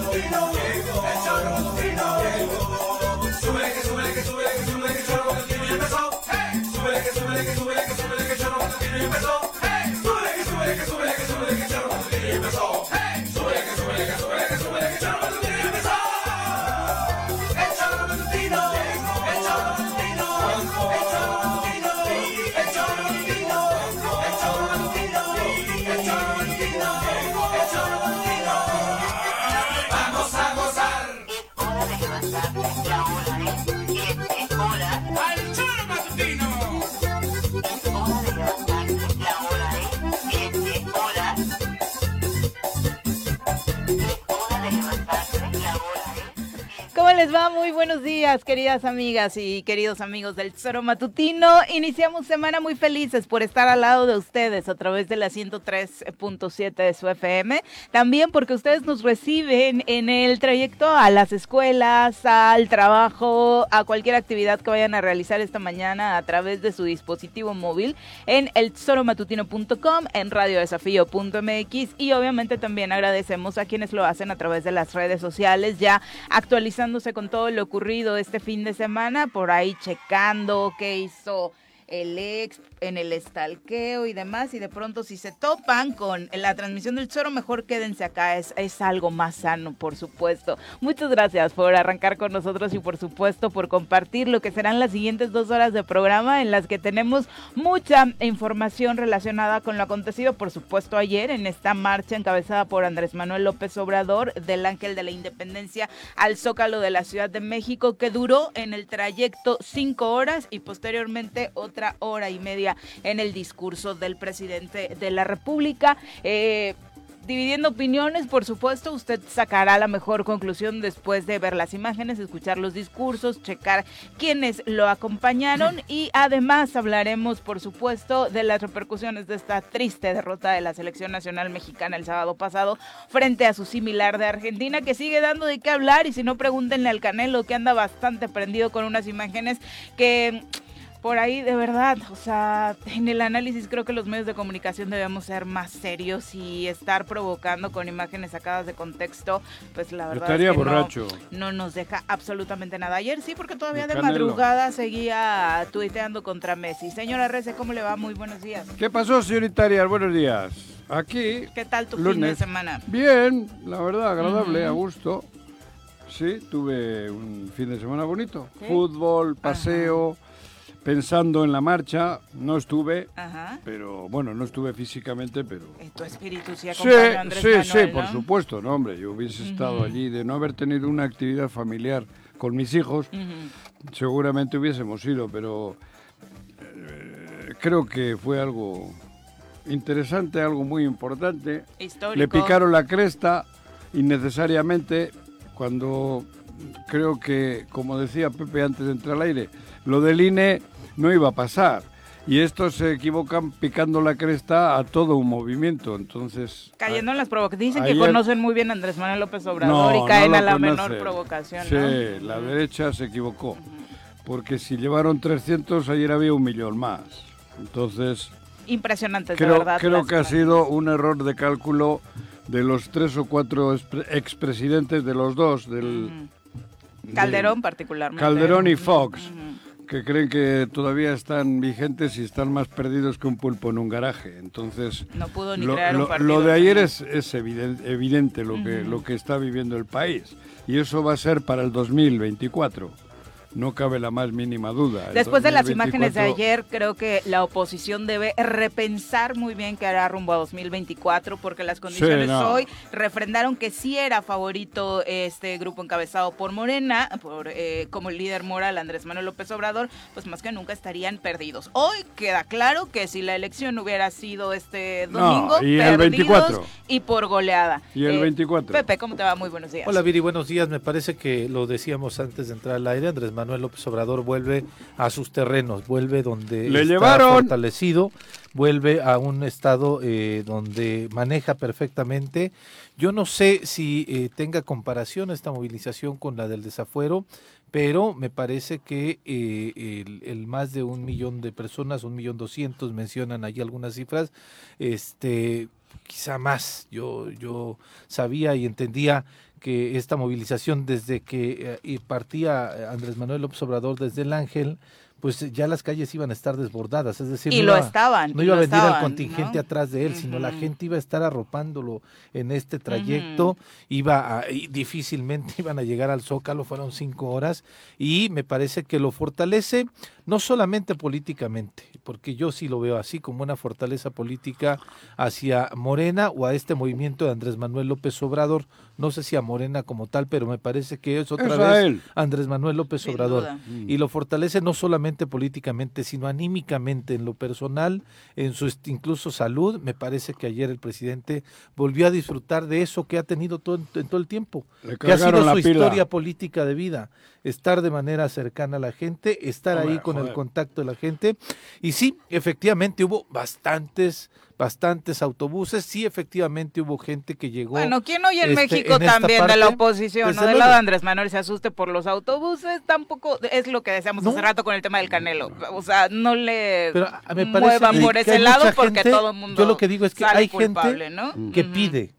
matutino, el choro matutino. Les va? Muy buenos días, queridas amigas y queridos amigos del Tesoro Matutino. Iniciamos semana muy felices por estar al lado de ustedes a través de la 103.7 de su FM. También porque ustedes nos reciben en el trayecto a las escuelas, al trabajo, a cualquier actividad que vayan a realizar esta mañana a través de su dispositivo móvil en el tesoromatutino.com, en radiodesafío.mx y obviamente también agradecemos a quienes lo hacen a través de las redes sociales ya actualizándose con todo lo ocurrido este fin de semana, por ahí checando qué hizo el ex en el estalqueo y demás, y de pronto si se topan con la transmisión del choro, mejor quédense acá, es, es algo más sano, por supuesto. Muchas gracias por arrancar con nosotros y por supuesto por compartir lo que serán las siguientes dos horas de programa en las que tenemos mucha información relacionada con lo acontecido, por supuesto, ayer en esta marcha encabezada por Andrés Manuel López Obrador del Ángel de la Independencia al Zócalo de la Ciudad de México, que duró en el trayecto cinco horas y posteriormente otra hora y media en el discurso del presidente de la República. Eh, dividiendo opiniones, por supuesto, usted sacará la mejor conclusión después de ver las imágenes, escuchar los discursos, checar quiénes lo acompañaron y además hablaremos, por supuesto, de las repercusiones de esta triste derrota de la selección nacional mexicana el sábado pasado frente a su similar de Argentina, que sigue dando de qué hablar y si no pregúntenle al Canelo, que anda bastante prendido con unas imágenes que por ahí, de verdad, o sea, en el análisis creo que los medios de comunicación debemos ser más serios y estar provocando con imágenes sacadas de contexto, pues la verdad Estaría es que no- borracho. No, nos deja absolutamente nada. Ayer sí, porque todavía de madrugada seguía tuiteando contra Messi. Señora Rece, ¿cómo le va? Muy buenos días. ¿Qué pasó, señorita Arias? Buenos días. Aquí, ¿Qué tal tu fin de semana? Bien, la verdad, agradable, a gusto. Sí, tuve un fin de semana bonito. ¿Sí? Fútbol, paseo, pensando en la marcha. No estuve, Ajá. pero bueno, no estuve físicamente, pero... Eh, Tu espíritu sí Sí, acompañó a Andrés sí, sí, Manuel, por supuesto, no, hombre, yo hubiese estado allí, de no haber tenido una actividad familiar con mis hijos, seguramente hubiésemos ido, pero eh, creo que fue algo interesante, algo muy importante. Histórico. Le picaron la cresta innecesariamente cuando creo que, como decía Pepe antes de entrar al aire, lo del INE no iba a pasar. Y estos se equivocan picando la cresta a todo un movimiento. Entonces. Cayendo en las provocaciones. Dicen que conocen muy bien a Andrés Manuel López Obrador No, y caen no a la conocen. menor provocación, Sí, ¿no? la derecha se equivocó. Porque si llevaron 300, ayer había un millón más. Entonces, Impresionantes, de creo, verdad. creo que ha sido un error de cálculo de los tres o cuatro expre- expresidentes de los dos, del. Calderón de particularmente. Calderón y Fox, ujú. Que creen que todavía están vigentes y están más perdidos que un pulpo en un garaje. Entonces, No pudo ni lo, crear un partido. lo de ayer ¿no? es, es eviden- evidente, lo, que, lo que está viviendo el país. Y eso va a ser para el 2024. No cabe la más mínima duda. El Después de las imágenes de 2024 ayer, creo que la oposición debe repensar muy bien qué hará rumbo a 2024, porque las condiciones no. hoy refrendaron que sí era favorito este grupo encabezado por Morena, por eh, como líder moral Andrés Manuel López Obrador, pues más que nunca estarían perdidos. Hoy queda claro que si la elección hubiera sido este No, domingo, y el perdidos 24. y por goleada. Y el Eh, 24. Pepe, ¿cómo te va? Muy buenos días. Hola Viri, buenos días. Me parece que lo decíamos antes de entrar al aire. Andrés Manuel López Obrador vuelve a sus terrenos, vuelve donde Le está llevaron. fortalecido, vuelve a un estado eh, donde maneja perfectamente. Yo no sé si eh, tenga comparación esta movilización con la del desafuero, pero me parece que eh, el, el más de un millón de personas, un millón doscientos, mencionan ahí algunas cifras, este quizá más. Yo, yo sabía y entendía que esta movilización desde que eh, partía Andrés Manuel López Obrador desde el Ángel, pues ya las calles iban a estar desbordadas, es decir, Y no lo iba- estaban, no iba a venir al contingente ¿no? atrás de él, sino la gente iba a estar arropándolo en este trayecto, iba a, y difícilmente iban a llegar al Zócalo, fueron cinco horas, y me parece que lo fortalece no solamente políticamente, porque yo sí lo veo así como una fortaleza política hacia Morena o a este movimiento de Andrés Manuel López Obrador, no sé si a Morena como tal, pero me parece que es otra Es vez él. Andrés Manuel López Sin Obrador duda. y lo fortalece no solamente políticamente, sino anímicamente en lo personal, en su incluso salud. Me parece que ayer el presidente volvió a disfrutar de eso que ha tenido todo, en todo el tiempo, Le que ha sido su pila. historia política de vida, estar de manera cercana a la gente, estar ahí con el contacto de la gente. Y sí, efectivamente hubo bastantes bastantes autobuses, sí efectivamente hubo gente que llegó. Bueno, ¿quién hoy en este, México en también de la oposición, Desde no del lado de Andrés Manuel se asuste por los autobuses? Tampoco es lo que decíamos No. hace rato con el tema del Canelo. O sea, no le Pero me muevan por ese lado porque gente- todo el mundo yo lo que digo es que hay gente culpable, ¿no? que pide.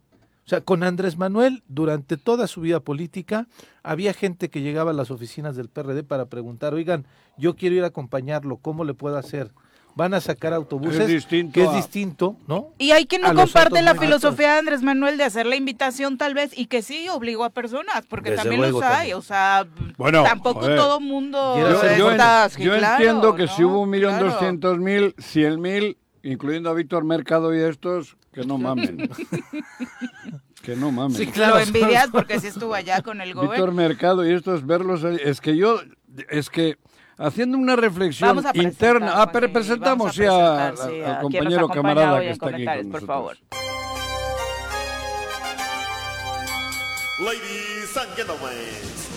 O sea, con Andrés Manuel, durante toda su vida política, había gente que llegaba a las oficinas del PRD para preguntar, oigan, yo quiero ir a acompañarlo, ¿cómo le puedo hacer? Van a sacar autobuses, Es distinto que es a- distinto, ¿no? Y hay quien no comparte la filosofía de Andrés Manuel de hacer la invitación tal vez y que sí obligó a personas, porque Desde también los hay, también. o sea, Bueno, tampoco joder. todo mundo Yo, yo en- yo claro, entiendo que ¿no? si hubo un millón doscientos mil, cien mil, incluyendo a Víctor Mercado y estos, que no mamen. que no mamen. Sí, Lo claro. envidias porque sí estuvo allá con el Víctor gobierno. Mercado y estos verlos ahí, es que yo es que haciendo una reflexión Vamos a presentar, interna ah pero presentamos sí, a a- presentar, sí, al a quien nos compañero camarada que está aquí con por favor. Ladies and gentlemen,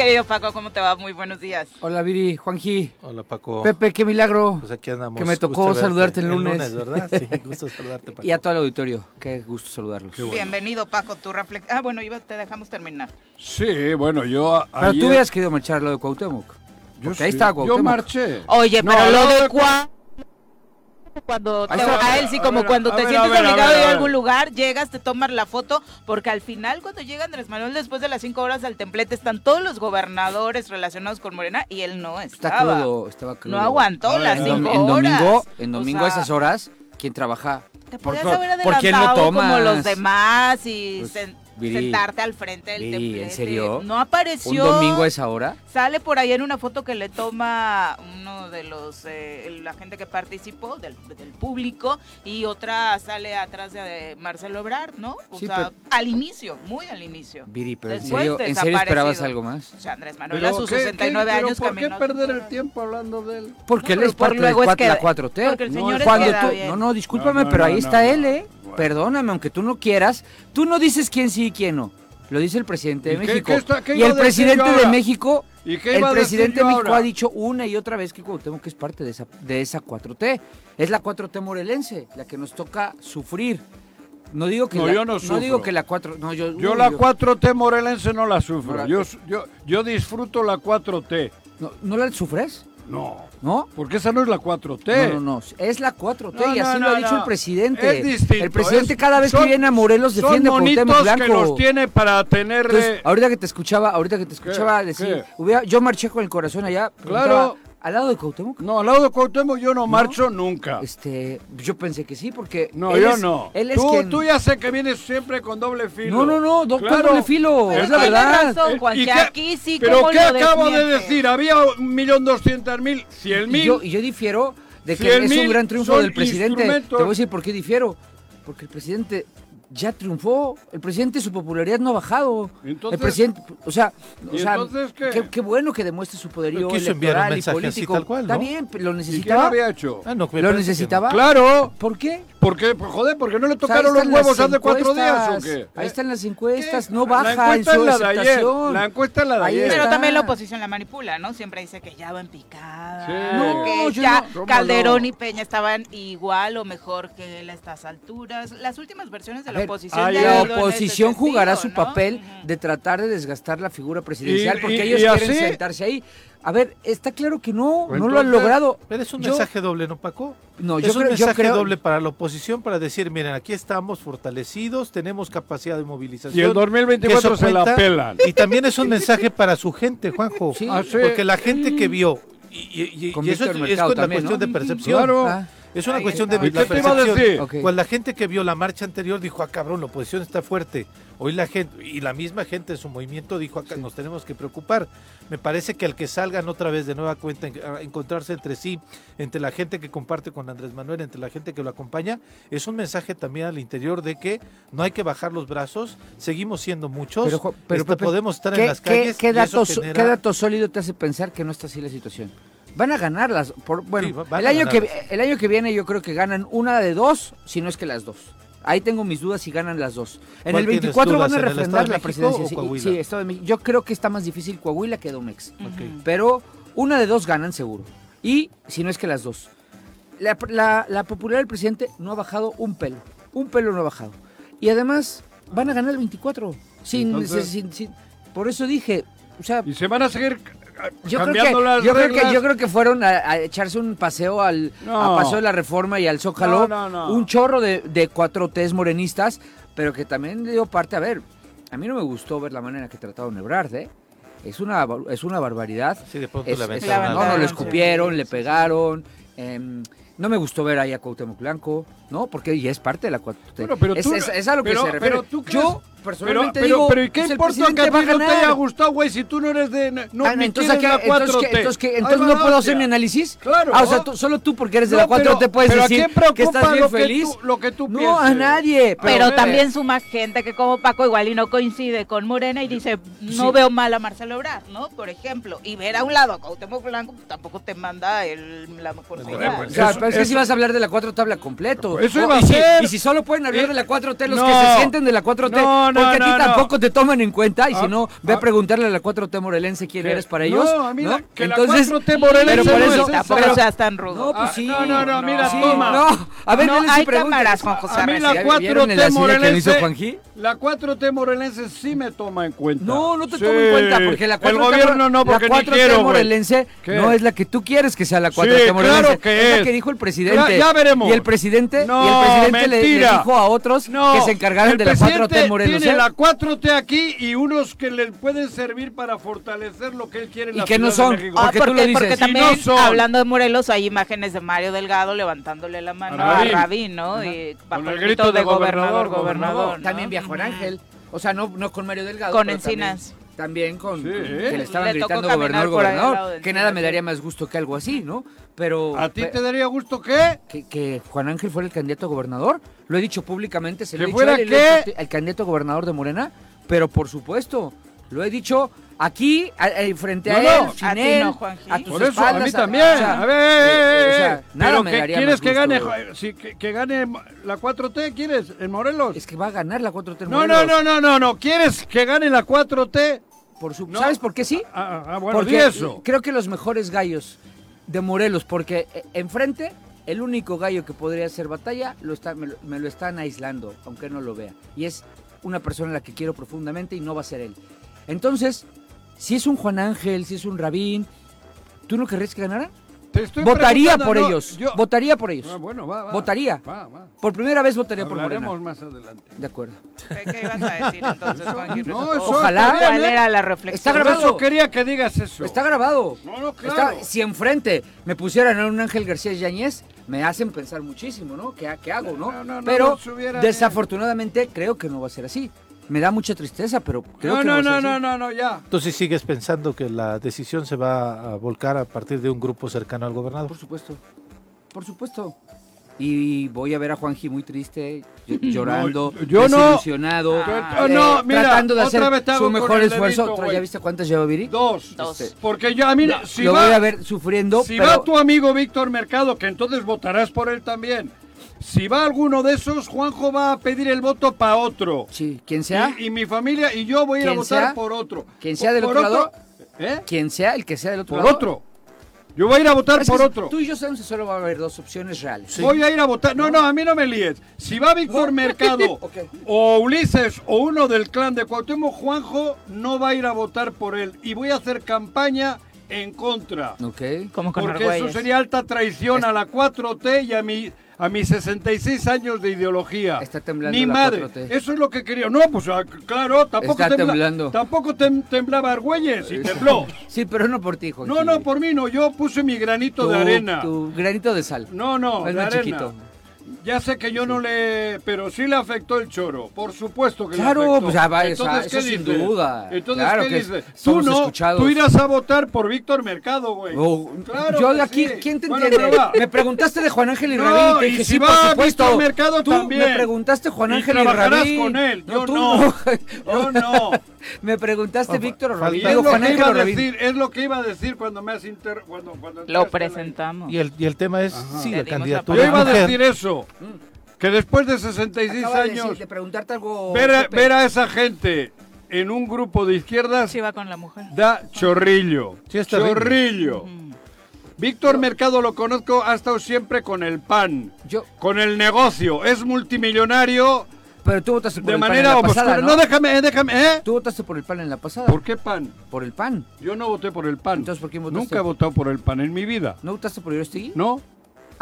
Querido Paco, ¿cómo te va? Muy buenos días. Hola Viri, Juanji, Hola Paco. Pepe, qué milagro. Pues aquí andamos. Que me tocó Gusto verte. saludarte el lunes. ¿verdad? Sí, gusto saludarte, Paco. Y a todo el auditorio, qué gusto saludarlos. Bienvenido, Paco, tu reflexión. Ah, bueno, iba, te dejamos terminar. Sí, bueno, yo a- Pero ayer- tú hubieras querido marchar lo de Cuauhtémoc. yo porque ahí sí, estaba Yo Cuauhtémoc. marché. Oye, No, pero lo no, de de cua- cuando te- está. a él sí A como cuando te sientes obligado a ir a algún lugar, llegas, te tomas la foto, porque al final cuando llega Andrés Manuel después de las cinco horas al templete están todos los gobernadores relacionados con Morena y él no Está estaba. crudo, estaba crudo. No aguantó ver, las en cinco en horas. domingo, en O domingo a esas horas, ¿quién trabaja? Te ¿Por- podías haber por quién lo adelantado como los demás y Pues, sen- Viri, sentarte al frente del Viri, templete. ¿en serio? No ¿Un apareció. domingo a esa hora? Sale por ahí en una foto que le toma uno de los, eh, la gente que participó, del, del público, y otra sale atrás de Marcelo Ebrard, ¿no? O Sí, sea, pero- al inicio, muy al inicio. Viri, pero ¿en Después serio, ¿en serio esperabas algo más? O sea, Andrés Manuel Pero a sus ¿qué- 69 qué- años ¿Por qué perder el tiempo hablando de él? Porque No, él es por parte de la que- 4T. porque el No, señor es es Cuando queda tú, bien. no, no, discúlpame, No, no, pero ahí no, está no, él, no. ¿eh? Perdóname, aunque tú no quieras, tú no dices quién sí y quién no. Lo dice el presidente de ¿Y qué- México. qué está- qué y el presidente de? México, ¿Y qué el presidente de México ahora? ha dicho una y otra vez que Cuauhtémoc es parte de esa, de esa 4T. Es la 4T morelense, la que nos toca sufrir. No digo que No, la, yo no sufro. digo que la 4 no yo Yo uy, la 4T morelense no la sufro. No la- Yo, yo, yo disfruto la 4T. no, ¿no la sufres? No, ¿No? porque esa no es la 4T. No, no, no, es la 4T No, y así no, lo ha dicho el presidente. Es distinto. el presidente es- cada vez son- que viene a Morelos defiende a Cuauhtémoc monitos Blanco. que los tiene para. Entonces, ahorita que te escuchaba, ahorita que te escuchaba ¿Qué? decir, ¿Qué? hubiera- yo marché con el corazón allá, preguntaba, al lado de Cuauhtémoc. No, al lado de Cuauhtémoc yo no, marcho nunca. Este, yo pensé que sí, porque No, él yo es- no. Él es tú, quien- tú ya sé que vienes siempre con doble filo. No, no, no, doble filo, Pero es la tiene verdad. razón, Eh, Juan, ¿y que qué- aquí sí, ¿Pero ¿cómo qué lo acabo de decir? Había un millón doscientos mil, cien Y mil. yo, y yo difiero de que es un gran triunfo son del presidente. Te voy a decir por qué difiero. Porque el presidente ya triunfó. El presidente, su popularidad no ha bajado. Entonces- el presidente, o sea, o ¿Y sea qué? qué bueno que demuestre su poderío quiso enviar un electoral y mensaje así político. tal cual, Está bien, pero lo ¿Y qué lo necesitaba. había hecho? Ah, no, ¿Lo que necesitaba? no. Claro, ¿Por qué? porque, pues, joder, porque no le O sea, tocaron los huevos hace cuatro días o encuestas. qué. Ahí están las encuestas, ¿Qué? no La baja en encuesta su es la de ayer, la encuesta es la de ayer. Pero también la oposición la manipula, ¿no? Siempre dice que ya va en picada, Sí. no, que yo ya no. ¿Cómo Calderón y Peña estaban igual o mejor que él a estas alturas. Las últimas versiones de A la ver, oposición La jugará sentido, su ¿no? papel de tratar de desgastar la figura presidencial Y- porque y- ellos y quieren así- sentarse ahí. A ver, está claro que no, no lo han logrado. Pero es un Yo- mensaje doble, ¿no, Paco? No, es yo un creo, yo mensaje creo- doble para la oposición para decir, miren, aquí estamos fortalecidos, tenemos capacidad de movilización. Y el 2024 que eso se la pelan. Y también es un mensaje para su gente, Juanjo. Sí. Ah, sí. Porque la gente que vio, y, y- y- y eso es, es Mercado con la también, cuestión ¿no? de percepción. Claro. Ah, Es una Ahí cuestión de está. ¿Y la qué te iba a decir? Pues la gente que vio la marcha anterior dijo, ah, cabrón, la oposición está fuerte. Hoy la gente, y la misma gente en su movimiento dijo, acá nos tenemos que preocupar. Me parece que al que salgan otra vez de nueva cuenta en- a encontrarse entre sí, entre la gente que comparte con Andrés Manuel, entre la gente que lo acompaña, es un mensaje también al interior de que no hay que bajar los brazos, seguimos siendo muchos, Pero, pero, este, podemos estar ¿qué, en las qué- calles. qué genera- qué dato sólido te hace pensar que no está así la situación? Van a ganarlas. Por, bueno, Sí, el, año que, el año que viene yo creo que ganan una de dos, si no es que las dos. Ahí tengo mis dudas si ganan las dos. En ¿Cuál el tienes 24 van a refrendar la presidencia. Sí, Estado de México. Yo creo que está más difícil Coahuila que Domex. Pero una de dos ganan seguro. Y si no es que las dos. La, la- la popularidad del presidente no ha bajado un pelo. Un pelo no ha bajado. Y además van a ganar el 24. Sin, Entonces- sin- sin- por eso dije, o sea, Y se van a seguir yo creo, cambiando que, las yo, creo que, reglas. yo creo que fueron a, a echarse un paseo al No. a Paseo de la Reforma y al Zócalo. No, no, no. Un chorro de, de cuatro Ts morenistas, pero que también dio parte. A ver, a mí no me gustó ver la manera que trataron Ebrard, ¿eh? Es una, es una barbaridad. Sí, de pronto Es- le es- La no, no, le aventaron, escupieron, sí. le pegaron. em, no me gustó ver ahí a Cuauhtémoc Blanco, ¿no? Porque ya es parte de la 4T. Bueno, pero es, tú- es- es a lo que pero- se refiere. pero tú crees- Yo, personalmente pero, digo, pero ¿y qué pues importa que a ti no te haya gustado, güey? Si tú no eres de... No, Ah, entonces, ¿qué? la 4T. entonces, ¿qué? entonces, no puedo hacer mi análisis. Claro. Ah, o sea, tú- solo tú porque eres de No, la 4 pero- te puedes pero ¿a decir que estás bien lo que feliz. tú- lo que tú no, a nadie. Pero Pero- también suma gente que como Paco igual y no coincide con Morena y dice, no Sí. veo mal a Marcelo Ebrard, ¿no? Por ejemplo, y ver a un lado a Cuauhtémoc Blanco pues, tampoco te manda el, la mejor señal. pues, O sea, Eso- pero es que si vas a hablar de la 4 tabla completo. Eso iba a y, si, ser. y si solo pueden hablar Eh, de la 4T los que se sienten de la 4T, No, no, porque a ti no, no. tampoco te toman en cuenta y Ah, si no, ve ah. a preguntarle a la 4T morelense quién ¿Qué? eres para ellos. No, mira, ¿no? que la Entonces, 4T morelense pero por no eso. Tampoco pero- seas tan rudo. No, pues Ah, sí. no, no, no, mira, sí, toma. No, a ver, No, hay cámaras, Juan José A mí la ¿Ya 4T vieron el asilo que le hizo morelense, la 4T morelense sí me toma en cuenta. No, no te Sí. tomo en cuenta porque la 4T El gobierno no, porque la ni 4T quiero, güey. morelense ¿Qué? no es la que tú quieres que sea la 4T Sí, morelense. claro que es la que dijo el presidente. Ya- ya veremos. Y el presidente, No, y el presidente le- dijo a otros No, que se encargaran de la 4T presidente morelense. Tiene la 4T aquí y unos que le pueden servir para fortalecer lo que él quiere en ¿Y la qué no de son? Ah, Porque tú lo dices. porque también, no son. hablando de Morelos, hay imágenes de Mario Delgado levantándole la mano A a Rabín. Rabín, ¿no? Y bajo Con el grito de de gobernador, gobernador, gobernador. ¿no? También viajó en. Ángel. O sea, no, no con Mario Delgado. Con Encinas. También, con, Sí, con- ¿eh? que le estaban Le gritando gobernador, gobernador. Que nada me daría más gusto que algo así, ¿no? Pero. ¿A ti te daría gusto qué? que, que Juan Ángel fuera el candidato a gobernador. Lo he dicho públicamente, se lo ¿Que he dicho fuera él, qué? el candidato a gobernador de Morena, pero por supuesto, lo he dicho aquí, a- a- frente a No, él, no. sin A ti él, no, Juanji. a tus Por eso, a mí también. o sea, a ver, eh, o eh, sea, eh, nada pero me que- daría ¿quieres más que gane, que, que gane la 4T? ¿Quieres? ¿En Morelos? Es que va a ganar la 4T en No, no, Morelos. no, no, no, no. ¿Quieres que gane la 4T? Por su- No. ¿Sabes por qué sí? Ah, ah, bueno, porque eso. creo que los mejores gallos de Morelos, porque eh, enfrente el único gallo que podría hacer batalla lo está, me, lo, me lo están aislando, aunque no lo vea. Y es una persona a la que quiero profundamente y no va a ser él. Entonces, si es un Juan Ángel, si es un Rabín, ¿tú no querrías que ganara? Te estoy Votaría por no, ellos. yo- Votaría por ellos. Ah, bueno, va, va. Votaría. Va, va. Por primera vez votaría por Hablaremos Morena. más adelante. De acuerdo. ¿Qué, qué ibas a decir entonces, Juanji? No, eso Ojalá. ¿Cuál ¿eh? era la reflexión? Está Por grabado. eso quería que digas eso. Está grabado. No, no, Está- claro. si enfrente me pusieran a un Ángel García Yañez, me hacen pensar muchísimo, ¿no? ¿Qué, qué hago, no? No, no, no, pero eh. desafortunadamente creo que no va a ser así. Me da mucha tristeza, pero creo No, que no, no, no, no, ya. Entonces sigues pensando que la decisión se va a volcar a partir de un grupo cercano al gobernador. Por supuesto. Por supuesto. Y voy a ver a Juanji muy triste, ll- llorando, No, yo no. Ah, eh, no, mira, tratando de hacer su mejor esfuerzo. dedito. ¿Ya viste cuántas lleva Viri? Dos. Dos. Este, Porque yo, a mí, si lo va, voy a ver sufriendo, si pero va tu amigo Víctor Mercado, que entonces votarás por él también. Si va alguno de esos, Juanjo va a pedir el voto para otro. sí, quien sea, Y, y mi familia y yo voy a ir a votar sea, por otro. quien sea Por- del por otro lado, ¿Eh? quien sea el que sea del otro Por lado. otro. Yo voy a ir a votar por otro. Tú y yo sabemos que solo va a haber dos opciones reales. Voy a ir a votar. No, no, a mí no me líes. Si va Víctor Mercado Ok. o Ulises o uno del clan de Cuauhtémoc, Juanjo no va a ir a votar por él. Y voy a hacer campaña en contra. Ok. Como con Porque eso sería alta traición a la 4T y a mi a mis 66 años de ideología. Está temblando Ni la madre. 4T. Eso es lo que quería. No, pues ah, claro, tampoco, Está tembla- temblando. tampoco tem- temblaba Argüelles y tembló. Sí, pero no por ti, Juanji. No, no, por mí no. Yo puse mi granito de Tu- arena. Tu granito de sal. No, no, Es de arena. chiquito. Ya sé que yo no le... Pero sí le afectó el choro. Por supuesto que Claro, le afectó. pues ya va, Entonces, eso ¿qué sin duda. Entonces, Claro ¿qué que dices? Tú no, escuchados. tú irás a votar por Víctor Mercado, güey. Oh, Claro yo de aquí, sí. ¿quién te Bueno, entiende? Me preguntaste de Juan Ángel y No, Rabín y dije, si sí, va por supuesto. Víctor Mercado Tú también. me preguntaste Juan Ángel y, trabajarás Rabín. con él, yo tú no. Yo no. me preguntaste Víctor o falta- Rabín. Es lo, Juan que Ángel iba a Rabín. decir, es lo que iba a decir cuando me has inter... Cuando, cuando Lo presentamos. Y el, y el tema es, sí, la candidatura Yo iba a decir eso. Que después de 66 Acaba de, años, decir- de preguntarte algo. ver a, ver a esa gente en un grupo de izquierdas Sí va con la mujer. da chorrillo. Sí, es terrible. chorrillo. Víctor Mercado lo conozco, ha estado siempre con el pan, Yo, con el negocio. Es multimillonario pero tú votaste por de el pan manera en la pasada, No, ¿no? déjame, eh, déjame, ¿eh? Tú votaste por el pan en la pasada. ¿Por qué pan? Por el pan. Yo no voté por el pan. Entonces, ¿por quién votaste? Nunca he votado por el pan en mi vida. ¿No votaste por Irostegui? ¿No?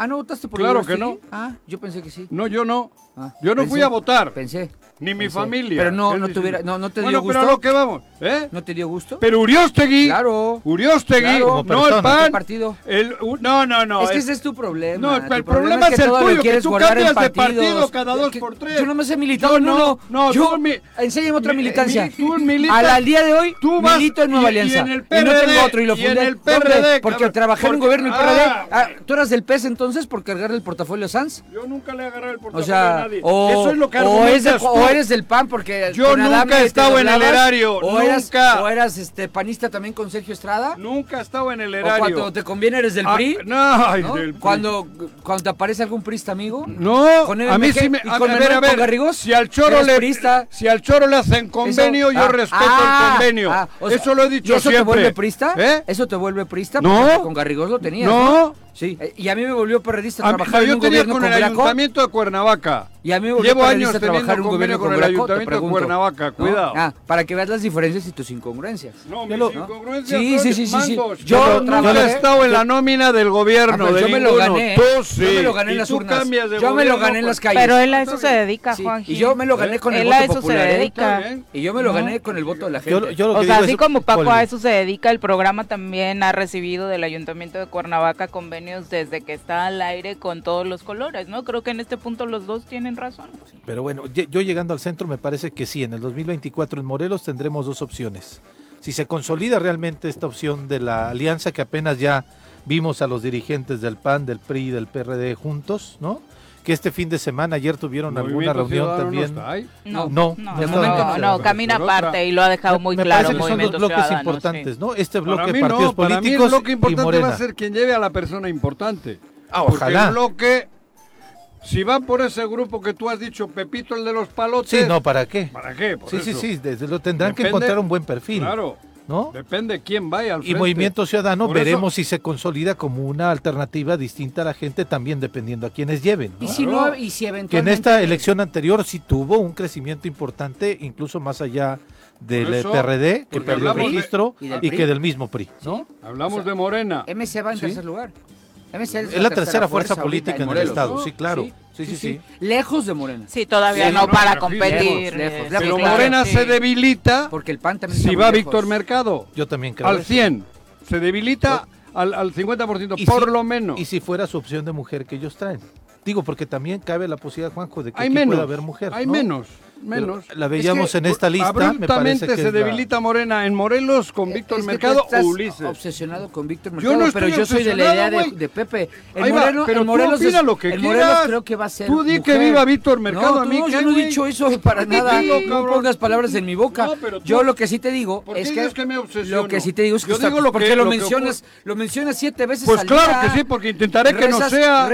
Ah, ¿no votaste por Claro que Irostegui? no. Ah, yo pensé que sí. No, yo no. Ah, Yo no pensé- fui a votar. Pensé. Ni mi familia. Pero no, no, tuviera, no, no te bueno, dio pero gusto. a lo que vamos, ¿eh? ¿No te dio gusto? Pero Uriostegui. Claro. Uriostegui, Claro. No el pan. ¿Qué partido? El, u- no, no, no. es que es- ese es tu problema. No, tu el problema es que el tuyo, que tú cambias de partido cada dos Que- por tres. Yo no me sé militar no, uno. no, yo, mi- enséñame otra mi- militancia. mi- tú militas- Al, al día de hoy, tú vas- milito en Nueva y- y Alianza. en el no tengo otro y lo y en fundé. el. PRD, Porque trabajé en un gobierno y PRD. Ah, Ah, ¿Tú eras del PES entonces por cargarle el portafolio a Sanz? Yo nunca le he agarrado el portafolio a nadie. o, Eso es lo que o, eres del PAN porque Yo nunca he estado en el erario, o eras, o eras este, panista también con Sergio Estrada. Nunca he estado en el O erario. cuando te conviene eres del Ah, PRI. no, ay, ¿no? del PRI. Cuando, cuando te aparece algún prista amigo. No, Con a mí sí me... A, con a ver, Manuel a ver, Pongarrigós, si al choro le... priista. Si al choro le hacen convenio, Eso- yo ah, respeto ah, el convenio. ah, o sea, eso lo he dicho ¿y eso siempre. te vuelve prista? ¿Eh? ¿Eso te vuelve prista? No. Porque con Garrigós lo tenías. No. Sí. eh, Y a mí me volvió perredista A mí- trabajar no, en un tenía gobierno con con, el Graco. ayuntamiento de Cuernavaca. Y a mí me volvió Llevo años perredista trabajar en un convenio gobierno con con el Graco, ayuntamiento de pregunto. Cuernavaca, ¿No? cuidado. Ah, para que veas las diferencias y tus incongruencias. No, mis lo- incongruencias Sí, son sí, sí, sí, mangos. Yo trabajé- he estado en la nómina del Ah, gobierno, pero de yo me lo gané. Tú sí. Yo me lo gané en Y las urnas. de Yo me lo gané en las calles. Pero él a eso se dedica, Sí, Juanji. Y yo me lo gané con el Él voto a eso se popular. ¿eh? Y yo me lo gané con el voto de la gente. O sea, así como Paco a eso se dedica, el programa también ha recibido del Ayuntamiento de Cuernavaca desde que está al aire con todos los colores, ¿no? Creo que en este punto los dos tienen razón. Pero bueno, yo llegando al centro me parece que sí, en el 2024 en Morelos tendremos dos opciones. Si se consolida realmente esta opción de la alianza que apenas ya vimos a los dirigentes del PAN, del PRI y del PRD juntos, ¿no? Que este fin de semana, ayer tuvieron alguna reunión también. No, No, no, de no, momento no, no. no, camina aparte y lo ha dejado muy me claro parece que son dos Movimiento bloques importantes, sí. ¿no? Este bloque Para de mí partidos no, para mí el políticos bloque y importante Morena. va a ser quien lleve a la persona importante. Ah, Porque ojalá. el bloque, si van por ese grupo que tú has dicho, Pepito el de los palotes, Sí, no, ¿para qué? ¿para qué? Por Sí, sí, eso. sí, desde lo tendrán que Depende- encontrar un buen perfil, Claro, ¿no? depende quién vaya al Y frente. Movimiento Ciudadano Por eso- veremos si se consolida como una alternativa distinta a la gente, también dependiendo a quienes lleven. ¿no? Y si Claro. no, y si Que en eventualmente... esta elección anterior sí tuvo un crecimiento importante, incluso más allá del Por eso, PRD, que perdió de- registro, y y, que del mismo PRI, ¿no? Hablamos de Morena. MC va en Sí. tercer lugar. MC Es la tercera fuerza política en el estado, ¿no? sí, claro. Sí, sí, sí. Lejos de Morena. Sí, todavía Sí, no, no, para competir. lejos, lejos, lejos. sí, Pero claro, Morena sí. se debilita Porque el PAN también si va Víctor. Mercado. Yo también creo. Al eso. 100. Se debilita al, al 50%, Y por si- lo menos. Y si fuera su opción de mujer que ellos traen. Digo, porque también cabe la posibilidad, Juanjo, de que hay aquí menos. pueda haber mujer. hay ¿no? menos. Menos. la veíamos Es que en esta lista, me Abruptamente que se es la- debilita Morena en Morelos con Víctor Es que tú Mercado estás o Ulises. obsesionado con Víctor Yo Mercado, no estoy pero yo soy de la idea de, de Pepe. El Ahí va, Moreno, pero el Morelos, opina es- lo que el. Morelos creo que va a ser Tú di que viva Víctor Mercado, no, a mí no, yo no he dicho eso para ¿Por qué nada. digo, No pongas palabras en mi boca. No, pero tú- yo lo que sí te digo ¿Por qué es que dices que me obsesiono? lo que sí te digo es que Yo digo lo porque que- lo, mencionas, lo mencionas siete veces Pues claro que sí, porque intentaré que no sea.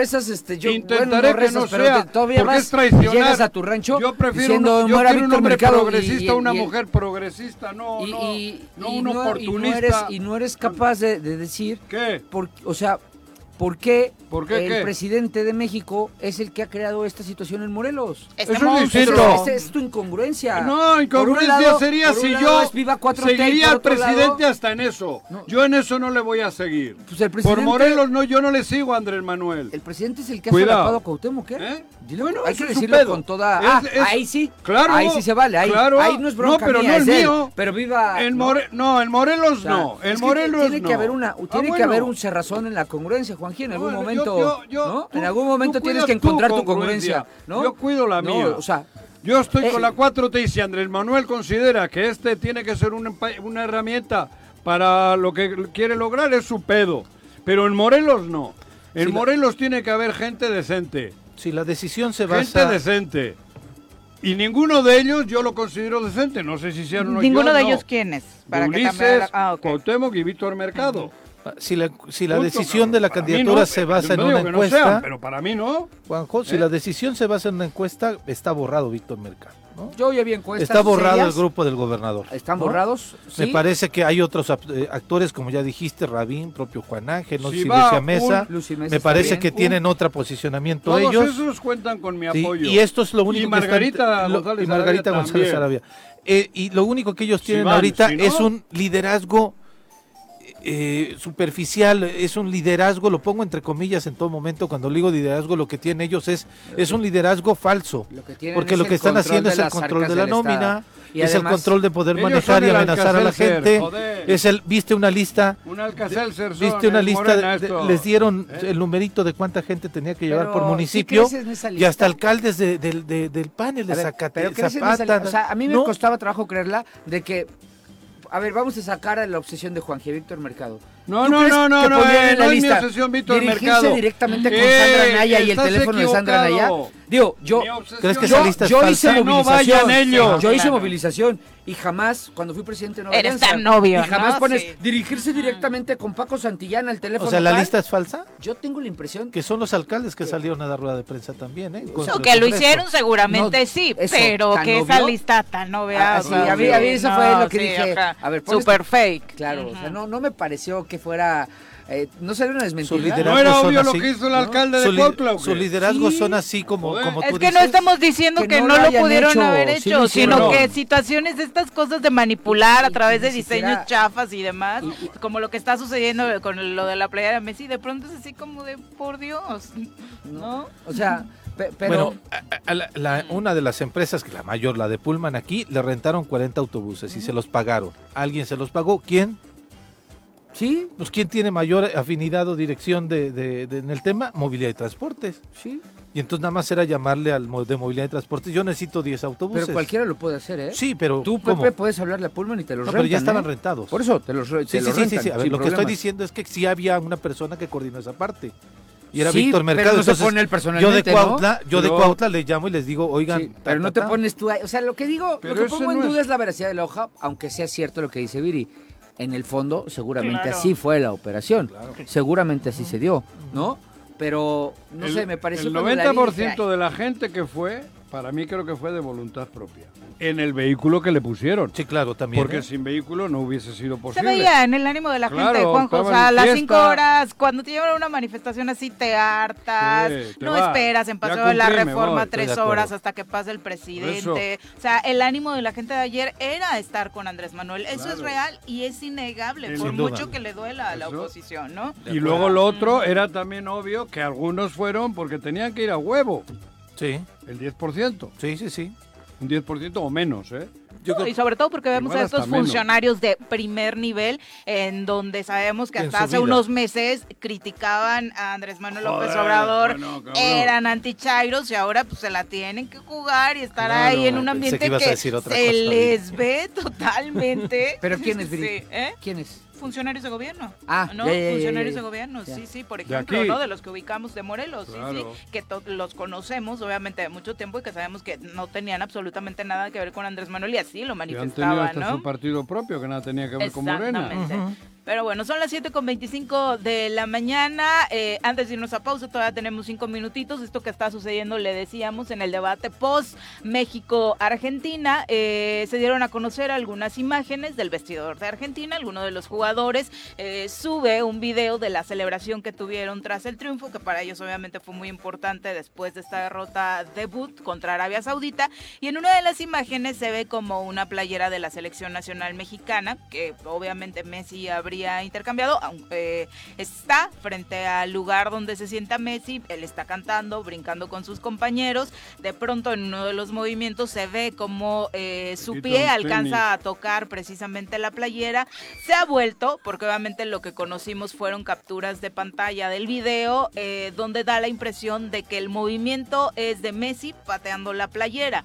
yo, intentaré no que no pero sea. todavía porque vas llegas a tu rancho Yo prefiero yo muera quiero un Víctor hombre Mercado progresista, y- una y- mujer progresista, no, y, no, y- no y un no, y no oportunista. eres, y no eres capaz de, de decir, ¿Qué? por, o sea, ¿por qué, ¿Por qué el qué? presidente de México es el que ha creado esta situación en Morelos? Este Eso es monstruo. distinto. Esa es tu incongruencia. No, incongruencia lado- sería si yo es Viva 4T y seguiría al presidente lado- hasta en eso. No. Yo en eso no le voy a seguir. Pues el Por Morelos no, yo no le sigo a Andrés Manuel. El presidente es el que ha solapado a Cuauhtémoc, ¿qué? ¿Eh? Dile, Bueno, hay que decirlo con toda... Es- ah, es- ahí sí. Claro. Ahí sí se vale. Ahí, Claro. ahí no es bronca No, pero mía, no es él. mío. Pero viva... More- no, en Morelos O sea, no. Que Morelos tiene no. que haber una Ah, tiene que haber un cerrazón en la congruencia, Juanji, en algún Bueno, momento, yo- yo- ¿no? tú- en algún momento tienes que encontrar tu congruencia, ¿no? Yo cuido la mía. o sea, Yo estoy Eh, con la 4T y si Andrés Manuel considera que este tiene que ser una, herramienta para lo que quiere lograr, es su pedo. Pero en Morelos no. En Sí, la- Morelos tiene que haber gente decente. Si la decisión se Gente basa... decente. Y ninguno de ellos yo lo considero decente. No sé si sean o no. Ninguno yo de no. ellos quiénes. Para que Ulises, haga- ah, ok. Cuauhtémoc y Víctor Mercado. Si la, si la Punto, decisión de la candidatura no, se basa en una que no encuesta, sean, pero para mí no. Juanjo, si ¿Eh? la decisión se basa en una encuesta, está borrado Víctor Mercado. ¿No? yo ya vi encuestas Está borrado serias, el grupo del gobernador. Están ¿no? borrados, Me parece que hay otros eh, actores, como ya dijiste, Rabín, propio Juan Ángel, no Si Lucia Mesa. Lucy Mesa Me parece bien. que tienen otro posicionamiento Todos ellos. esos cuentan con mi Sí, apoyo. y esto es lo único Y que están- Margarita lo- González y Margarita Arabia González también. Arabia. Eh, y lo único que ellos Si tienen van, ahorita si no- es un liderazgo eh, superficial, es un liderazgo, lo pongo entre comillas en todo momento, cuando digo liderazgo lo que tienen ellos es, es un liderazgo falso, Lo que tienen porque lo que están control haciendo es el control de la nómina, Y es además- el control de poder manejar y amenazar a la gente, joder. es el, viste una lista, Un son, viste una el lista, de- les dieron ¿Eh? el numerito de cuánta gente tenía que llevar Pero, por ¿sí municipio, y hasta alcaldes de- del- de- del panel de Zacate- pero ¿crees en esa Zapata, o sea, a mí me ¿no? costaba trabajo creerla de que a ver, vamos a sacar a la obsesión de Juan G. Víctor Mercado. No, ¿Tú no, no, no, no, eh, en la no es mi obsesión, Víctor dirigirse Mercado. directamente con Eh, Sandra Naya y el teléfono de Sandra Naya? Digo, yo, ¿Crees que no- esa lista es yo hice Que no movilización. vayan ellos. Yo hice movilización y jamás, cuando fui presidente de Nueva Eres Alianza, tan novio, Y jamás ¿no? pones Sí. dirigirse directamente con Paco Santillán al teléfono. O sea, la tal. lista es falsa, Yo tengo la impresión que son los alcaldes que salieron a dar rueda de prensa también, ¿eh? Contra No, que lo Congreso. hicieron seguramente No, sí, eso, pero ¿tan que esa lista tan Ah, obvia. sí, a mí- a mí eso fue lo que dije. A ver, super fake. Claro, o sea, no, no me pareció que fuera. Eh, no sería una desmentida. No era obvio lo que hizo el ¿no? alcalde Su de Cuautla. ¿o Su liderazgo Sí. son así como, Joder. como Es tú que no estamos diciendo que que, no lo pudieron hecho, haber hecho, sino que situaciones de estas cosas de manipular Y- a través de diseños siquiera- chafas y demás, y- como lo que está sucediendo con lo de la playa de Messi, de pronto es así como de por Dios, ¿no? O sea, pe- pero. Bueno, a- a la- la- una de las empresas, que la mayor, la de Pullman aquí, le rentaron 40 autobuses y se los pagaron. ¿Alguien se los pagó? ¿Quién? Sí, Pues ¿quién tiene mayor afinidad o dirección de, de- de- en el tema? Movilidad y transportes. sí. Y entonces nada más era llamarle al mo- de movilidad y transportes. Yo necesito 10 autobuses. Pero cualquiera lo puede hacer, ¿eh? Sí, pero Tú, ¿cómo? Pepe, puedes hablarle a Pullman y te los No, rentan. pero ya estaban ¿eh? rentados. Por eso, te los, Sí, te sí, sí, sí, sí. A ver, sin lo que estoy diciendo es que sí había una persona que coordinó esa parte. Y era Sí, Víctor pero Mercado. no se entonces, pone él yo de personalmente, ¿no? Cuautla, yo de Pero- Cuautla le llamo y les digo, oigan, Sí, ta, pero no ta, te pones tú ahí. O sea, lo que digo, Pero lo que pongo en no es- duda es la veracidad de la hoja, aunque sea cierto lo que dice Viri. En el fondo, seguramente Claro. así fue la operación. Seguramente así se dio, ¿no? Pero, no El- sé, me pareció El cuando la vi, 90% dije, de la gente que fue, para mí creo que fue de voluntad propia. En el vehículo que le pusieron. Sí, claro, también. Porque ¿eh? sin vehículo no hubiese sido Se posible. veía en el ánimo de la Claro, gente, Juanjo. O sea, a las cinco horas, cuando te llevan a una manifestación así, te hartas. Sí, te no esperas en Ya Paseo de la Reforma voy. Tres horas hasta que pase el presidente. O sea, el ánimo de la gente de ayer era estar con Andrés Manuel. Eso es real y es innegable, Sin por duda. mucho que le duela a la Eso. oposición, ¿no? Y luego lo otro era también obvio que algunos fueron porque tenían que ir a huevo. Sí, El 10%. sí, sí, sí. Un 10% o menos, ¿eh? Yo creo y sobre todo porque vemos a estos menos. funcionarios de primer nivel, en donde sabemos que En hasta hace vida. unos meses criticaban a Andrés Manuel López Obrador, bueno, eran anti-chairos y ahora pues se la tienen que jugar y estar Claro. ahí en un ambiente que se les ve totalmente. ¿Pero quién es? Sí, ¿eh? ¿Quién es? Funcionarios de gobierno. Ah, ¿no? ya, ya, ya, Funcionarios ya, de gobierno, sí, sí, por De ejemplo, aquí. ¿no? De los que ubicamos de Morelos, sí, Claro. sí, que los conocemos, obviamente, de mucho tiempo y que sabemos que no tenían absolutamente nada que ver con Andrés Manuel y así lo Que han tenido manifestaban, hasta ¿no? su partido propio, que nada tenía que ver con Morena. Exactamente. Pero bueno, son las 7 con 25 de la mañana. Eh, antes de irnos a pausa, todavía tenemos cinco minutitos. Esto que está sucediendo, le decíamos, en el debate post México-Argentina. eh, se dieron a conocer algunas imágenes del vestidor de Argentina. Alguno de los jugadores eh, sube un video de la celebración que tuvieron tras el triunfo, que para ellos obviamente fue muy importante después de esta derrota debut contra Arabia Saudita. Y en una de las imágenes se ve como una playera de la selección nacional mexicana, que obviamente Messi habría intercambiado, aunque eh, está frente al lugar donde se sienta Messi, él está cantando, brincando con sus compañeros, de pronto en uno de los movimientos se ve como eh, su pie alcanza a tocar precisamente la playera, se ha vuelto, porque obviamente lo que conocimos fueron capturas de pantalla del video, eh, donde da la impresión de que el movimiento es de Messi pateando la playera.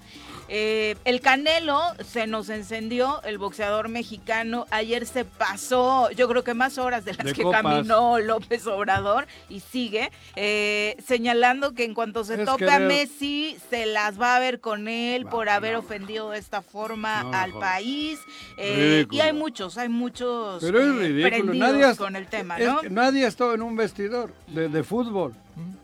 Eh, el Canelo se nos encendió, el boxeador mexicano. Ayer se pasó, yo creo que más horas de las De que copas. caminó López Obrador y sigue, eh, señalando que en cuanto se Es tope a Messi, se las va a ver con él por haber no. ofendido de esta forma No, al joder. país. eh, y hay muchos, hay muchos Pero es eh, ridículo. Nadie con el tema, es ¿no? que nadie ha estado en un vestidor de, de fútbol.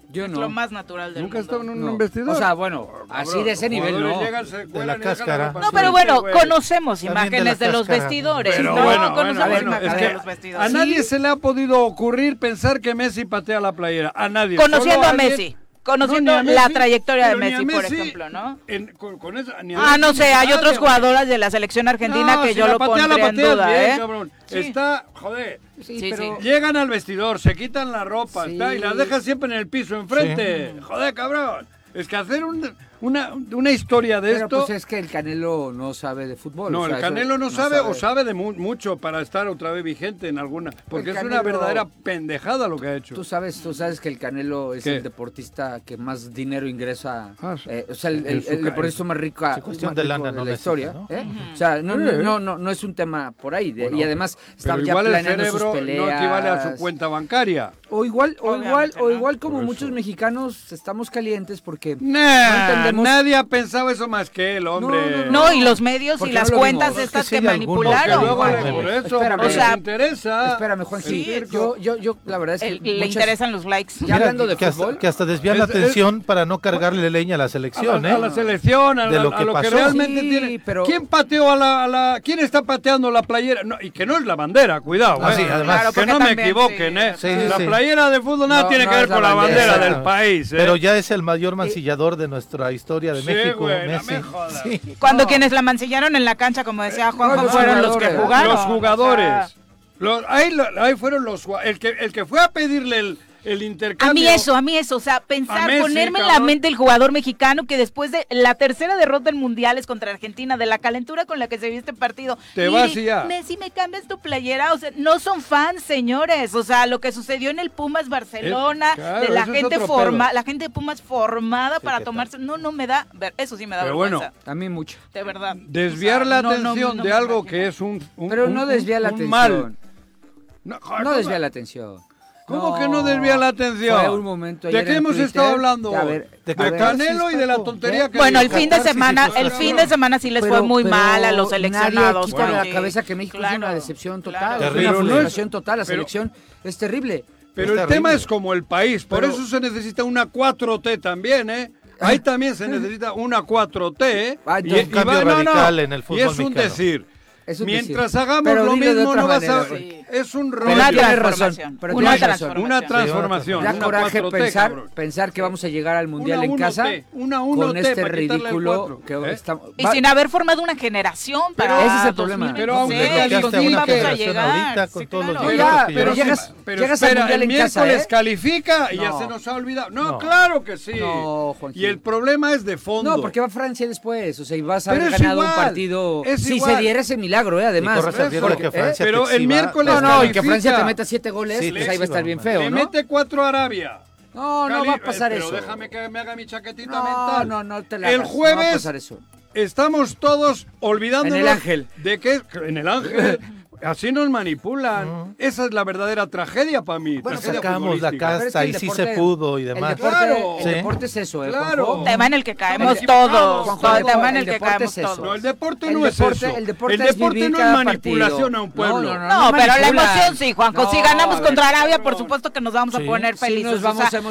Yo Es no. lo más natural del Nunca mundo. estado en un, No. vestidor. O sea, bueno, así de ese nivel no. llegan, la cáscara. No, pero bueno, conocemos También imágenes de, los vestidores. Pero no, bueno, conocemos bueno, imágenes es de los vestidores. a nadie se le ha podido ocurrir pensar que Messi patea la playera. A nadie. Conociendo a Messi. Conociendo No, la trayectoria de Messi, por ejemplo, ¿no? en- con, a Ah, no sé, hay otras jugadoras de la selección argentina No, que si yo lo pondría en duda, bien, ¿eh? cabrón. Sí. Está, joder. Sí, Sí, pero... Llegan al vestidor, se quitan la ropa, está, y la dejan siempre en el piso enfrente. Joder, cabrón. Es que hacer un- una, una historia de Pero esto. pues es que el Canelo no sabe de fútbol. no, o sea, el Canelo no, sabe, o sabe de mu- mucho para estar otra vez vigente en alguna. Porque es una verdadera pendejada lo que ha hecho. Tú sabes, tú sabes que el Canelo es ¿Qué? el deportista que más dinero ingresa. Ah, sí. eh, o sea, el, el- el deportista más rico, Sí, cuestión más de rico lana, no la de historia. cifra, ¿no? ¿eh? O sea, no, no, no, no, no es un tema por ahí. de- Bueno, y además está Pero ya igual el planeando sus cerebro peleas. no equivale a su cuenta bancaria. O igual, o Obviamente igual, o no. igual como muchos mexicanos estamos calientes porque Nah, entendemos- nadie ha pensado eso más que él, hombre. No, y los medios Porque y las no lo cuentas vimos. estas Es que que sí hay algunos Porque manipularon. luego le- por eso, Espérame. porque O sea, les interesa. Espérame, Juan, sí, yo, yo, yo, la verdad es que El- le muchas- interesan los likes. Ya hablando de que hasta, fútbol. que hasta desvían la Es- es- atención para no cargarle leña a la a selección, la, ¿eh? a la selección, a, De la- lo a que lo que pasó. realmente Sí, tiene. pero- ¿Quién pateó a la, a la- ¿Quién está pateando la playera? No, y que no es la bandera, cuidado. Ah, eh. sí, además. Claro, que porque no me también, equivoquen, sí. ¿eh? Sí, sí, la sí. Playera de fútbol nada No, tiene no que ver con la bandera bandera. del país, ¿eh? Pero ya es el mayor mancillador de nuestra historia de Sí, México, güey, no Messi. me jodas. Sí. Cuando No. quienes la mancillaron en la cancha, como decía Juan, fueron los que jugadores. jugaron. los jugadores. O sea, Los- ahí, ahí fueron los el que el que fue a pedirle el, el intercambio. A mí eso, a mí eso, o sea, pensar, Messi, ponerme en la mente el jugador mexicano que después de la tercera derrota en mundiales contra Argentina, de la calentura con la que se vio este partido, Te y vas y ya. Messi, me cambias tu playera, o sea, no son fans, señores, o sea, lo que sucedió en el Pumas Barcelona, claro, de la gente forma, la gente de Pumas formada para tomarse, no, no me da, ver, eso sí me da Pero vergüenza, bueno, A mí mucho. de verdad. Desviar O sea, la no, atención no de algo imagino. que es un, un- Pero un- no desvía la atención. mal. No, joder, No ¿cómo? desvía la atención. ¿Cómo que no desvía la atención? Fue un momento ¿De qué hemos Twitter, estado hablando? a ver, De a De Canelo y de la tontería que Bueno, el fin de semana, sí, el fin de semana sí les Pero- fue muy pero mal a los Nadie seleccionados. quita de la cabeza que México es Claro, una decepción total, claro. es Pero una no es- frustración total, la pero- selección es terrible. Pero Es el tema terrible. es como el país, por Pero- eso se necesita una 4T también, ¿eh? Ahí también se necesita una 4T, ¿eh? Ah, Y- un y cambio radical en el Y fútbol es un mexicano. decir, Mientras hagamos lo mismo, no vas a. Sí. Pues. Es un rollo. Una transformación. Pero una, transformación. Una transformación. Da coraje pensar, pensar que vamos a llegar al mundial en casa con este ridículo que ¿Eh? Y sin haber formado una generación para. Pero, ese es el problema. Pero aunque vamos a llegar. con todos Pero llegas, llegas al mundial en casa. ¿eh? miércoles califica y ya se nos ha olvidado. No, claro que sí. Y el problema es de fondo. No, porque va Francia después. O sea, y vas a haber ganado un partido. Si se diera ese milagro milagro, ¿eh? además. Porque, ¿eh? Pero el miércoles. No, no, y que Francia te meta siete goles, sí, pues ahí va a estar bien feo. Le mete cuatro Arabia. No, Cali, no va a eh, pasar pero eso. Pero déjame que me haga mi chaquetita no, mental. No, no, te la El hagas, jueves. No va a pasar eso estamos todos olvidándonos en el ángel. de que en el ángel Así nos manipulan. Esa es la verdadera tragedia para mí. Bueno, sacamos la casta y sí se pudo y demás. El deporte, claro. el deporte es eso, ¿eh? Claro. Tema en el que caemos todos. El tema en el, que caemos todos. No, el deporte no es eso. El deporte, es no es manipulación partido. a un pueblo. No, no, no, pero la emoción sí, Juanjo. si ganamos contra Arabia, por supuesto que nos vamos a poner felices.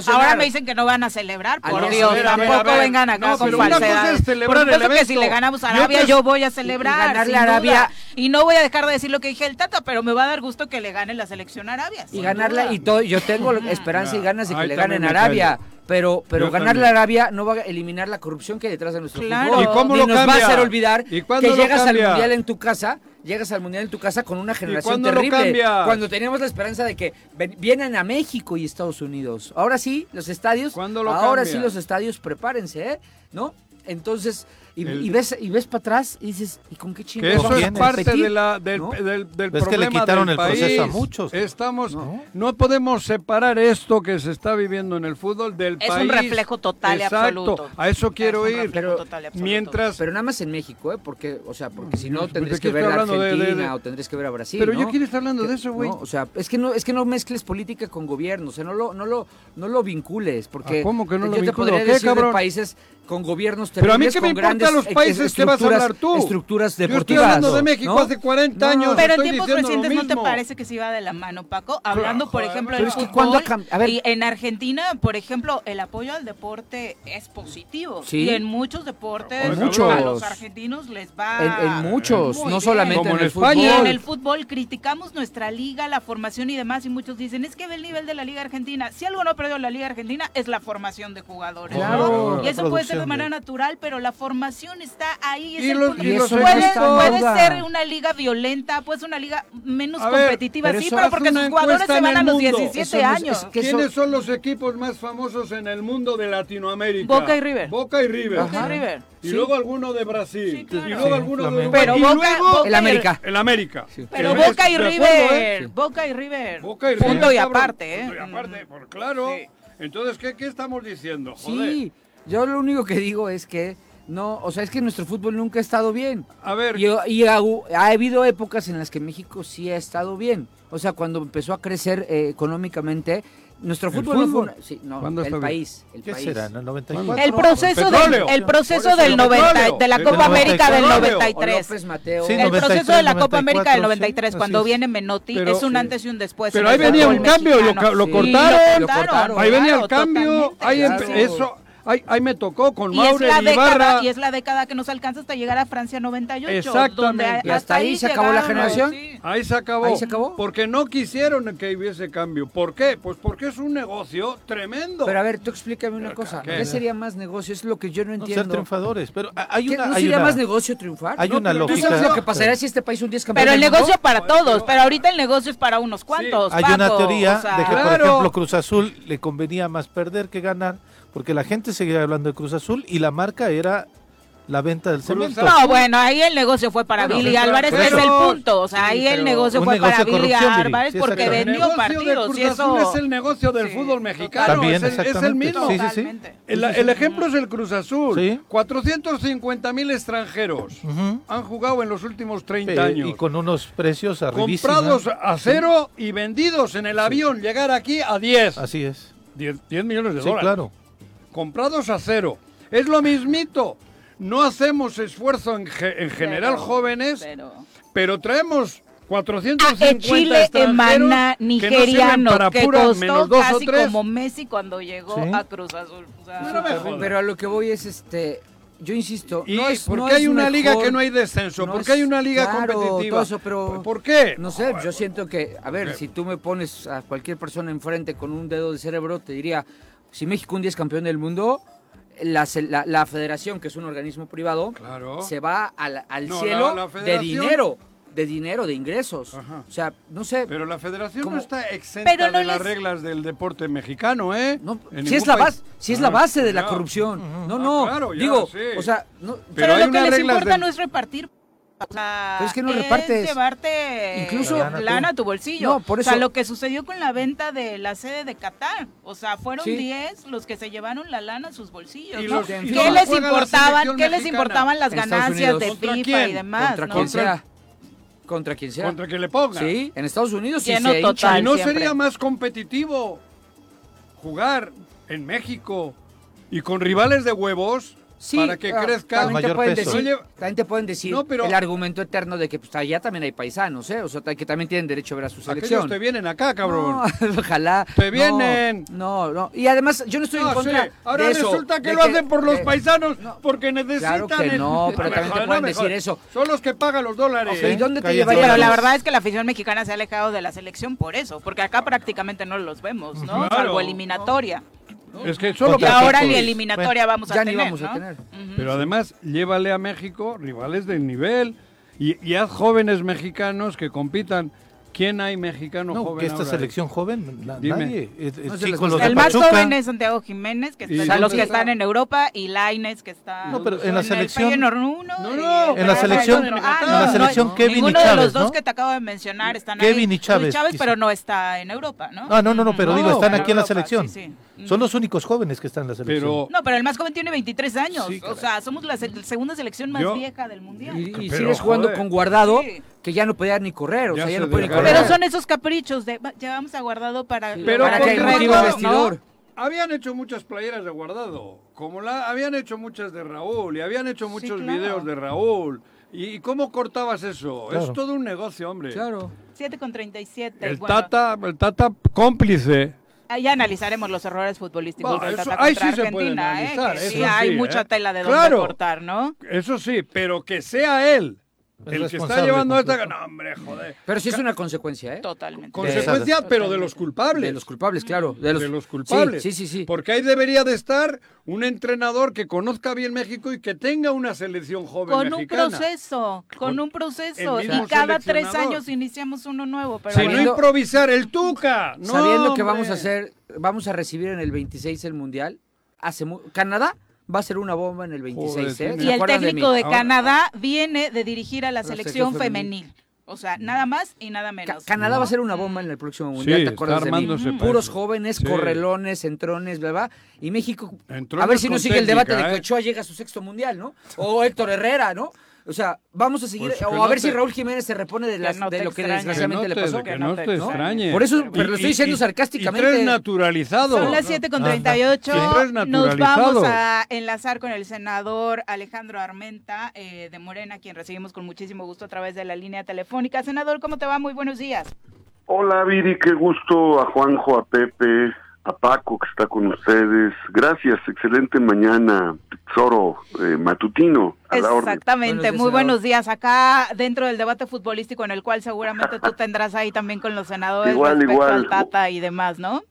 Ahora me dicen que no van a celebrar. Por Dios, tampoco vengan acá con falsedades. Por supuesto que si le ganamos a Arabia, yo voy a celebrar. Ganarle Arabia. Y no voy a dejar de decir lo que el Tata, pero me va a dar gusto que le gane la selección Arabia. Y ganarla, y todo, yo tengo esperanza y ganas de que le ganen Arabia. Pero, pero ganar la Arabia no va a eliminar la corrupción que hay detrás de nuestro claro. ¿Y cómo Ni lo nos va a hacer olvidar que llegas al Mundial en tu casa llegas al Mundial en tu casa con una generación terrible. Cuando teníamos la esperanza de que vienen a México y Estados Unidos. Ahora sí, los estadios. Ahora sí, los estadios, prepárense, ¿eh? ¿No? Entonces, y, y ves y ves para atrás y dices, ¿y con qué chingados? Eso es parte de la, del, ¿No? del, del pues problema es que le quitaron el país. proceso a muchos. Estamos, ¿No? podemos separar esto que se está viviendo en el fútbol del es país. Es un reflejo total y absoluto. A eso quiero ir. Pero, mientras, pero nada más en México, ¿eh? Porque, o sea, porque si no pues, pues, tendrías que ver a Argentina o tendrías que ver a Brasil. Pero yo quiero estar hablando de eso, güey. o sea, es que no es que no mezcles política con gobierno, o sea, no lo no lo no lo vincules, porque ¿Cómo que no yo lo te podría decir de países con gobiernos Pero a mí que me importa los países que vas a hablar tú. Estructuras deportivas. Yo estoy hablando de México hace 40 años. Pero en tiempos recientes no te parece que se iba de la mano, Paco. Hablando, por ejemplo, del fútbol, a ver. Y en Argentina, por ejemplo, el apoyo al deporte es positivo. ¿Sí? Y en muchos deportes muchos. a los argentinos les va En, muchos, no solamente en, el fútbol. Y en el fútbol criticamos nuestra liga, la formación y demás, y muchos dicen, es que ve el nivel de la liga argentina. Si algo no ha perdido la liga argentina es la formación de jugadores. Claro. Y eso puede ser de manera natural, pero la formación está ahí. Es y y puede, ser una liga violenta, puede ser una liga menos competitiva, sí, pero porque sus jugadores se van a los 17 años. ¿Quiénes son... los equipos más famosos en el mundo de Latinoamérica? Boca y River. Boca y River. Boca y River. Y luego alguno de Brasil. Y luego sí, alguno de Uruguay. Pero Boca, el América. El América. Pero ¿eh? Boca y River. Boca y River. Boca y River. Punto y aparte, ¿eh? Punto y aparte, por claro. Entonces, ¿qué, ¿qué, estamos diciendo? Joder. Sí, yo lo único que digo es que no, o sea, es que nuestro fútbol nunca ha estado bien. A ver. Y, y ha, ha, habido épocas en las que México sí ha estado bien. O sea, cuando empezó a crecer eh, económicamente, nuestro fútbol, fútbol, no fue sí, no, el país, el ¿Qué país. será? ¿no? ¿El, 94? el proceso del el proceso del 90 de la Copa América del 93. Sí, 94, el proceso de la Copa América del 93 sí, cuando viene Menotti pero, es un antes y un después. Pero ahí venía un cambio, lo, lo, cortaron, lo, cortaron, Ahí venía el cambio, ahí eso Ahí, ahí me tocó con y Maure es la Ibarra. Y es la década que nos alcanza hasta llegar a Francia 98. Exactamente. Donde hasta, ahí, ahí se acabó la generación. Sí. Ahí se acabó. Ahí se acabó. Porque no quisieron que hubiese cambio. ¿Por qué? Pues porque es un negocio tremendo. Pero a ver, tú explícame una pero, cosa. ¿Qué, sería más negocio? Es lo que yo no entiendo. No, ser triunfadores. Pero hay una, ¿No hay sería una... más negocio triunfar? Hay no, una lógica. ¿Tú sabes lo que pasaría si este país un día es campeón? Pero el negocio para todos. Pero ahorita el negocio es para unos cuantos. Sí. Hay una teoría o sea... de que, por ejemplo, Cruz Azul le convenía más perder que ganar porque la gente seguía hablando de Cruz Azul y la marca era la venta del cemento. No, bueno, ahí el negocio fue para bueno, Billy Álvarez, pero, es el punto. O sea, ahí sí, el negocio fue negocio para Billy Álvarez sí, porque vendió partidos. y eso... es el negocio del sí, fútbol mexicano. También, es, el, es, el, mismo. El, el, ejemplo es el Cruz Azul. 450 mil extranjeros uh -huh. han jugado en los últimos 30 años. Y con unos precios arribísimos. Comprados a cero y vendidos en el avión. Llegar aquí a 10. Así es. 10, millones de dólares. claro comprados a cero. Es lo mismito. No hacemos esfuerzo en, en general jóvenes, pero... traemos 450 ah, en Chile, extranjeros nigeriano, que, costó menos como Messi cuando llegó a Cruz Azul. No pero, pero a lo que voy es este yo insisto, ¿Y no es, porque no hay una liga que no hay descenso? No porque hay una liga competitiva? Eso, pero ¿Por qué? No sé, yo siento que, a ver, si tú me pones a cualquier persona enfrente con un dedo de cerebro, te diría, si México un día es campeón del mundo, la, la- la federación, que es un organismo privado, Claro. se va al, al No, cielo la- la de dinero, de dinero, de ingresos. Ajá. O sea, no sé, Pero la federación ¿Cómo? no está exenta Pero no de las les- reglas del deporte mexicano, ¿eh? no, si es la base, si es la Ah, base de la corrupción. No, Ah, no, claro, ya, digo, sí. o sea, no, Pero Pero, lo que les importa no es repartir. O sea, Pero es que no es repartes. llevarte Incluso- lana, Lana a tu bolsillo. No, por O sea, lo que sucedió con la venta de la sede de Qatar. O sea, fueron Sí. 10 los que se llevaron la lana a sus bolsillos. Y ¿no? los- ¿Qué les importaban? ¿Qué les importaban las ganancias de ¿Contra FIFA quién? y demás? contra ¿no? quien sea. Contra quien sea. Contra que le ponga. Sí, en Estados Unidos sí se total. hinchan. ¿Y no siempre. sería más competitivo jugar en México y con rivales de huevos Sí, para que ah, crezca? También te, pueden peso. decir, Oye, también te pueden decir No, pero- el argumento eterno de que pues, allá también hay paisanos, ¿eh? O sea, que también tienen derecho a ver a su Aquellos selección. te vienen acá, cabrón. No, ojalá. Te vienen. No, no. Y además, yo no estoy en contra sí. Ahora de eso, resulta que de lo hacen por los de- paisanos no. porque necesitan. Claro que el- no, pero también te pueden decir eso. Son los que pagan los dólares. ¿Y dónde te llevaría? Pero la verdad es que la afición mexicana se ha alejado de la selección por eso, porque acá prácticamente no los vemos, ¿no? Claro. Salvo eliminatoria. Es que solo Y Porque ahora ni eliminatoria vamos a ya ni tener. vamos a ¿no? tener. Ujú. Pero además, llévale a México rivales del nivel y, y haz jóvenes mexicanos que compitan. ¿Quién hay mexicano No, joven que esta ahora? selección joven, la- Dime. nadie. Es, es No se chico les los de El más joven es Santiago Jiménez, que ¿Y está, los que está? están en Europa, y Laines, que está No, pero en la el selección- uno, No, no, el en la selección- Madrid, en ah, la selección no, Kevin y ninguno de Chávez, los dos ¿no? que te acabo de mencionar están Kevin ahí. y Chávez, Chávez, pero no está en Europa, ¿no? Ah, no, no, no, pero No, digo, están aquí en la selección. Son los únicos jóvenes que están en la selección. Pero No, pero el más joven tiene 23 años. O sea, somos la se- segunda selección más vieja del mundial. Y, sigues jugando con guardado, que ya no podía ni correr, o sea, ya no puede ni correr. Pero son esos caprichos de "Va, llevamos a guardado para, Pero para que al vestidor. habían hecho muchas playeras de guardado, como la habían hecho muchas de Raúl y habían hecho muchos claro. videos de Raúl. ¿Y cómo cortabas eso? Claro. Es todo un negocio, hombre. Claro. 7 con 37. El bueno, Tata, el Tata cómplice. Ya analizaremos los errores futbolísticos Va, del eso- Tata ahí contra sí se puede Argentina, ¿eh? analizar, Que sí, hay sí, mucha ¿eh? tela de Claro. donde cortar, ¿no? Eso sí, pero que sea él El que está llevando esta... completo. No, hombre, joder. Pero sí es una consecuencia, ¿eh? Totalmente. Consecuencia, pero de los culpables. De los culpables, claro. De los, de los culpables. Sí, sí, sí. sí. Porque ahí debería de estar un entrenador que conozca bien México y que tenga una selección joven Con un proceso, con Con un proceso. Y cada tres años iniciamos uno nuevo. Pero Si bueno. no improvisar el Tuca. No, Sabiendo que hombre. vamos a hacer, vamos a recibir en el 26 el Mundial, hace mu- Canadá va a ser una bomba en el 26, Joder, ¿eh? ¿Se Y el de técnico de, Ahora- Canadá viene de dirigir a la selección selección femenil. O sea, nada más y nada Ca- menos. Canadá ¿no? va a ser una bomba en el próximo Mundial, Sí, ¿te acuerdas está de mí? Puros jóvenes, Sí. correlones, entrones, bla, bla. Y México, Entrones a ver si no sigue el debate de técnica, que ¿eh? Ochoa llega a su sexto Mundial, ¿no? O Héctor Herrera, ¿no? O sea, vamos a seguir, Pues o a no ver te- si Raúl Jiménez se repone de, las- no de lo que extrañe. desgraciadamente que no le pasó. que Que no te extrañe. Por eso, pero Y- lo estoy diciendo y- sarcásticamente. Y tres naturalizado. Son las 7 con 38. Siempre es Nos vamos a enlazar con el senador Alejandro Armenta eh, de Morena, quien recibimos con muchísimo gusto a través de la línea telefónica. Senador, ¿cómo te va? Muy buenos días. Hola Viri, qué gusto a Juanjo, a Pepe, a Paco que está con ustedes. Gracias, excelente mañana, Tesoro eh, matutino, a la orden. Exactamente, Buenos días, muy buenos días. Acá dentro del debate futbolístico en el cual seguramente tú tendrás ahí también con los senadores Igual, igual. al Tata y demás, ¿no?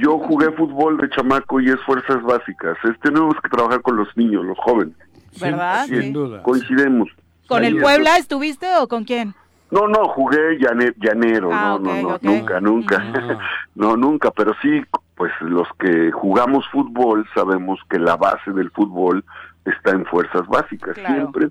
Yo jugué fútbol de chamaco y es fuerzas básicas. Es, tenemos que trabajar con los niños, los jóvenes. ¿Verdad? Sí. Sin duda. Coincidemos. ¿Con Ahí el es- Puebla estuviste o con quién? No, no, jugué llane- llanero, Ah, no, no, no, nunca, nunca. Ah. no, nunca, pero sí, pues los que jugamos fútbol sabemos que la base del fútbol está en fuerzas básicas. Claro. Siempre,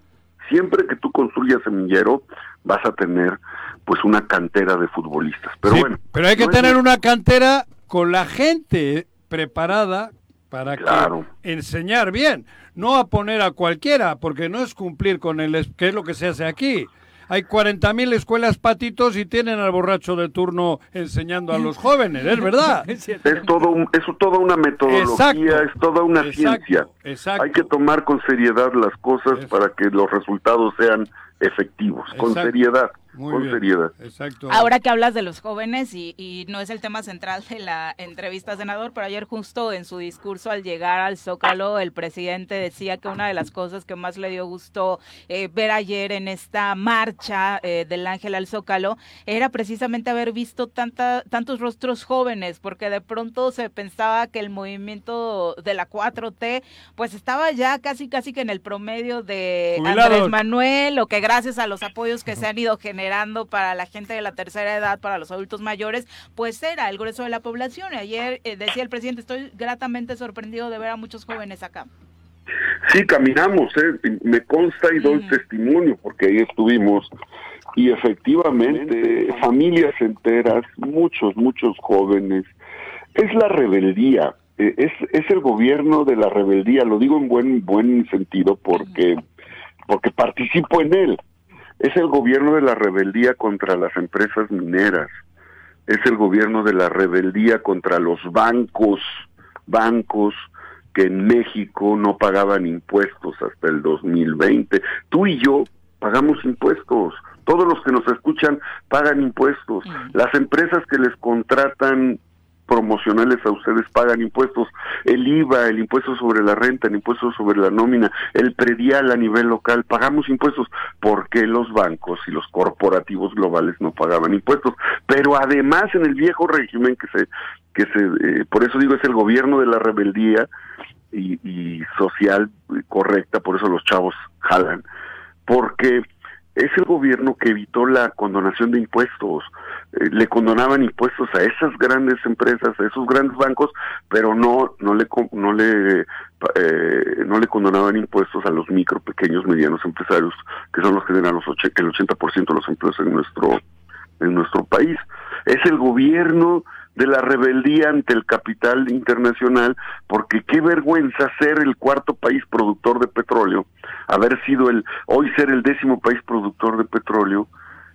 siempre que tú construyas semillero, vas a tener pues una cantera de futbolistas. Pero Sí, bueno. pero hay que no tener una cantera con la gente preparada para Claro. que enseñar bien, no a poner a cualquiera, porque no es cumplir con el es- que es lo que se hace aquí. Hay 40.000 escuelas patitos y tienen al borracho de turno enseñando a los jóvenes, es verdad. Es todo un- es toda una metodología, Exacto. es toda una Exacto, ciencia. exacto. Hay que tomar con seriedad las cosas para que los resultados sean efectivos, con Exacto. seriedad. Muy con bien. seriedad. Exacto. Ahora que hablas de los jóvenes y, y no es el tema central de la entrevista, senador, pero ayer justo en su discurso al llegar al Zócalo, el presidente decía que una de las cosas que más le dio gusto eh, ver ayer en esta marcha eh, del Ángel al Zócalo era precisamente haber visto tanta, tantos rostros jóvenes, porque de pronto se pensaba que el movimiento de la 4T pues estaba ya casi casi que en el promedio de Jubilados. Andrés Manuel o que gracias a los apoyos que se han ido generando para la gente de la tercera edad, para los adultos mayores, pues era el grueso de la población. Y ayer eh, decía el presidente, estoy gratamente sorprendido de ver a muchos jóvenes acá. Sí, caminamos, ¿eh? me consta y doy Ujú. testimonio porque ahí estuvimos y efectivamente familias enteras, muchos, muchos jóvenes. Es la rebeldía, eh, es, es el gobierno de la rebeldía, lo digo en buen, buen sentido porque, porque participo en él. Es el gobierno de la rebeldía contra las empresas mineras, es el gobierno de la rebeldía contra los bancos, bancos que en México no pagaban impuestos hasta el 2020. Tú y yo pagamos impuestos. Todos los que nos escuchan pagan impuestos. Las empresas que les contratan promocionales a ustedes pagan impuestos, el IVA, el impuesto sobre la renta, el impuesto sobre la nómina, el predial a nivel local, pagamos impuestos. Porque los bancos y los corporativos globales no pagaban impuestos, pero además en el viejo régimen que se que se eh, por eso digo es el gobierno de la rebeldía y, y social correcta, por eso los chavos jalan, porque es el gobierno que evitó la condonación de impuestos. Eh, le condonaban impuestos a esas grandes empresas, a esos grandes bancos, pero no no le no le eh, no le condonaban impuestos a los micro, pequeños, medianos empresarios, que son los que generan los el 80% de los empleos en nuestro en nuestro país. Es el gobierno de la rebeldía ante el capital internacional, porque qué vergüenza ser el cuarto país productor de petróleo, haber sido el, hoy ser el décimo país productor de petróleo,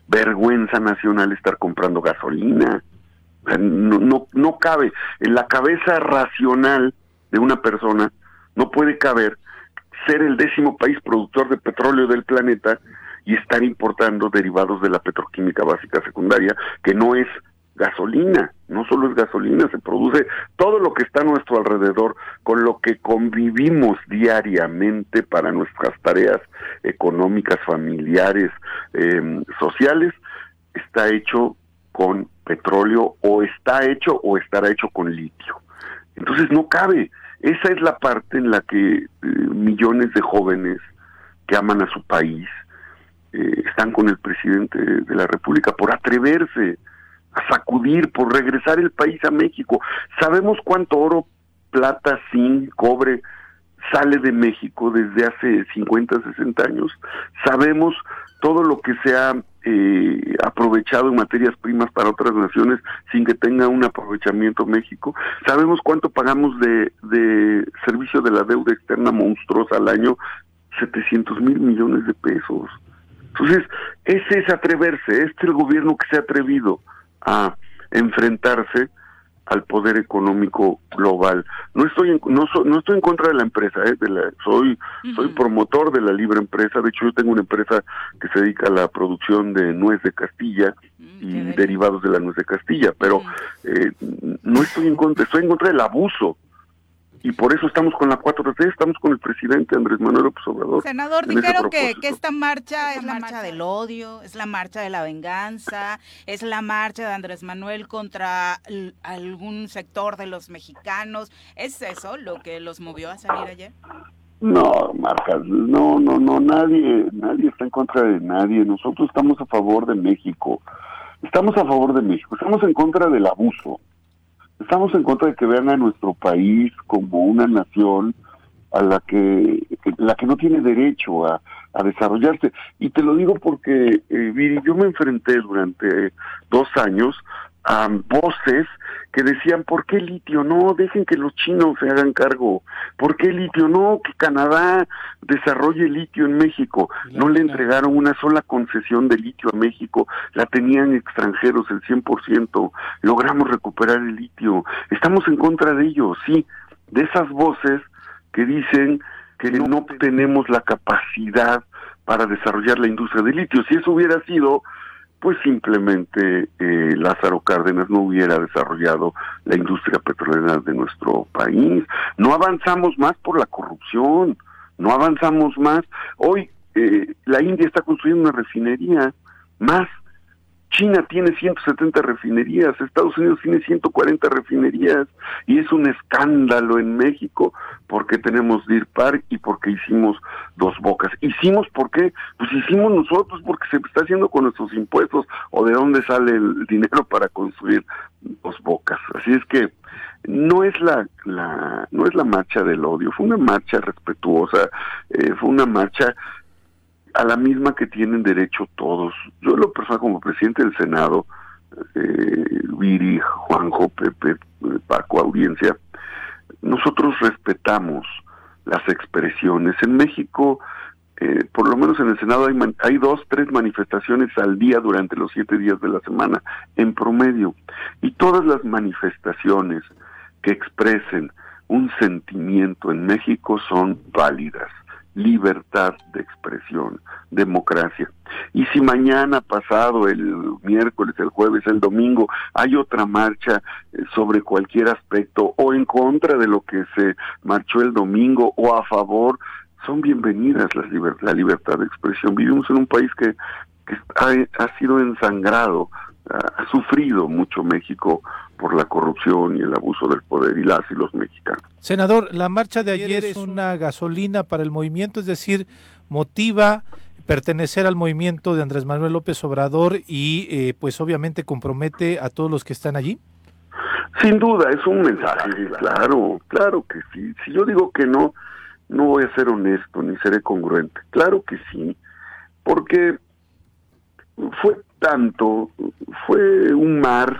vergüenza nacional estar comprando gasolina. No, no, no cabe, en la cabeza racional de una persona no puede caber ser el décimo país productor de petróleo del planeta y estar importando derivados de la petroquímica básica secundaria, que no es gasolina, no solo es gasolina, se produce todo lo que está a nuestro alrededor, con lo que convivimos diariamente para nuestras tareas económicas, familiares, eh, sociales, está hecho con petróleo o está hecho o estará hecho con litio. Entonces no cabe. Esa es la parte en la que eh, millones de jóvenes que aman a su país eh, están con el presidente de la República por atreverse a sacudir, por regresar el país a México. Sabemos cuánto oro, plata, zinc, cobre sale de México desde hace 50, 60 años. Sabemos todo lo que se ha eh, aprovechado en materias primas para otras naciones sin que tenga un aprovechamiento México. Sabemos cuánto pagamos de, de servicio de la deuda externa monstruosa al año, 700 mil millones de pesos. Entonces, ese es atreverse, este es el gobierno que se ha atrevido a enfrentarse al poder económico global. No estoy en, no, so- no estoy en contra de la empresa, ¿eh? de la- soy soy promotor de la libre empresa. De hecho, yo tengo una empresa que se dedica a la producción de nuez de Castilla Mm, y derivados de la nuez de Castilla, pero eh, no estoy en contra, estoy en contra del abuso. Y por eso estamos con la 4T, estamos con el presidente Andrés Manuel López Obrador. Senador, dijeron que, esta marcha es la marcha del odio, es la marcha de la venganza, es la marcha de Andrés Manuel contra algún sector de los mexicanos. ¿Es eso lo que los movió a salir ayer? No, Marcas, no, no, no, nadie, nadie está en contra de nadie. Nosotros estamos a favor de México. Estamos a favor de México. Estamos en contra del abuso. Estamos en contra de que vean a nuestro país como una nación a la que, la que no tiene derecho a, a desarrollarse. Y te lo digo porque, eh, Viri, yo me enfrenté durante dos años a voces que decían, ¿por qué litio? No, dejen que los chinos se hagan cargo. ¿Por qué litio? No, que Canadá desarrolle litio en México. No le entregaron una sola concesión de litio a México, la tenían extranjeros el 100%. Logramos recuperar el litio. Estamos en contra de ellos, sí, de esas voces que dicen que no tenemos la capacidad para desarrollar la industria del litio. Si eso hubiera sido, pues simplemente eh, Lázaro Cárdenas no hubiera desarrollado la industria petrolera de nuestro país. No avanzamos más por la corrupción, no avanzamos más. Hoy eh, la India está construyendo una refinería más. China tiene 170 refinerías, Estados Unidos tiene 140 refinerías y es un escándalo en México porque tenemos Deer Park y porque hicimos dos bocas. Hicimos por qué? Pues hicimos nosotros porque se está haciendo con nuestros impuestos o de dónde sale el dinero para construir dos bocas. Así es que no es la, la no es la marcha del odio, fue una marcha respetuosa, eh, fue una marcha a la misma que tienen derecho todos. Yo lo personal como presidente del Senado, eh, Viri, Juanjo, Pepe, Paco, audiencia, nosotros respetamos las expresiones. En México, eh, por lo menos en el Senado hay, hay dos, tres manifestaciones al día durante los siete días de la semana, en promedio. Y todas las manifestaciones que expresen un sentimiento en México son válidas. Libertad de expresión, democracia. Y si mañana pasado, el miércoles, el jueves, el domingo, hay otra marcha eh, sobre cualquier aspecto o en contra de lo que se marchó el domingo o a favor, son bienvenidas las la libertad de expresión. Vivimos en un país que, ha sido ensangrado, ha, sufrido mucho México por la corrupción y el abuso del poder y las y los mexicanos. Senador, la marcha de ayer es una gasolina para el movimiento, es decir, motiva pertenecer al movimiento de Andrés Manuel López Obrador y eh, pues obviamente compromete a todos los que están allí. Sin duda, es un mensaje, claro, claro que sí. Si yo digo que no, no voy a ser honesto ni seré congruente. Claro que sí, porque fue tanto, fue un mar,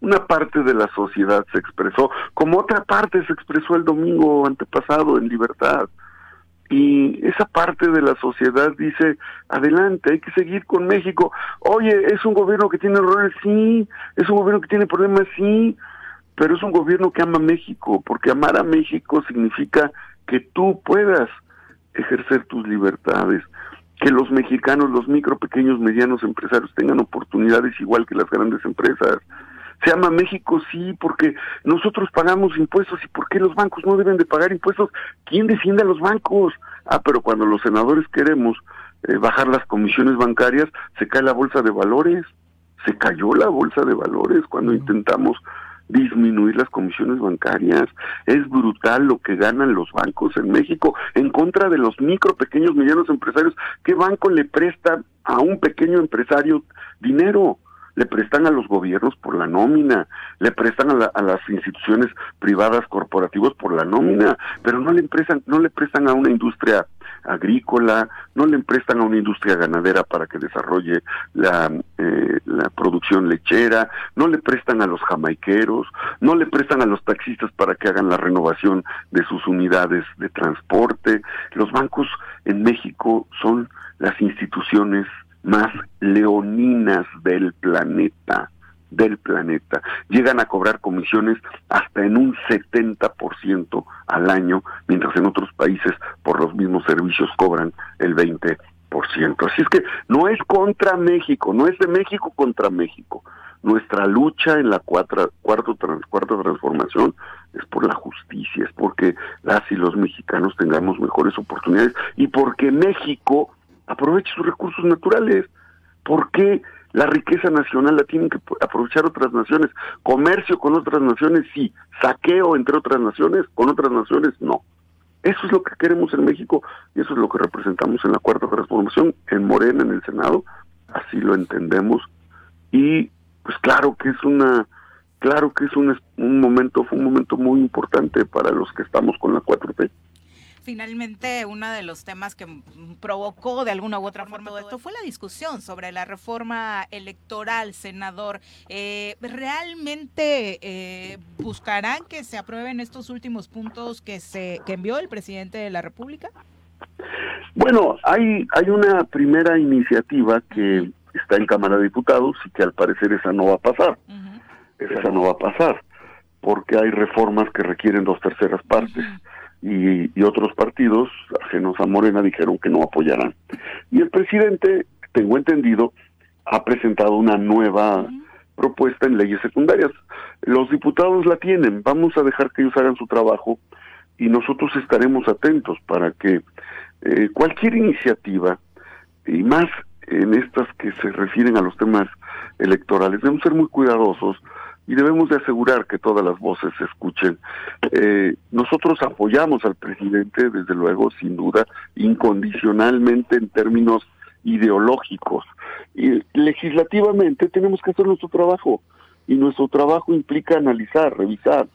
una parte de la sociedad se expresó, como otra parte se expresó el domingo antepasado en libertad. Y esa parte de la sociedad dice, adelante, hay que seguir con México. Oye, es un gobierno que tiene errores, sí, es un gobierno que tiene problemas, sí, pero es un gobierno que ama México, porque amar a México significa que tú puedas ejercer tus libertades, que los mexicanos, los micro, pequeños, medianos empresarios tengan oportunidades igual que las grandes empresas. Se ama México, sí, porque nosotros pagamos impuestos y ¿por qué los bancos no deben de pagar impuestos? ¿Quién defiende a los bancos? Ah, pero cuando los senadores queremos eh, bajar las comisiones bancarias, se cae la bolsa de valores. Se cayó la bolsa de valores cuando intentamos disminuir las comisiones bancarias. Es brutal lo que ganan los bancos en México en contra de los micro, pequeños, medianos empresarios. ¿Qué banco le presta a un pequeño empresario dinero? Le prestan a los gobiernos por la nómina, le prestan a, la- a las instituciones privadas corporativas por la nómina, pero no le prestan, no le prestan a una industria agrícola, no le prestan a una industria ganadera para que desarrolle la, eh, la producción lechera, no le prestan a los jamaiqueros, no le prestan a los taxistas para que hagan la renovación de sus unidades de transporte. Los bancos en México son las instituciones más leoninas del planeta del planeta. Llegan a cobrar comisiones hasta en un 70% al año, mientras en otros países por los mismos servicios cobran el 20%. Así es que no es contra México, no es de México contra México. Nuestra lucha en la cuarta, cuarto, trans- cuarta transformación es por la justicia, es porque las y los mexicanos tengamos mejores oportunidades y porque México aproveche sus recursos naturales. ¿Por qué la riqueza nacional la tienen que aprovechar otras naciones? Comercio con otras naciones, sí. Saqueo entre otras naciones, con otras naciones, no. Eso es lo que queremos en México y eso es lo que representamos en la cuarta transformación, en Morena, en el Senado, así lo entendemos. Y pues claro que es una, claro que es un, un momento, fue un momento muy importante para los que estamos con la 4T. Finalmente, uno de los temas que provocó de alguna u otra forma todo esto fue la discusión sobre la reforma electoral, senador. Eh, ¿Realmente eh, buscarán que se aprueben estos últimos puntos que se que envió el presidente de la República? Bueno, hay, hay una primera iniciativa que está en Cámara de Diputados y que al parecer esa no va a pasar. Esa no va a pasar, porque hay reformas que requieren dos terceras partes y, y otros partidos ajenos a Morena dijeron que no apoyarán. Y el presidente, tengo entendido, ha presentado una nueva propuesta en leyes secundarias. Los diputados la tienen, vamos a dejar que ellos hagan su trabajo y nosotros estaremos atentos para que eh, cualquier iniciativa, y más en estas que se refieren a los temas electorales, debemos ser muy cuidadosos y debemos de asegurar que todas las voces se escuchen. Eh, nosotros apoyamos al presidente, desde luego, sin duda, incondicionalmente en términos ideológicos. Y legislativamente tenemos que hacer nuestro trabajo y nuestro trabajo implica analizar, revisar,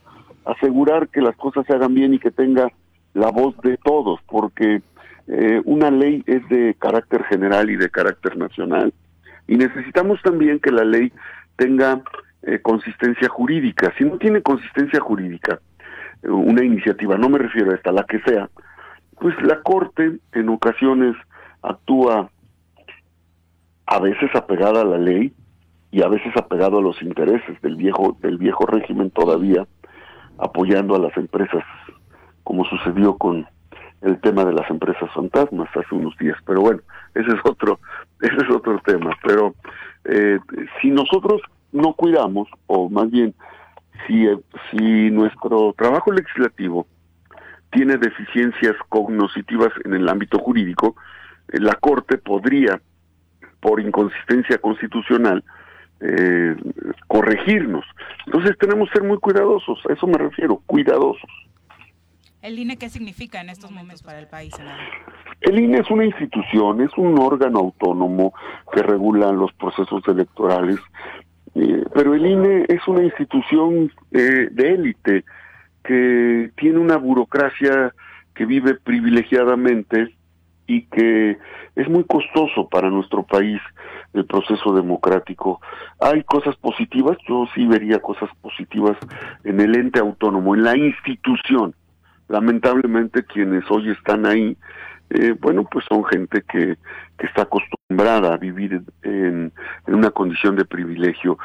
asegurar que las cosas se hagan bien y que tenga la voz de todos, porque eh, una ley es de carácter general y de carácter nacional. Y necesitamos también que la ley tenga eh, consistencia jurídica. Si no tiene consistencia jurídica, eh, una iniciativa, no me refiero a esta, la que sea, pues la Corte en ocasiones actúa a veces apegada a la ley y a veces apegado a los intereses del viejo del viejo régimen todavía apoyando a las empresas como sucedió con el tema de las empresas fantasmas hace unos días pero bueno ese es otro ese es otro tema pero eh, si nosotros no cuidamos o más bien si si nuestro trabajo legislativo tiene deficiencias cognoscitivas en el ámbito jurídico eh, la corte podría por inconsistencia constitucional, eh, corregirnos. Entonces tenemos que ser muy cuidadosos, a eso me refiero, cuidadosos. ¿El INE qué significa en estos momentos para el país, senador? El INE es una institución, es un órgano autónomo que regula los procesos electorales, pero el INE es una institución eh, de élite que tiene una burocracia que vive privilegiadamente y que es muy costoso para nuestro país el proceso democrático. Hay cosas positivas, yo sí vería cosas positivas en el ente autónomo, en la institución. Lamentablemente quienes hoy están ahí, eh, bueno, pues son gente que, que está acostumbrada a vivir en, en una condición de privilegio.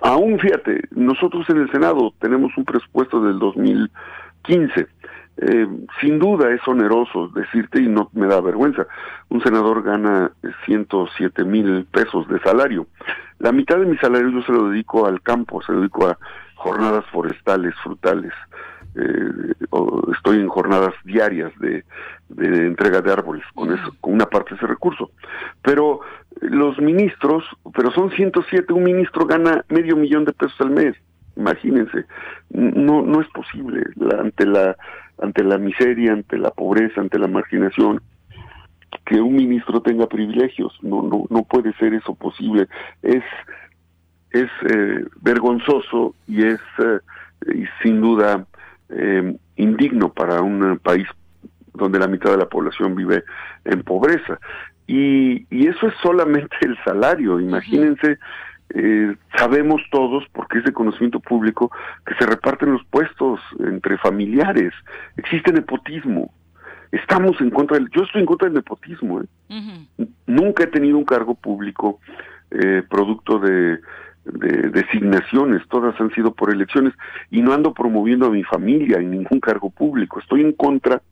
Aún, fíjate, nosotros en el Senado tenemos un presupuesto del 2015 eh, sin duda es oneroso decirte y no me da vergüenza. Un senador gana 107 mil pesos de salario. La mitad de mi salario yo se lo dedico al campo, se lo dedico a jornadas forestales, frutales. Eh, estoy en jornadas diarias de, de entrega de árboles con eso, con una parte de ese recurso. Pero los ministros, pero son 107, un ministro gana medio millón de pesos al mes. Imagínense, no no es posible ante la ante la miseria, ante la pobreza, ante la marginación, que un ministro tenga privilegios. No, no, no puede ser eso posible. Es, es eh, vergonzoso y es eh, y sin duda eh, indigno para un país donde la mitad de la población vive en pobreza. Y, y eso es solamente el salario. Imagínense eh, sabemos todos, porque es de conocimiento público, que se reparten los puestos entre familiares. Existe nepotismo. Estamos en contra del... Yo estoy en contra del nepotismo. ¿eh? Nunca he tenido un cargo público eh, producto de, de designaciones, todas han sido por elecciones, y no ando promoviendo a mi familia en ningún cargo público. Estoy en contra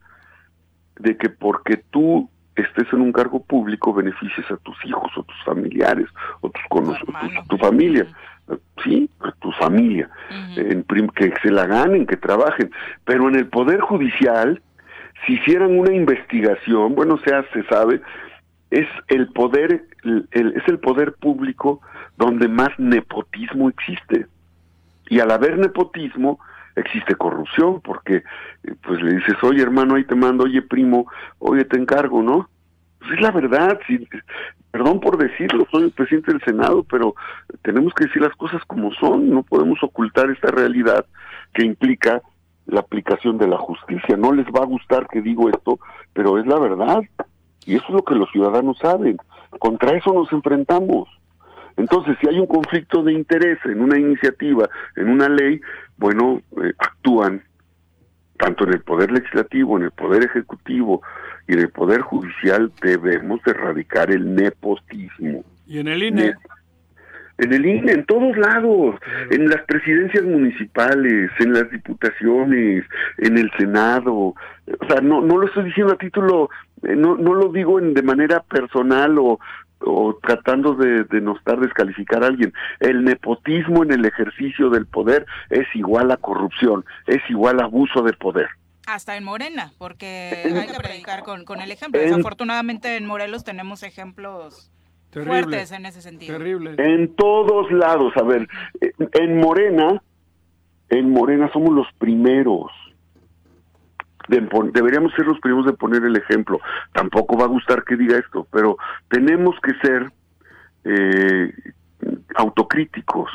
de que porque tú estés en un cargo público beneficies a tus hijos o tus familiares o tus conocidos, tu, familia, sí, a tu familia, en que se la ganen, que trabajen, pero en el poder judicial si hicieran una investigación, bueno, sea se sabe, es el poder es el poder público donde más nepotismo existe. Y al haber nepotismo, existe corrupción, porque eh, pues le dices, oye hermano, ahí te mando, oye primo, oye te encargo, ¿no? Pues es la verdad, sí, perdón por decirlo, soy el presidente del Senado, pero tenemos que decir las cosas como son, no podemos ocultar esta realidad que implica la aplicación de la justicia. No les va a gustar que digo esto, pero es la verdad. Y eso es lo que los ciudadanos saben. Contra eso nos enfrentamos. Entonces, si hay un conflicto de interés en una iniciativa, en una ley, bueno, eh, actúan tanto en el poder legislativo, en el poder ejecutivo y en el poder judicial debemos erradicar el nepotismo. ¿Y en el INE? En el INE, en todos lados, en las presidencias municipales, en las diputaciones, en el Senado. O sea, no, no lo estoy diciendo a título, eh, no, no lo digo en, de manera personal o, o tratando de denostar, descalificar a alguien. El nepotismo en el ejercicio del poder es igual a corrupción, es igual a abuso de poder. Hasta en Morena, porque En- hay que predicar con, con el ejemplo. En- Desafortunadamente en Morelos tenemos ejemplos Terrible. fuertes en ese sentido. Terrible. En todos lados, a ver, eh, en Morena, en Morena somos los primeros. De deberíamos ser los primeros de poner el ejemplo. Tampoco va a gustar que diga esto, pero tenemos que ser eh, autocríticos.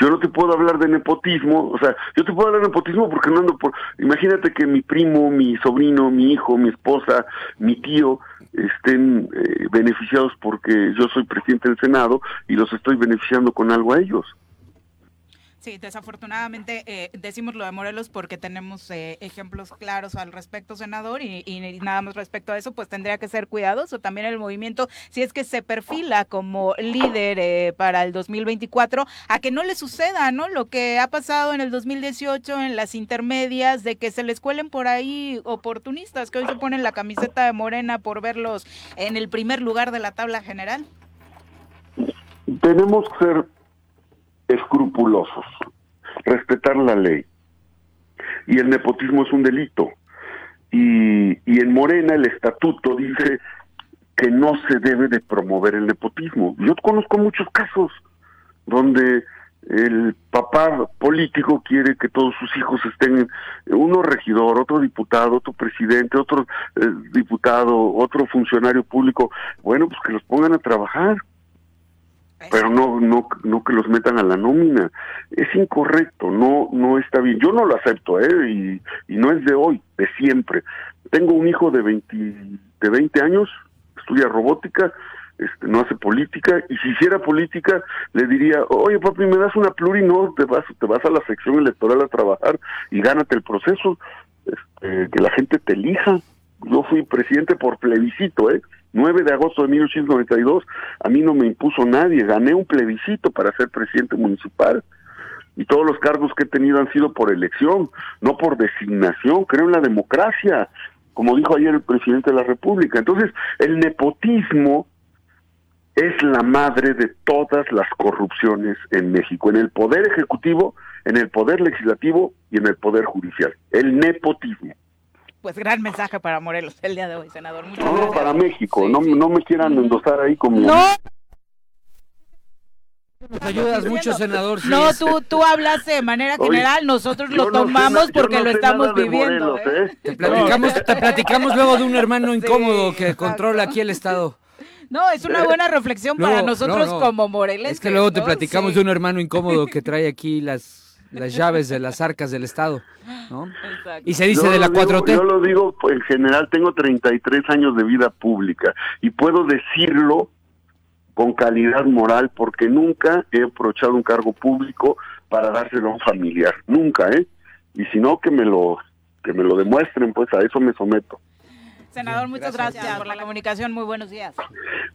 Yo no te puedo hablar de nepotismo, o sea, yo te puedo hablar de nepotismo porque no ando por... Imagínate que mi primo, mi sobrino, mi hijo, mi esposa, mi tío estén eh, beneficiados porque yo soy presidente del Senado y los estoy beneficiando con algo a ellos. Sí, desafortunadamente eh, decimos lo de Morelos porque tenemos eh, ejemplos claros al respecto, senador, y, nada más respecto a eso, pues tendría que ser cuidadoso también el movimiento, si es que se perfila como líder eh, para el 2024, a que no le suceda, ¿no? Lo que ha pasado en el 2018 en las intermedias, de que se les cuelen por ahí oportunistas que hoy se ponen la camiseta de Morena por verlos en el primer lugar de la tabla general. Tenemos que ser escrupulosos, respetar la ley. Y el nepotismo es un delito. Y, y en Morena el estatuto dice que no se debe de promover el nepotismo. Yo conozco muchos casos donde el papá político quiere que todos sus hijos estén, uno regidor, otro diputado, otro presidente, otro eh, diputado, otro funcionario público, bueno, pues que los pongan a trabajar pero no no no que los metan a la nómina. Es incorrecto no no está bien. Yo no lo acepto eh y, y no es de hoy de siempre. Tengo un hijo de 20 de 20 años estudia robótica este, no hace política y si hiciera política le diría oye papi me das una pluri te vas te vas a la sección electoral a trabajar y gánate el proceso este, que la gente te elija yo fui presidente por plebiscito eh 9 de agosto de 1892, a mí no me impuso nadie, gané un plebiscito para ser presidente municipal y todos los cargos que he tenido han sido por elección, no por designación, creo en la democracia, como dijo ayer el presidente de la República. Entonces, el nepotismo es la madre de todas las corrupciones en México, en el poder ejecutivo, en el poder legislativo y en el poder judicial. El nepotismo. Pues gran mensaje para Morelos el día de hoy, senador. Muchas No, no, gracias. para México, Sí, no, sí. no me quieran endosar ahí como... No, Nos ayudas mucho, senador. sí no, tú, tú hablas de manera Oye, general, nosotros lo no sé tomamos porque no lo estamos viviendo. Morelos, ¿eh? ¿eh? Te platicamos, te platicamos luego de un hermano Sí, incómodo que exacto. controla aquí el Estado. No, es una buena reflexión para nosotros no, no. como morelenses. Es que luego te ¿no? platicamos Sí. de un hermano incómodo que trae aquí las, las llaves de las arcas del Estado. Y se dice Yo de la digo- 4T. Yo lo digo, pues, en general, tengo 33 años de vida pública y puedo decirlo con calidad moral porque nunca he aprovechado un cargo público para dárselo a un familiar, nunca, ¿eh? Y si no, que me lo que me lo demuestren, pues a eso me someto. Senador, muchas gracias, por la comunicación. Muy buenos días.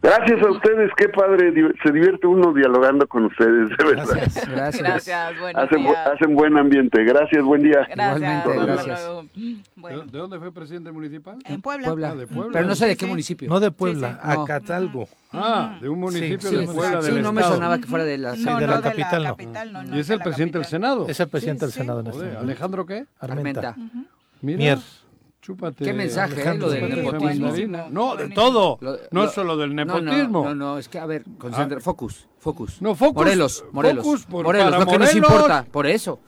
Gracias a ustedes, qué padre, se divierte uno dialogando con ustedes, de verdad. Gracias. Gracias. Gracias, buenos Hacen, días. hacen buen ambiente, gracias, buen día. Gracias. Gracias. luego. ¿De, Bueno, de dónde fue presidente municipal? en Puebla. Puebla. Ah, de Puebla. Pero no sé de Sí, qué sí. municipio. No de Puebla, sí, no. Acatalgo. Ah, de un municipio Sí, de sí, Puebla sí, del no me estado. sonaba que fuera de la... No, de no, la capital, no. capital, no, no, ¿Y es el presidente del capital. Senado? Es el presidente Sí, del sí. Senado en este Joder, momento. ¿Alejandro qué? Armenta. Mier. Chúpate. Qué mensaje, ¿eh? Lo del nepotismo. No, de todo. Lo- no lo- solo del No, no, nepotismo. No, no, es que, a ver, concentra, focus, focus. No, focus. Morelos, Morelos. Focus por- Morelos, lo que nos importa. Por eso,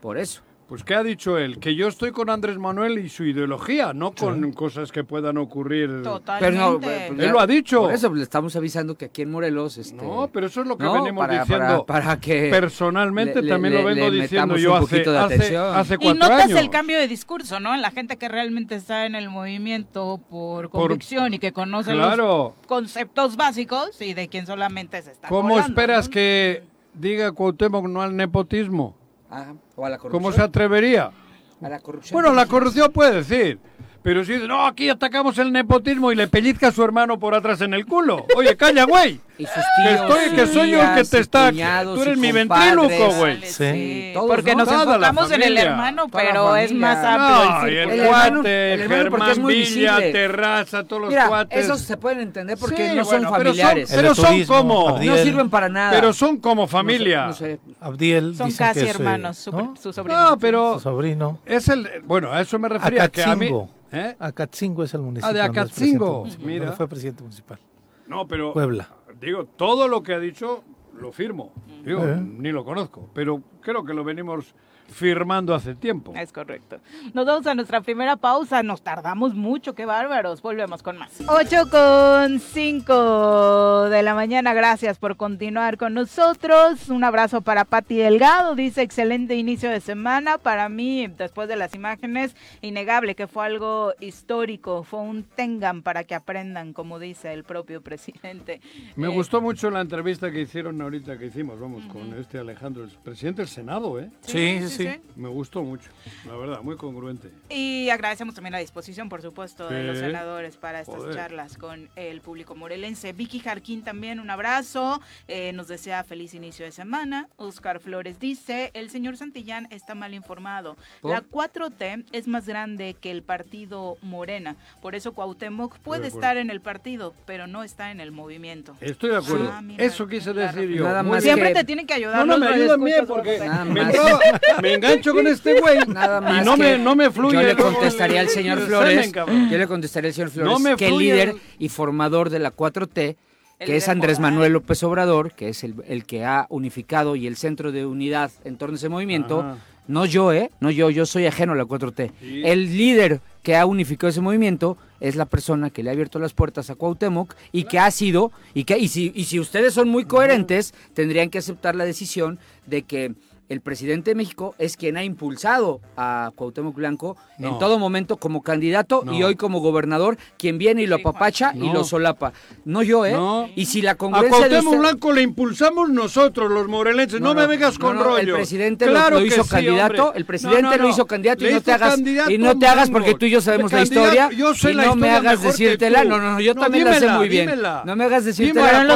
por eso. Pues ¿qué ha dicho él? Que yo estoy con Andrés Manuel y su ideología, no con cosas que puedan ocurrir. Totalmente. Pero no, pues, Él lo ha dicho. Por eso le estamos avisando que aquí en Morelos... Este, No, pero eso es lo que no, venimos para- diciendo. Para, para que... Personalmente le- también le- lo vengo le diciendo metamos yo un hace, poquito de hace, atención. hace Y cuatro notas años. el cambio de discurso, ¿no? En la gente que realmente está en el movimiento por convicción y que conoce Claro. los conceptos básicos y de quien solamente se está ¿Cómo colando, esperas ¿no? que diga Cuauhtémoc no al nepotismo? Ah, o a la corrupción. ¿Cómo se atrevería? A la corrupción. Bueno, la corrupción puede decir, Pero si dice, no, aquí atacamos el nepotismo y le pellizca a su hermano por atrás en el culo. Oye, calla, güey. Y sus Que, tíos, estoy, que soy yo el que te está... cuñados, Tú eres mi ventríloco, güey. Sí. Todos, porque ¿no? nos Toda enfocamos en el hermano, pero es más amplio No, el y el. El hermano- cuate, el hermano porque es Germán muy Villa, visible. Terraza, todos los Mira, cuates. esos se pueden entender porque Sí, no son bueno, pero son- familiares. Pero son turismo, como... Abdiel. no sirven para nada. Pero son como familia. No sé, no sé. Abdiel Son dicen casi eh, hermanos, su, ¿no? su sobrino. No, pero Su sobrino. es el... Bueno, a eso me refería. que a mí. ¿Eh? Acatzingo es el municipio. Ah, de Acatzingo, mira. fue presidente municipal. No, pero... Puebla. Digo, todo lo que ha dicho lo firmo. Digo, Eh. ni lo conozco, pero creo que lo venimos firmando hace tiempo. Es correcto. Nos vamos a nuestra primera pausa. Nos tardamos mucho, qué bárbaros. Volvemos con más. 8 con 5 de la mañana. Gracias por continuar con nosotros. Un abrazo para Pati Delgado. Dice excelente inicio de semana. Para mí, después de las imágenes, innegable que fue algo histórico. Fue un tengan para que aprendan, como dice el propio presidente. Me Eh, gustó mucho la entrevista que hicieron ahorita que hicimos, vamos, con este Alejandro, el presidente del Senado, ¿eh? Sí, sí, sí. Me gustó mucho, la verdad, muy congruente. Y agradecemos también la disposición, por supuesto, de los senadores para estas Joder. charlas con el público morelense. Vicky Jarquín también, un abrazo. eh, nos desea feliz inicio de semana. Oscar Flores dice, el señor Santillán está mal informado. ¿Por? La 4T es más grande que el partido Morena. Por eso Cuauhtémoc puede acuerdo. estar en el partido, pero no está en el movimiento. Estoy de acuerdo. Ah, mira, Eso quise claro. decir yo. Nada más. Siempre que- te tienen que ayudar. No, no, me ayudan bien porque me, entraba- me engancho con este güey Nada más y no, que me, no me fluye. Yo le contestaría al señor Flores, yo le contestaría al señor Flores No me que el líder y formador de la 4T, El que es Andrés. Manuel López Obrador, que es el, el que ha unificado y el centro de unidad en torno a ese movimiento, Ajá. no yo, ¿eh? No yo, yo soy ajeno a la 4T. Sí. El líder que ha unificado ese movimiento es la persona que le ha abierto las puertas a Cuauhtémoc y que ha sido, y que y si, y si ustedes son muy coherentes, tendrían que aceptar la decisión de que el presidente de México es quien ha impulsado a Cuauhtémoc Blanco No. en todo momento como candidato y hoy como gobernador, quien viene y lo apapacha y lo solapa. No yo, ¿eh? No. Y si la A congruencia de Cuauhtémoc usted- Blanco le impulsamos nosotros, los morelenses. No, No, me vengas con no, rollo. El presidente lo- Claro lo, que hizo sí, candidato, hombre. el presidente No, no, lo hizo candidato Le y no te hagas y no te hagas porque tú y yo sabemos la historia yo sé y la no me historia hagas decírtela. No, no, no, yo No, también la sé muy bien. dímela. No me hagas decírtela. Fueron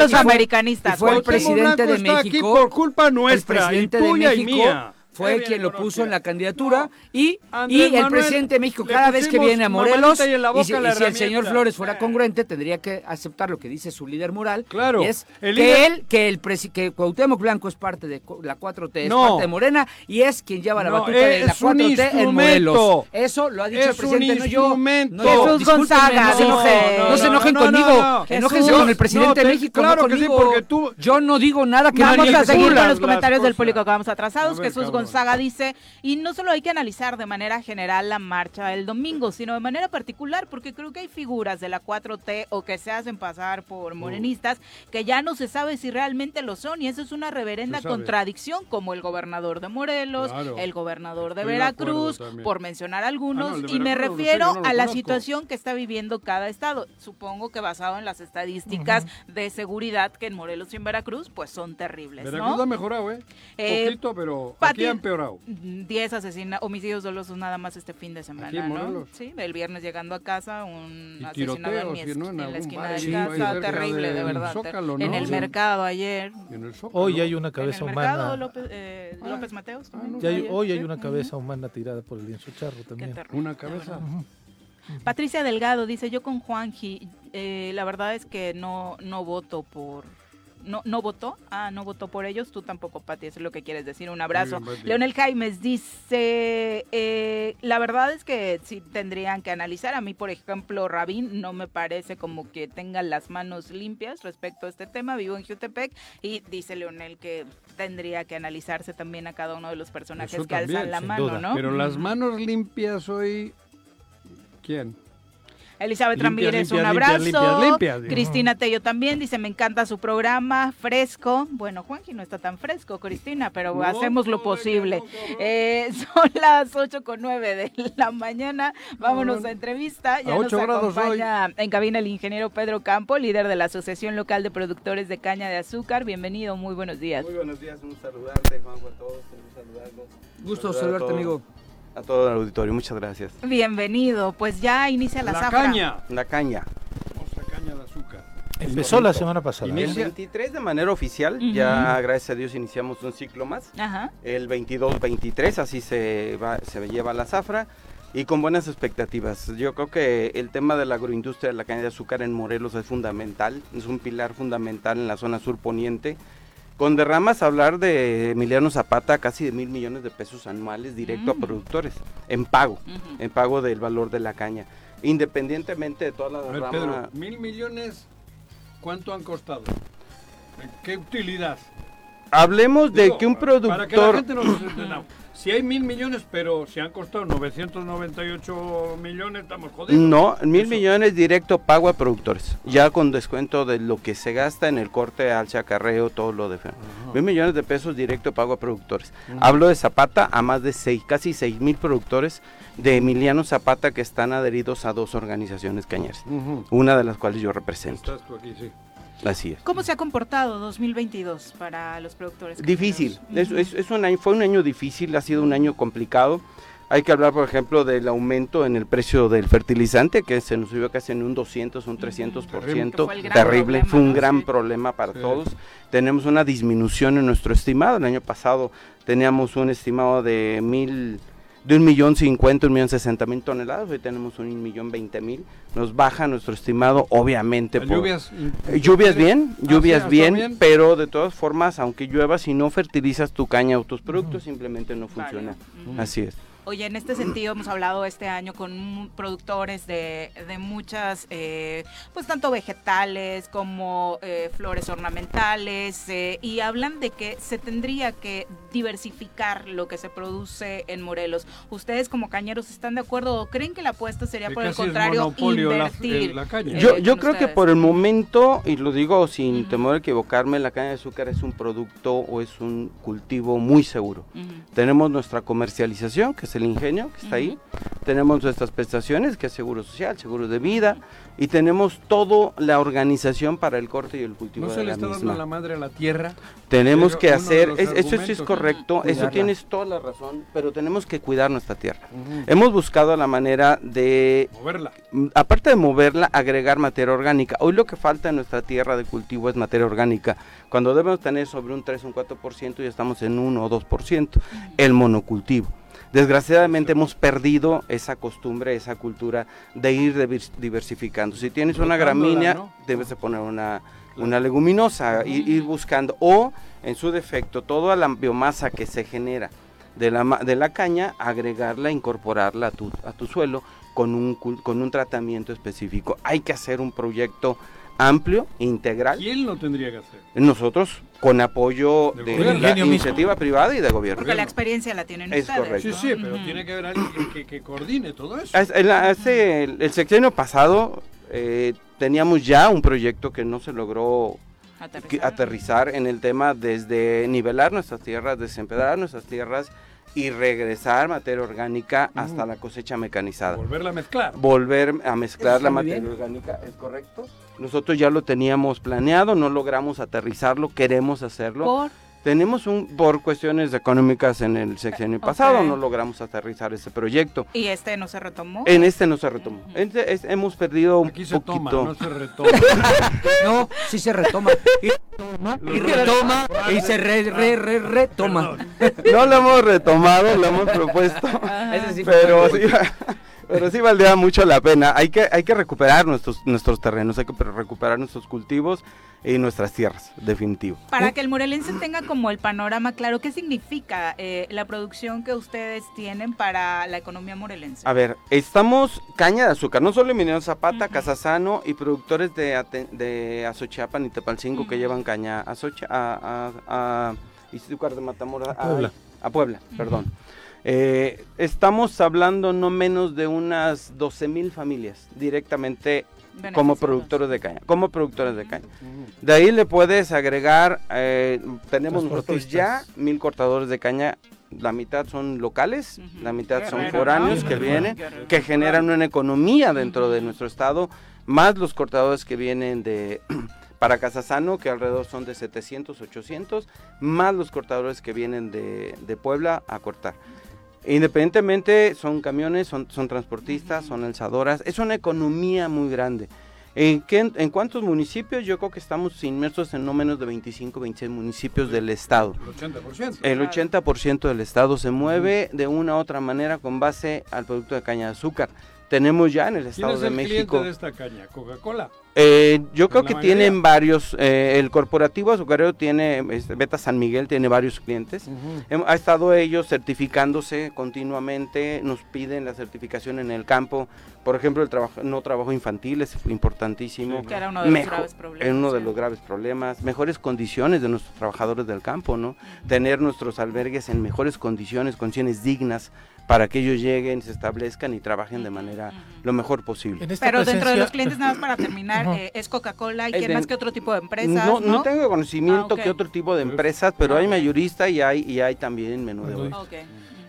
los, americanistas. fue el presidente de México por culpa nuestra, el y tuya y mía. Fue quien lo puso en la candidatura y, y el Manuel, presidente de México cada vez que viene a Morelos y en la y boca si, la y si el señor. Flores fuera congruente tendría que aceptar lo que dice su líder moral Claro, y es el que líder- él que el presi- que Cuauhtémoc Blanco es parte de la 4T es parte de Morena y es quien lleva la No, batuta de la es un 4T en Morelos. eso lo ha dicho el Es presidente no yo. instrumento. no yo. Jesús Gonzaga no se enojen, dice- no, se enojen No, no, conmigo enójense con el presidente de México claro no que sí, porque tú- yo no digo nada que Vamos a seguir con los comentarios del público que vamos atrasados. Jesús cabrón. Gonzaga dice, y no solo hay que analizar de manera general la marcha del domingo, sino de manera particular, porque creo que hay figuras de la 4T o que se hacen pasar por morenistas que ya no se sabe si realmente lo son, y eso es una reverenda contradicción, como el gobernador de Morelos, Claro. el gobernador de Estoy Veracruz, por mencionar algunos, Ah, no, y me refiero no a la conozco. situación que está viviendo cada estado. Supongo que basado en las estadísticas de seguridad que en Morelos y en Veracruz, pues son terribles, Veracruz ¿no? ha mejorado, ¿eh? Eh, Poquito, pero Pati- ha empeorado. 10 asesina homicidios dolosos nada más este fin de semana, Aquí en ¿no? Sí, el viernes llegando a casa, un Y asesinado en, mi ¿no? en en la esquina bar de ahí casa, terrible, de del verdad. Zócalo, En ¿no? el Sí. mercado ayer. En el Zócalo. Hoy hay una En cabeza el mercado humana. López, eh, López Mateos. también Ya hay- ayer, hoy hay sí. una cabeza humana tirada por el lienzo charro también. Una de cabeza. Patricia Delgado dice, yo con Juanji, eh, la verdad es que no, no voto por... No, no votó, ah, no votó por ellos, tú tampoco, Pati, eso es lo que quieres decir, un abrazo. Bien. Leonel Jaimes dice, eh, la verdad es que sí tendrían que analizar, a mí, por ejemplo, Rabín no me parece como que tenga las manos limpias respecto a este tema, vivo en Jutepec, y dice Leonel que tendría que analizarse también a cada uno de los personajes Eso que alzan la mano, duda. ¿no? Pero las manos limpias hoy... ¿Quién? Elizabeth Limpias, Ramírez, un abrazo. limpias, limpias, limpias, digo. Cristina Tello también dice, me encanta su programa, fresco. Bueno, Juanji no está tan fresco, Cristina, pero No, hacemos lo posible. no. Eh, son las 8 con 9 de la mañana. Vámonos a entrevista. Ya A nos ocho grados acompaña en cabina el ingeniero Pedro Campo, líder de la Asociación Local de Productores de Caña de Azúcar. Bienvenido, muy buenos días. Muy buenos días, un saludarte, Juanjo, a todos, un saludarlos. Gusto saludarte, amigo. A todo el auditorio. Muchas gracias. Bienvenido, pues ya inicia la, La zafra. caña. La caña. Famosa caña de azúcar. Empezó la semana pasada. El Inicia. 23 de manera oficial, ya gracias a Dios iniciamos un ciclo más. Ajá. El 22-23, así se, va, se lleva la zafra y con buenas expectativas. Yo creo que el tema de la agroindustria de la caña de azúcar en Morelos es fundamental, es un pilar fundamental en la zona sur poniente. Con derramas, hablar de Emiliano Zapata, casi de mil millones de pesos anuales directo a productores, en pago, en pago del valor de la caña. Independientemente de toda la A ver, derrama, Pedro, mil millones, ¿cuánto han costado? ¿Qué utilidad? hablemos de que un Para que la productor... gente nos entienda. Si hay mil millones, pero si han costado 998 millones, estamos jodidos. No, mil Eso. millones directo pago a productores, ya con descuento de lo que se gasta en el corte, alza, acarreo, todo lo de fe- Mil millones de pesos directo pago a productores. Hablo de Zapata a más de seis, casi seis mil productores de Emiliano Zapata que están adheridos a dos organizaciones cañeras, una de las cuales yo represento. Estás tú aquí, sí. Así es. ¿Cómo se ha comportado 2022 para los productores? Difícil, es, es- es un año, fue un año difícil, ha sido un año complicado. Hay que hablar, por ejemplo, del aumento en el precio del fertilizante, que se nos subió casi en un 200, un 300%. Que fue el gran Terrible, problema, fue un ¿no? gran Sí. problema para Sí. todos. Tenemos una disminución en nuestro estimado. El año pasado teníamos un estimado de mil de un millón cincuenta, un millón sesenta mil toneladas, hoy tenemos un millón veinte mil, nos baja nuestro estimado, obviamente. Por- lluvias. eh, Lluvias bien, Ah, lluvias sí, bien, pero de todas formas, aunque llueva, si no fertilizas tu caña o tus productos, simplemente no funciona. Así es. Oye, en este sentido hemos hablado este año con productores de, de muchas, eh, pues tanto vegetales como eh, flores ornamentales, eh, y hablan de que se tendría que diversificar lo que se produce en Morelos. ¿Ustedes como cañeros están de acuerdo o creen que la apuesta sería Que por el contrario monopolio la- invertir? la caña. eh, Yo, yo creo que ustedes? por el momento, y lo digo sin Ujú. temor a equivocarme, la caña de azúcar es un producto o es un cultivo muy seguro. Ujú. Tenemos nuestra comercialización, que es el ingenio, que está ahí. Tenemos nuestras prestaciones, que es seguro social, seguro de vida. Y tenemos toda la organización para el corte y el cultivo ¿No de se le la está dando misma. la madre a la tierra? Tenemos que hacer, es- eso sí es correcto, eso tienes toda la razón, pero tenemos que cuidar nuestra tierra. Hemos buscado la manera de, Moverla. aparte de moverla, agregar materia orgánica. Hoy lo que falta en nuestra tierra de cultivo es materia orgánica. Cuando debemos tener sobre un 3 o un 4%, ya estamos en 1 o 2%. El monocultivo. Desgraciadamente hemos perdido esa costumbre, esa cultura de ir divers- diversificando. Si tienes una gramínea, ¿no? debes de poner una, una leguminosa, y ir buscando. O, en su defecto, toda la biomasa que se genera de la, ma- de la caña, agregarla, incorporarla a tu, a tu suelo con un, cul- con un tratamiento específico. Hay que hacer un proyecto amplio, integral. ¿Quién lo tendría que hacer? Nosotros, con apoyo De de, la Ingenio mismo. iniciativa privada y de gobierno. Porque la experiencia la tienen Es ustedes. correcto. Sí, sí, pero tiene que haber alguien que, que- que coordine todo eso. Hace- el, hace el, el sexenio pasado eh, teníamos ya un proyecto que no se logró que- Aterrizar. aterrizar en el tema desde nivelar nuestras tierras, desempedrar nuestras tierras y regresar materia orgánica hasta la cosecha mecanizada. Volverla a mezclar. Volver a mezclar la materia bien. orgánica, ¿es correcto? Nosotros ya lo teníamos planeado, no logramos aterrizarlo, queremos hacerlo. Por Tenemos un, por cuestiones económicas en el sexenio pasado, ok. no logramos aterrizar ese proyecto. y este no se retomó. En este no se retomó. Este es- hemos perdido un Aquí se toma, poquito. no se retoma. No, sí se retoma. Y retoma, y retoma, y se re, re, re, retoma. No lo hemos retomado, lo hemos propuesto. Ese sí fue pero sí, pero sí valdría mucho la pena. Hay que, hay que recuperar nuestros, nuestros terrenos, hay que recuperar nuestros cultivos y nuestras tierras, definitivo. Para que el morelense tenga como el panorama claro, ¿qué significa eh, la producción que ustedes tienen para la economía morelense? A ver, estamos caña de azúcar, no solo Emiliano Zapata, Ujú. Casasano y productores de, de Azochiapan y Tepalcingo que Ujú. llevan caña a, Azocha- a, a, a de Matamoros, A Puebla. a Puebla, perdón. Eh, estamos hablando no menos de unas 12 mil familias directamente como productores de caña, como productores de caña. De ahí le puedes agregar, eh, tenemos nosotros ya mil cortadores de caña, la mitad son locales, la mitad son Guerrero, foráneos ¿no? que vienen, Guerrero. que generan una economía dentro de nuestro estado, más los cortadores que vienen de para Casasano, que alrededor son de 700, 800, más los cortadores que vienen de, de Puebla a cortar. Independientemente, son camiones, son, son transportistas, son alzadoras, es una economía muy grande. ¿En, qué- ¿En cuántos municipios? Yo creo que estamos inmersos en no menos de 25, 26 municipios del estado. El 80%. El 80% del estado se mueve de una u otra manera con base al producto de caña de azúcar. Tenemos ya en el ¿Quién estado es de el México. cliente de esta caña? ¿Coca-Cola? Eh, yo creo que mayoría. tienen varios. eh, el corporativo azucarero tiene, este, Beta San Miguel tiene varios clientes. Ha estado ellos certificándose continuamente, nos piden la certificación en el campo. Por ejemplo, el trabajo, no trabajo infantil es importantísimo. Que era uno de los Mejo- graves problemas, en uno de los graves problemas. Mejores condiciones de nuestros trabajadores del campo, ¿no? Tener nuestros albergues en mejores condiciones, condiciones dignas para que ellos lleguen, se establezcan y trabajen de manera lo mejor posible. Pero dentro de los clientes, nada más para terminar, eh, es Coca-Cola y Es quién de- más que otro tipo de empresas. No, No, no tengo conocimiento Ah, que otro tipo de empresas, pero hay mayorista y hay y hay también menú de. Ok.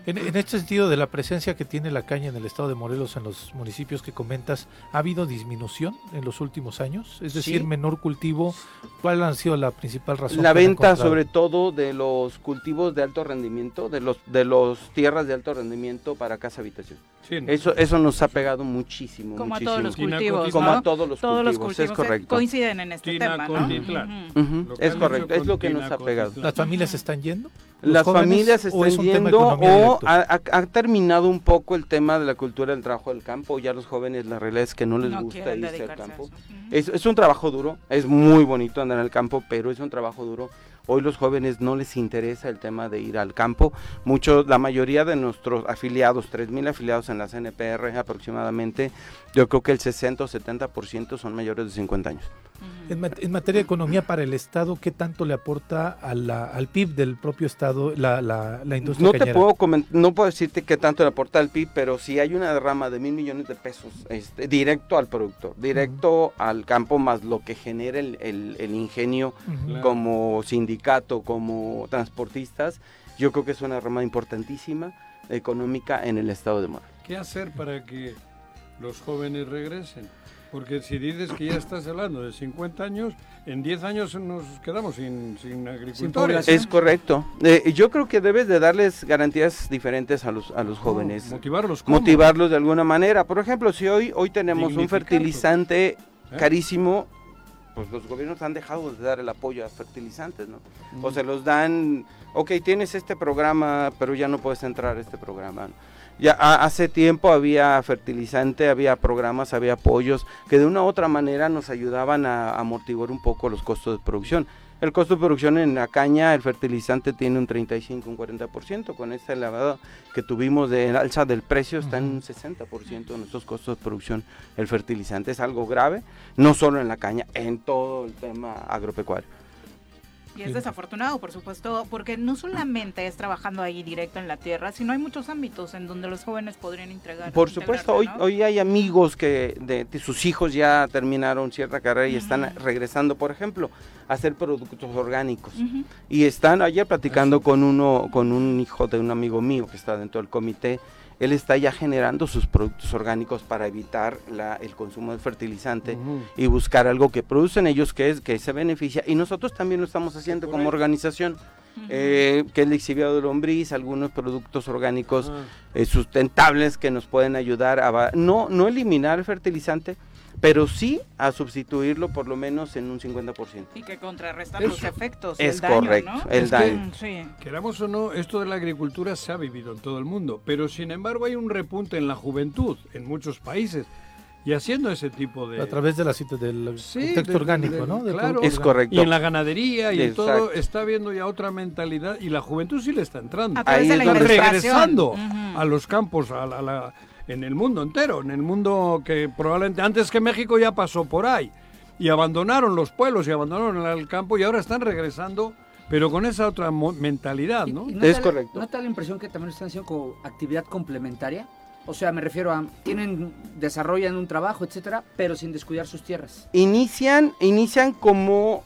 En, en este sentido de la presencia que tiene la caña en el estado de Morelos en los municipios que comentas, ¿ha habido disminución en los últimos años? Es decir, Sí. menor cultivo. ¿Cuál ha sido la principal razón? La venta sobre todo de los cultivos de alto rendimiento, de los de los tierras de alto rendimiento para casa habitación. Sí, ¿no? Eso eso nos ha pegado muchísimo, Como a muchísimo. todos los cultivos, Como ¿no? a todos los Todos los cultivos, cultivos es correcto. coinciden en este Tina tema, ¿no? Es correcto, es lo que nos ha pegado. ¿Las familias están yendo? ¿Los Las jóvenes, familias están es yendo o ha, ha- ha terminado un poco el tema de la cultura del trabajo del campo. Ya los jóvenes, la realidad es que no les No gusta irse al a campo. eso. Ujú. Es, es un trabajo duro, es muy bonito andar en el campo, pero es un trabajo duro. Hoy los jóvenes no les interesa el tema de ir al campo. Muchos, la mayoría de nuestros afiliados, 3.000 afiliados en la CNPR aproximadamente, yo creo que el 60 o 70% son mayores de 50 años. En, mat- en materia de economía para el Estado, ¿qué tanto le aporta a la- al PIB del propio Estado la, la, la industria No te puedo no puedo decirte qué tanto le aporta al PIB, pero si hay una derrama de mil millones de pesos este, directo al productor, directo al campo más lo que genera el, el- el ingenio como sindicato, como transportistas, yo creo que es una rama importantísima económica en el estado de Morelos. ¿Qué hacer para que los jóvenes regresen? Porque si dices que ya estás hablando de 50 años, en 10 años nos quedamos sin, sin agricultores. Es correcto. Eh, yo creo que debes de darles garantías diferentes a los, a los jóvenes. Motivarlos. ¿cómo? motivarlos de alguna manera. Por ejemplo, si hoy, hoy tenemos un fertilizante ¿Eh? carísimo, pues los gobiernos han dejado de dar el apoyo a fertilizantes, ¿no? O se los dan, ok, tienes este programa, pero ya no puedes entrar a este programa. ¿no? Ya ha- hace tiempo había fertilizante, había programas, había apoyos que de una u otra manera nos ayudaban a amortiguar un poco los costos de producción. El costo de producción en la caña, el fertilizante tiene un 35, un 40%. Con esta elevada que tuvimos de alza del precio, está en un 60% de nuestros costos de producción. El fertilizante es algo grave, no solo en la caña, en todo el tema agropecuario. Y es desafortunado, por supuesto, porque no solamente es trabajando ahí directo en la tierra, sino hay muchos ámbitos en donde los jóvenes podrían entregar. Por supuesto, hoy, ¿no? hoy hay amigos que de, de sus hijos ya terminaron cierta carrera y están regresando, por ejemplo, a hacer productos orgánicos. Y están ayer platicando con uno, con un hijo de un amigo mío que está dentro del comité. Él está ya generando sus productos orgánicos para evitar la- el consumo de fertilizante y buscar algo que producen ellos que es que se beneficia. Y nosotros también lo estamos haciendo como organización. Eh, que es el exhibido de lombriz algunos productos orgánicos Ah. eh, sustentables que nos pueden ayudar a no no eliminar el fertilizante pero sí a sustituirlo por lo menos en un 50%. Y que contrarrestan Eso. los efectos. Es el daño, correcto, ¿no? el Es que- daño. Sí. Queramos o no, esto de la agricultura se ha vivido en todo el mundo, pero sin embargo hay un repunte en la juventud en muchos países y haciendo ese tipo de... A través de la cita del Sí, contexto de- orgánico, de- ¿no? Del claro. Es correcto. Y en la ganadería y en todo está viendo ya otra mentalidad y la juventud sí le está entrando. A través Ahí de la está regresando Ujú. a los campos, a la- a la- en el mundo entero, en el mundo que probablemente antes que México ya pasó por ahí y abandonaron los pueblos y abandonaron el campo y ahora están regresando, pero con esa otra mo- mentalidad, ¿no? Y- y Es correcto. ¿No te da la impresión que también están haciendo como actividad complementaria? O sea, me refiero a, tienen, desarrollan un trabajo, etcétera, pero sin descuidar sus tierras. Inician inician como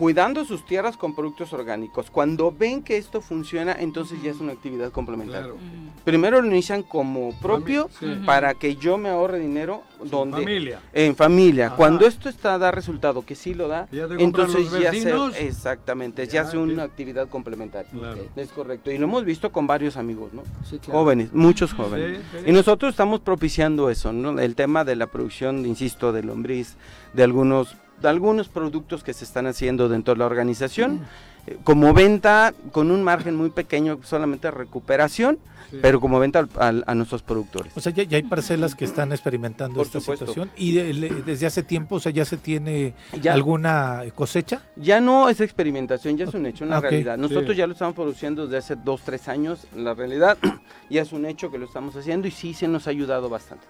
cuidando sus tierras con productos orgánicos. Cuando ven que esto funciona, entonces ya es una actividad complementaria. Claro. Primero lo inician como propio sí. para que yo me ahorre dinero donde Familia. en familia. Ajá. Cuando esto está da resultado, que sí lo da, Ya entonces ya se exactamente, Ya, ya hace una sí. actividad complementaria. Claro. Es correcto. Y lo hemos visto con varios amigos, ¿no? Sí, claro. Jóvenes, muchos jóvenes. Sí, sí. Y nosotros estamos propiciando eso, ¿no? El tema de la producción, insisto, de lombriz, de algunos, algunos productos que se están haciendo dentro de la organización, eh, como venta con un margen muy pequeño, solamente recuperación, Sí. pero como venta al- al- a nuestros productores. O sea, ya, ya hay parcelas que están experimentando Por esta supuesto. situación y de- le- desde hace tiempo, o sea, ya se tiene Ya. alguna cosecha. Ya no es experimentación, ya es un hecho, una realidad. Nosotros Sí. ya lo estamos produciendo desde hace dos, tres años, la realidad ya es un hecho que lo estamos haciendo y sí se nos ha ayudado bastante.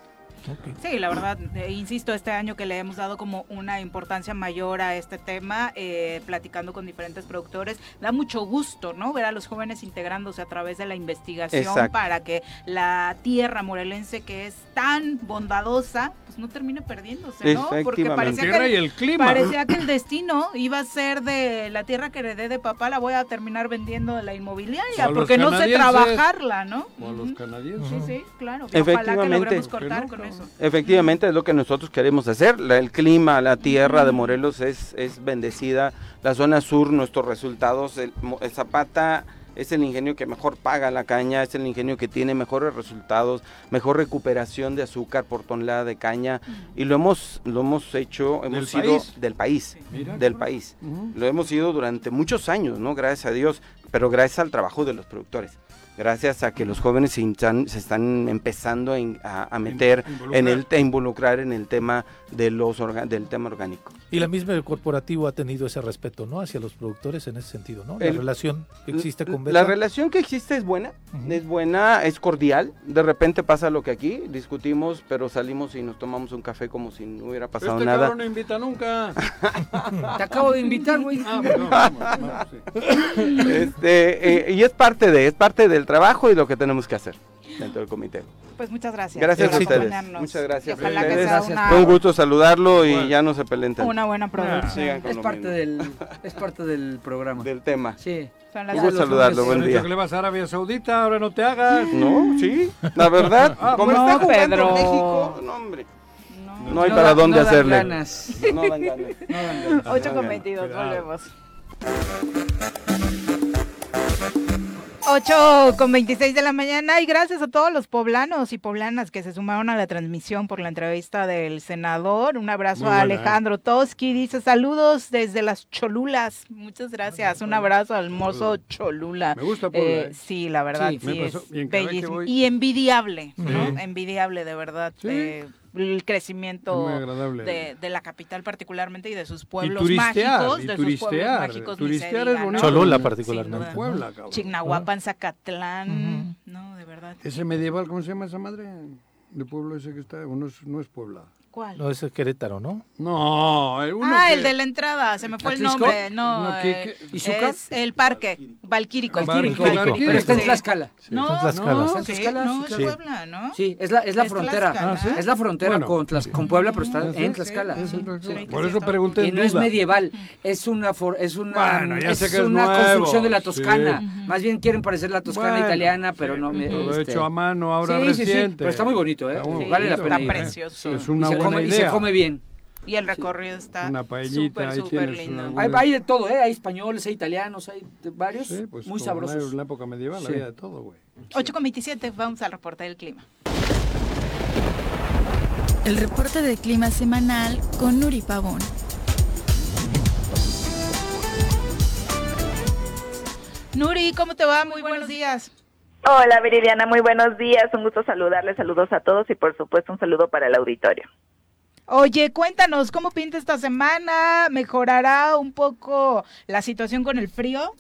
Sí, la verdad, eh, insisto, este año que le hemos dado como una importancia mayor a este tema, eh, platicando con diferentes productores, da mucho gusto, ¿no? Ver a los jóvenes integrándose a través de la investigación Exacto. para que la tierra morelense que es tan bondadosa, pues no termine perdiéndose, ¿no? Porque Efectivamente. parecía Tierra que, y el, clima. parecía que el destino iba a ser de la tierra que heredé de papá, la voy a terminar vendiendo de la inmobiliaria, porque no sé trabajarla, ¿no? O a los canadienses. Sí, sí, claro. que Ojalá que Efectivamente. logremos ¿Por qué cortar no, con? Eso. Efectivamente es lo que nosotros queremos hacer. La- el clima, la tierra de Morelos es, es bendecida. La zona sur, nuestros resultados, el, Mo- el Zapata es el ingenio que mejor paga la caña, es el ingenio que tiene mejores resultados, mejor recuperación de azúcar por tonelada de caña y lo hemos lo hemos hecho, hemos ¿Del sido país? del país, Mira, del país. Lo hemos ido durante muchos años, ¿no? Gracias a Dios, pero gracias al trabajo de los productores. Gracias a que los jóvenes se, hinchan- se están empezando a, a meter en el a involucrar en el tema de los orga- del tema orgánico. Y la misma el corporativo ha tenido ese respeto, ¿no? Hacia los productores en ese sentido, ¿no? La El- relación que existe con La Beta. relación que existe es buena, es buena, es cordial. De repente pasa lo que aquí, discutimos, pero salimos y nos tomamos un café como si no hubiera pasado este nada. cabrón no invita nunca. Te acabo de invitar, güey. Ah, perdón, vamos, vamos, sí. Este, eh, y es parte de, es parte del trabajo y lo que tenemos que hacer dentro del comité. Pues muchas gracias. Gracias a ustedes. Muchas gracias Y ojalá a que ustedes. sea Gracias. una, Fue un gusto saludarlo y ya no se peleen tanto una buena producción. sigan con Es parte del, es parte del programa. del tema. Sí. Son Un las gusto los saludarlo, buen día. que le vas a Arabia Saudita, ahora no te hagas. No, sí, la verdad, Ah, como no, está jugando Pedro. México, no hombre, No. no hay No para da- dónde no dan hacerle. ganas. No dan ganas. No dan ganas. 8 con 22, Cuidado. volvemos. 8 con 26 de la mañana y gracias a todos los poblanos y poblanas que se sumaron a la transmisión por la entrevista del senador. Un abrazo Muy a buena, ¿eh? Alejandro Toski, dice saludos desde las Cholulas. Muchas gracias. Un abrazo al hermoso Cholula. Me gusta Puebla, Eh, sí, la verdad, Sí. es bellísimo. Y envidiable, ¿no? Envidiable, de verdad. Sí. eh, el crecimiento de, de la capital particularmente y de sus Y pueblos turistear, mágicos, y de sus pueblos mágicos, Turistear diga, es ¿no? bonito. Cholula particularmente. duda. Puebla, cabrón. Chignahuapan, Zacatlán, no, de verdad. Ese medieval, ¿cómo se llama esa madre? De pueblo ese que está, o no es, no es Puebla. ¿Cuál? No, ese es Querétaro, ¿no? No, el uno ah, que- el de la entrada, se me fue el nombre. No, No, ¿qué- eh, qué? ¿Izuca? es el parque, Valquírico. Valquírico. Valquírico. Pero está en Sí. Tlaxcala. No, Está en Tlaxcala. no, Está en sí, Tlaxcala, no, sí, es. Puebla, ¿no? Sí, es la, es la Es frontera. Ah, ¿sí? Es la frontera Bueno. con, Tlax- con Puebla, pero está sí, en sí, Tlaxcala. sí, sí. Por Sí, eso pregunté Y no es medieval, es una for- es una, Bueno, ya es sé que es una construcción de la sí. Toscana. Más bien quieren parecer la Toscana Bueno, italiana, pero no me Todo este, hecho a mano, ahora sí, sí, sí, reciente. pero está muy bonito, ¿eh? Vale la pena. Está ¿eh? precioso. Es una y buena come, y se come bien. Y el recorrido está Una paellita, súper, ahí súper lindo. una- Hay, hay de todo, ¿eh? Hay españoles, hay italianos, hay varios Sí, pues muy sabrosos. En la época medieval Sí. había de todo, güey. 8 con 27, vamos al reporte del clima. El reporte de clima semanal con Nuri Pavón. Nuri, ¿cómo te va? Muy buenos días. Hola Viridiana, muy buenos días, un gusto saludarles, saludos a todos y por supuesto un saludo para el auditorio. Oye, cuéntanos, ¿cómo pinta esta semana? ¿Mejorará un poco la situación con el frío?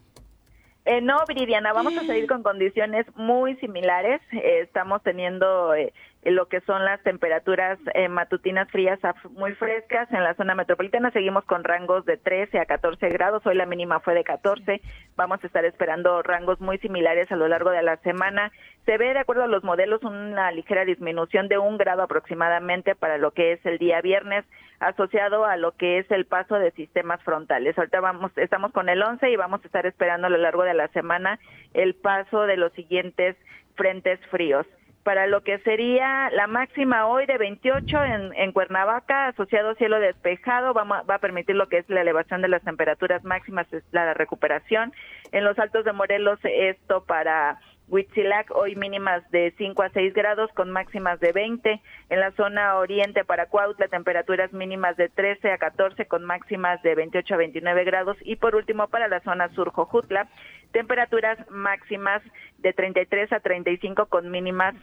Eh, no, Viridiana, vamos a seguir con condiciones muy similares. Eh, estamos teniendo eh, lo que son las temperaturas eh, matutinas frías muy frescas. En la zona metropolitana seguimos con rangos de 13 a 14 grados. Hoy la mínima fue de 14. Vamos a estar esperando rangos muy similares a lo largo de la semana. Se ve, de acuerdo a los modelos, una ligera disminución de un grado aproximadamente para lo que es el día viernes, asociado a lo que es el paso de sistemas frontales. Ahorita vamos, estamos con el 11 y vamos a estar esperando a lo largo de la semana el paso de los siguientes frentes fríos para lo que sería la máxima hoy de 28 en, Cuernavaca, asociado cielo despejado, vamos a- va a permitir lo que es la elevación de las temperaturas máximas, es la recuperación. En los altos de Morelos, esto para Huitzilac, hoy mínimas de 5 a 6 grados con máximas de 20. En la zona oriente para Cuautla, temperaturas mínimas de 13 a 14 con máximas de 28 a 29 grados. Y por último, para la zona sur Jojutla, temperaturas máximas de 33 a 35 con mínimas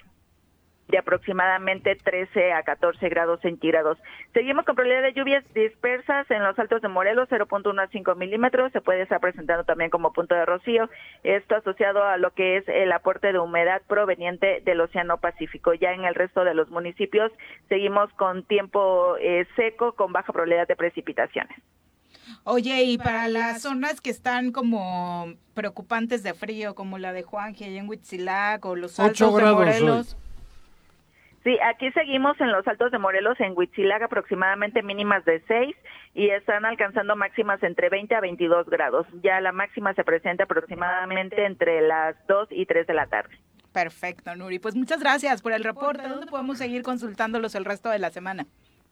de aproximadamente 13 a 14 grados centígrados. Seguimos con probabilidad de lluvias dispersas en los altos de Morelos, 0.1 a 5 milímetros. Se puede estar presentando también como punto de rocío. Esto asociado a lo que es el aporte de humedad proveniente del Océano Pacífico. Ya en el resto de los municipios seguimos con tiempo eh, seco, con baja probabilidad de precipitaciones. Oye, y para las zonas que están como preocupantes de frío, como la de Juanje allá en Huitzilac o los altos de grados Morelos. Sí, aquí seguimos en los altos de Morelos, en Huitzilac aproximadamente mínimas de 6 y están alcanzando máximas entre 20 a 22 grados. Ya la máxima se presenta aproximadamente entre las 2 y 3 de la tarde. Perfecto, Nuri. Pues muchas gracias por el reporte. ¿Dónde podemos seguir consultándolos el resto de la semana?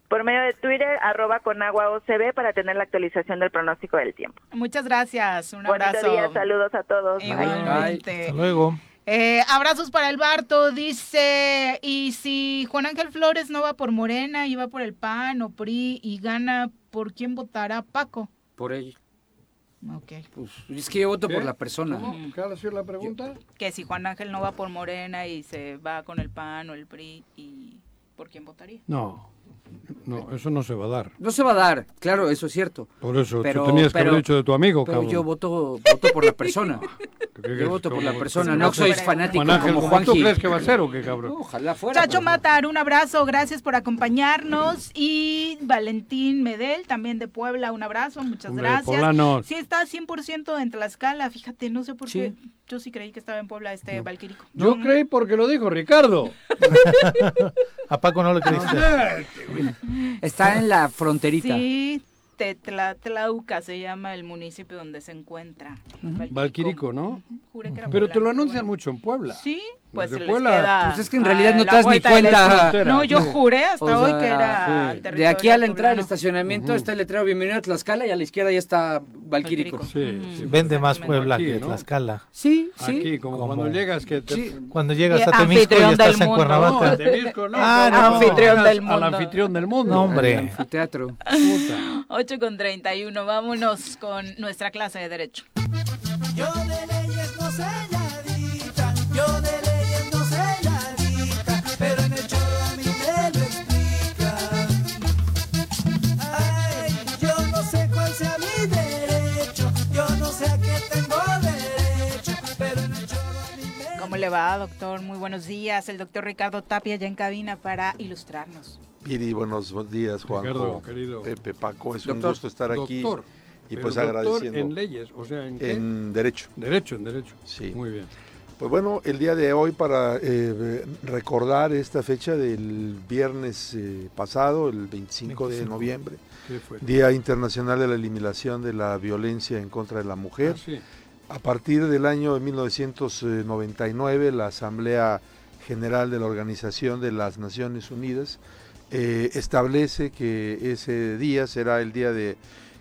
Por medio de Twitter, arroba con agua OCB para tener la actualización del pronóstico del tiempo. Muchas gracias. Un Bonito abrazo. día, saludos a todos. Bye. Igualmente. Hasta luego. Eh, abrazos para el Barto, dice, y si Juan Ángel Flores no va por Morena y va por el PAN o PRI y gana, ¿por quién votará Paco? Por ello. Ok. Pues, es que yo voto ¿Qué? por la persona. ¿Cómo? ¿Qué ha sido la pregunta? Que si Juan Ángel no va por Morena y se va con el PAN o el PRI, ¿y por quién votaría? No, no, eso no se va a dar. No se va a dar, claro, eso es cierto. Por eso, Pero- tú tenías que pero- haber dicho de tu amigo, Pero cabrón. yo voto, voto por la persona. ¿Qué Yo voto por la persona, no soy fanático Juan Ángel, como ¿cómo tú Juanji. crees que va a ser o qué, cabrón? Ojalá fuera. Chacho pero- Matar, un abrazo, gracias por acompañarnos. Y Valentín Medel, también de Puebla, un abrazo, muchas Hombre, gracias. poblanos. Sí, está 100% en Tlaxcala, fíjate, no sé por Sí. qué. Yo sí creí que estaba en Puebla este Valquirico. Yo creí porque lo dijo Ricardo. A Paco no le creíste. Está en la fronterita. Sí, Tetla- Tlauca se llama el municipio donde se encuentra. Valquirico, ¿no? Juré que era Pero te lo anuncian bueno. mucho en Puebla. Sí, pues se les queda Pues es que en realidad no te das ni cuenta. No, yo juré hasta O hoy sea, que era sí. territorio De aquí a la entrada del poblano. estacionamiento está el letrero Bienvenido a Tlaxcala y a la izquierda ya está. Valquirico. Sí, sí. Vende más. Puebla Aquí, que ¿no? Tlaxcala. Sí, sí. Aquí, como, Como- cuando llegas que te... Sí. Cuando llegas Y a Temisco y estás en. Cuernavaca. No, Temisco, no. Ah, no. Anfitrión del Al mundo. anfitrión del mundo. No, hombre. Anfiteatro. Puta. 8 con 31, vámonos con nuestra clase de Derecho. Yo de va, doctor? Muy buenos días. El doctor Ricardo Tapia ya en cabina para ilustrarnos. Piri, buenos días, Juanjo. Ricardo, querido. Pepe, Paco, es Doctor, un gusto estar aquí. Doctor. Y pues doctor agradeciendo. en leyes, o sea, ¿en qué? En Derecho. Derecho, en derecho. Sí. Muy bien. Pues bueno, el día de hoy para eh, recordar esta fecha del viernes eh, pasado, el 25 de 25. noviembre, ¿Qué fue? Día Internacional de la Eliminación de la Violencia en contra de la Mujer. Ah, sí. A partir del año 1999, la Asamblea General de la Organización de las Naciones Unidas eh, establece que ese día será el Día de,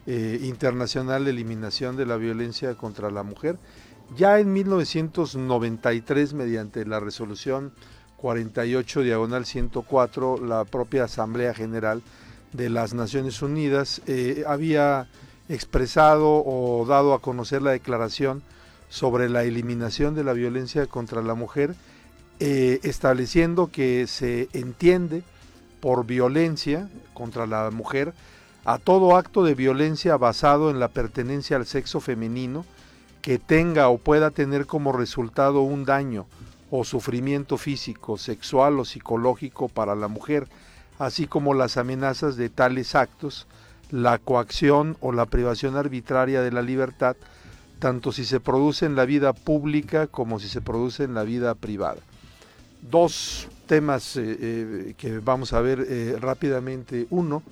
eh, Internacional de Eliminación de la Violencia contra la Mujer. Ya en 1993, mediante la resolución 48 diagonal 104, la propia Asamblea General de las Naciones Unidas eh, había expresado o dado a conocer la declaración sobre la eliminación de la violencia contra la mujer, eh, estableciendo que se entiende por violencia contra la mujer a todo acto de violencia basado en la pertenencia al sexo femenino que tenga o pueda tener como resultado un daño o sufrimiento físico, sexual o psicológico para la mujer, así como las amenazas de tales actos, la coacción o la privación arbitraria de la libertad, tanto si se produce en la vida pública como si se produce en la vida privada. Dos temas eh, eh, que vamos a ver eh, rápidamente. Uno,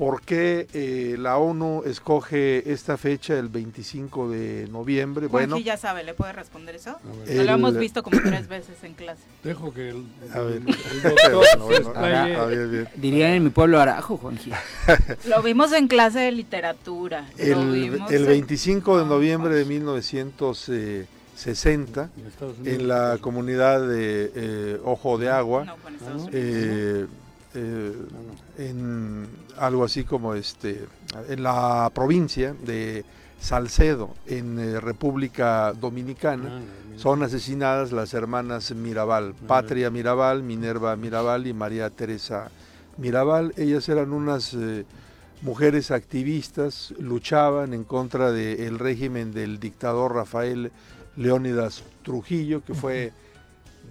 ¿por qué eh, la ONU escoge esta fecha, el 25 de noviembre? Bueno, Bueno, ya sabe, ¿le puede responder eso? No lo hemos visto como tres veces en clase. Dejo que el, A ver, el a ver, bien. Dirían en mi pueblo Arajo, Juanji. Lo vimos en clase de literatura. El, vimos el en- 25 de noviembre de 1960, En en la comunidad de eh, Ojo de Agua, No, fue en Estados Unidos. eh, eh, en algo así como este, en la provincia de Salcedo, en eh, República Dominicana, son asesinadas las hermanas Mirabal, Patria Mirabal, Minerva Mirabal y María Teresa Mirabal. Ellas eran unas eh, mujeres activistas, luchaban en contra del régimen del dictador Rafael Leónidas Trujillo, que fue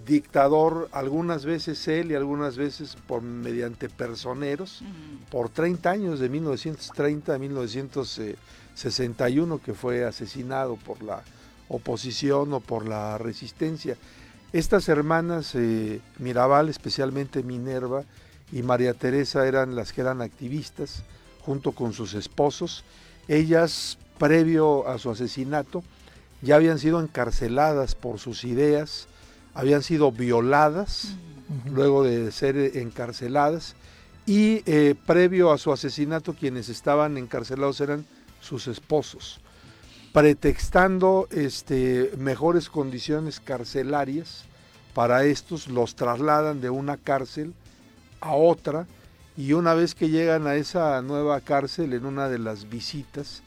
dictador algunas veces él y algunas veces por mediante personeros por 30 años de 1930 a 1961 que fue asesinado por la oposición o por la resistencia. Estas hermanas eh, Mirabal, especialmente Minerva y María Teresa eran las que eran activistas junto con sus esposos. Ellas, previo a su asesinato, ya habían sido encarceladas por sus ideas, habían sido violadas luego de ser encarceladas y eh, previo a su asesinato quienes estaban encarcelados eran sus esposos pretextando este, mejores condiciones carcelarias. Para estos los trasladan de una cárcel a otra y una vez que llegan a esa nueva cárcel en una de las visitas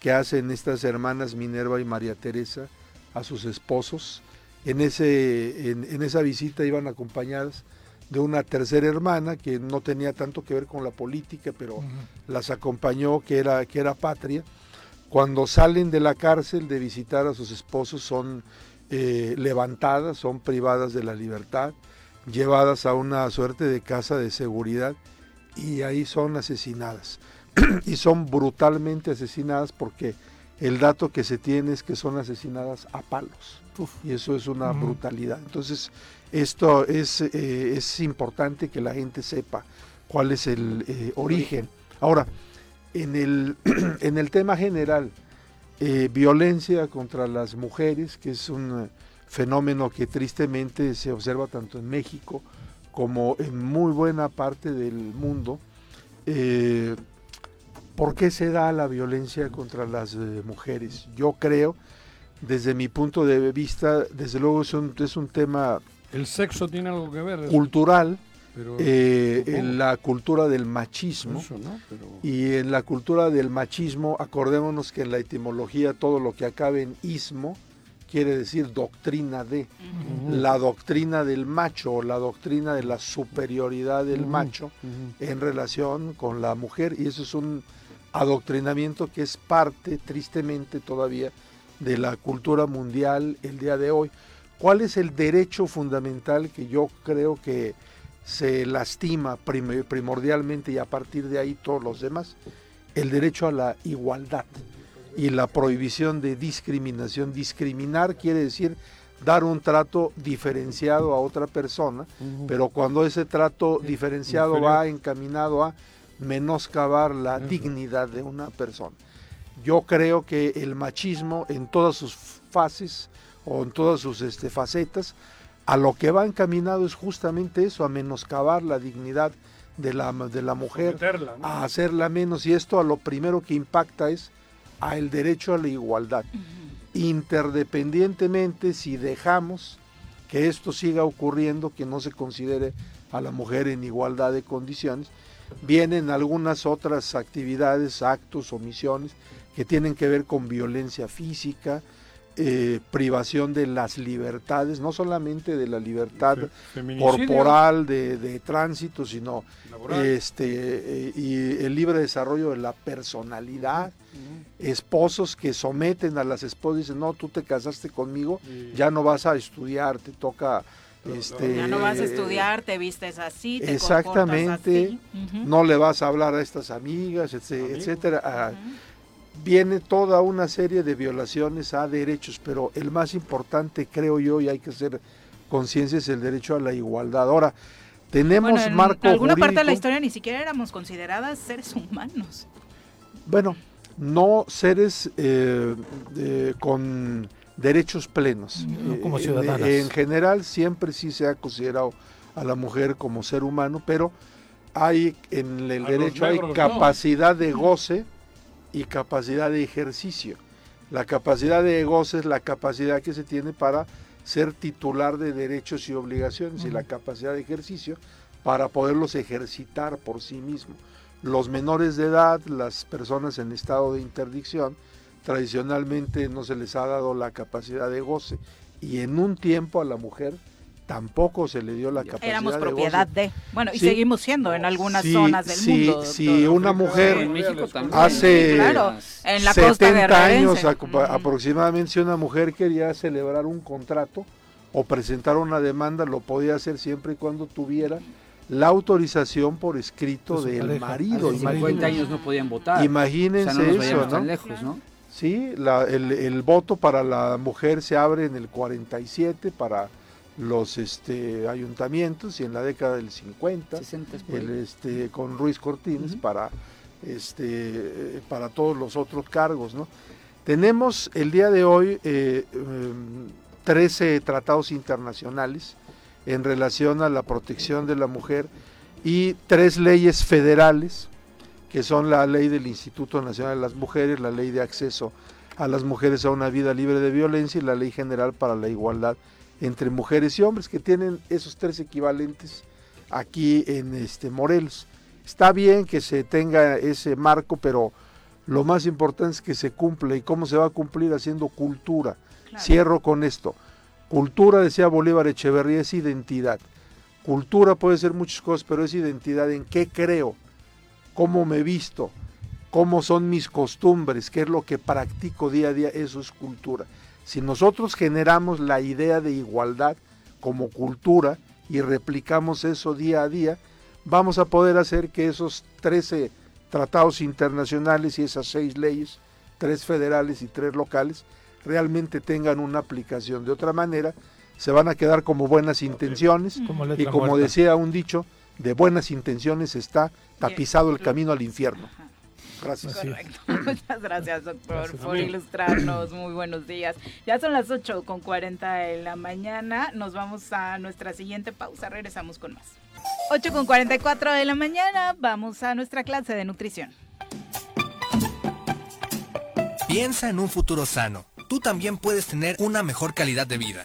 que hacen estas hermanas Minerva y María Teresa a sus esposos en, ese, en, en esa visita iban acompañadas de una tercera hermana que no tenía tanto que ver con la política, pero las acompañó, que era, que era Patria. Cuando salen de la cárcel de visitar a sus esposos son eh, levantadas, son privadas de la libertad, llevadas a una suerte de casa de seguridad y ahí son asesinadas. y son brutalmente asesinadas porque el dato que se tiene es que son asesinadas a palos. Y eso es una brutalidad. Entonces, esto es, eh, es importante que la gente sepa cuál es el eh, origen. Ahora, en el, en el tema general, eh, violencia contra las mujeres, que es un fenómeno que tristemente se observa tanto en México como en muy buena parte del mundo. ¿Por qué se da la violencia contra las mujeres? Yo creo, desde mi punto de vista, desde luego es un, es un tema El sexo tiene algo que ver. eso. cultural, Pero- eh, en la cultura del machismo. Eso, ¿no? Pero- Y en la cultura del machismo, acordémonos que en la etimología todo lo que acabe en ismo quiere decir doctrina de. La doctrina del macho o la doctrina de la superioridad del macho en relación con la mujer. Y eso es un adoctrinamiento que es parte, tristemente todavía, de la cultura mundial el día de hoy. ¿Cuál es el derecho fundamental que yo creo que se lastima prim- primordialmente y a partir de ahí todos los demás? El derecho a la igualdad y la prohibición de discriminación. Discriminar quiere decir dar un trato diferenciado a otra persona, pero cuando ese trato diferenciado inferior. va encaminado a menoscabar la dignidad de una persona. Yo creo que el machismo en todas sus fases o en todas sus este, facetas, a lo que va encaminado es justamente eso, a menoscabar la dignidad de la, de la mujer, a hacerla menos. Y esto a lo primero que impacta es a el derecho a la igualdad. Interdependientemente si dejamos que esto siga ocurriendo, que no se considere a la mujer en igualdad de condiciones, vienen algunas otras actividades, actos, omisiones que tienen que ver con violencia física, eh, privación de las libertades, no solamente de la libertad corporal, de, de tránsito, sino Laboral. este, eh, y el libre desarrollo de la personalidad, esposos que someten a las esposas y dicen, no, tú te casaste conmigo, ya no vas a estudiar, te toca... Este, Ya no vas a estudiar, te vistes así, te Exactamente, así. No le vas a hablar a estas amigas, etc- etcétera. Viene toda una serie de violaciones a derechos, pero el más importante, creo yo, y hay que hacer conciencia, es el derecho a la igualdad. Ahora, tenemos Bueno, en marco alguna parte de la historia ni siquiera éramos consideradas seres humanos. Bueno, no seres eh, de- con derechos plenos. No Eh, como en- ciudadanas. En, general siempre sí se ha considerado a la mujer como ser humano, pero hay en el A derecho hay no. capacidad de goce y capacidad de ejercicio. La capacidad de goce es la capacidad que se tiene para ser titular de derechos y obligaciones y la capacidad de ejercicio para poderlos ejercitar por sí mismo. Los menores de edad, las personas en estado de interdicción, tradicionalmente no se les ha dado la capacidad de goce y en un tiempo a la mujer tampoco se le dio la capacidad Éramos propiedad de. Bueno, y seguimos siendo en algunas Sí, zonas del sí, mundo. Si una mujer En México también. hace claro, en la costa 70 años guerrerense. acu- aproximadamente, si una mujer quería celebrar un contrato o presentar una demanda, lo podía hacer siempre y cuando tuviera la autorización por escrito del pareja. marido. Hace 50 imagínense. años no podían votar. Imagínense O sea, no nos eso, vayamos ¿no? tan lejos, ¿no? Sí, la- el, el voto para la mujer se abre en el 47 para los este, ayuntamientos y en la década del 50 60 es por ahí. el, este, con Ruiz Cortines para, este, para todos los otros cargos. ¿no? Tenemos el día de hoy eh, em, 13 tratados internacionales en relación a la protección de la mujer y tres leyes federales que son la ley del Instituto Nacional de las Mujeres, la ley de acceso a las mujeres a una vida libre de violencia y la ley general para la igualdad entre mujeres y hombres, que tienen esos tres equivalentes aquí en este Morelos. Está bien que se tenga ese marco, pero lo más importante es que se cumpla y cómo se va a cumplir haciendo cultura. Cierro con esto. Cultura, decía Bolívar Echeverría, es identidad. Cultura puede ser muchas cosas, pero es identidad en qué creo, cómo me visto, cómo son mis costumbres, qué es lo que practico día a día, eso es cultura. Si nosotros generamos la idea de igualdad como cultura y replicamos eso día a día, vamos a poder hacer que esos 13 tratados internacionales y esas seis leyes, tres federales y tres locales, realmente tengan una aplicación. De otra manera, se van a quedar como buenas intenciones Como y como muerta. decía un dicho, de buenas intenciones está tapizado el camino al infierno. Gracias. Correcto. Muchas gracias, doctor, Gracias, por amigo. ilustrarnos. Muy buenos días. Ya son las 8 con 40 de la mañana. Nos vamos a nuestra siguiente pausa. Regresamos con más. 8 con 44 de la mañana. Vamos a nuestra clase de nutrición. Piensa en un futuro sano. Tú también puedes tener una mejor calidad de vida.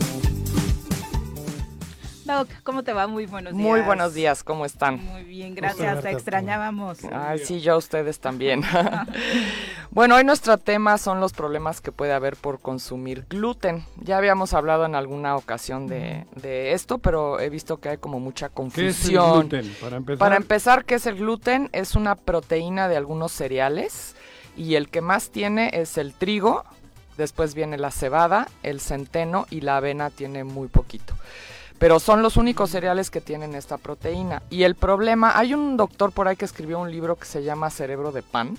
Doc, ¿cómo te va? Muy buenos días. Muy buenos días, ¿cómo están? Muy bien, gracias. Te extrañábamos. Ay, sí, yo a ustedes también. bueno, hoy nuestro tema son los problemas que puede haber por consumir gluten. Ya habíamos hablado en alguna ocasión de, de esto, pero he visto que hay como mucha ¿Qué confusión. es el gluten? Para empezar. Para empezar, ¿qué es el gluten? Es una proteína de algunos cereales y el que más tiene es el trigo, después viene la cebada, el centeno y la avena tiene muy poquito. Pero son los únicos cereales que tienen esta proteína. Y el problema, hay un doctor por ahí que escribió un libro que se llama Cerebro de Pan.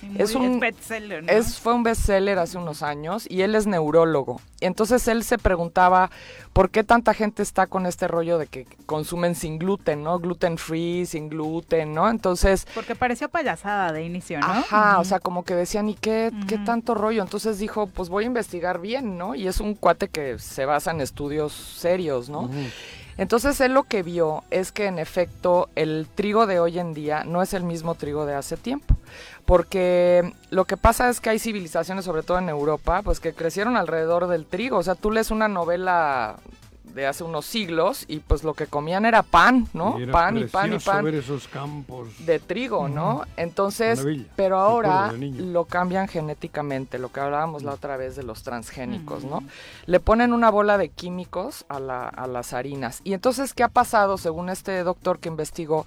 Sí, Es un- bestseller, ¿no? Es, fue un bestseller hace unos años y él es neurólogo. Entonces él se preguntaba por qué tanta gente está con este rollo de que consumen sin gluten, ¿no? Gluten free, sin gluten, ¿no? Entonces, Porque pareció payasada de inicio, ¿no? ajá, o sea, como que decían, ¿y qué, qué tanto rollo? Entonces dijo, pues voy a investigar bien, ¿no? Y es un cuate que se basa en estudios serios, ¿no? Entonces él lo que vio es que en efecto el trigo de hoy en día no es el mismo trigo de hace tiempo. Porque lo que pasa es que hay civilizaciones, sobre todo en Europa, pues que crecieron alrededor del trigo. O sea, tú lees una novela de hace unos siglos y pues lo que comían era pan, ¿no? Y era pan y pan y pan ver esos campos. de trigo, ¿no? Entonces, pero ahora lo cambian genéticamente, lo que hablábamos la otra vez de los transgénicos, ¿no? Le ponen una bola de químicos a, la- a las harinas. Y entonces, ¿qué ha pasado, según este doctor que investigó?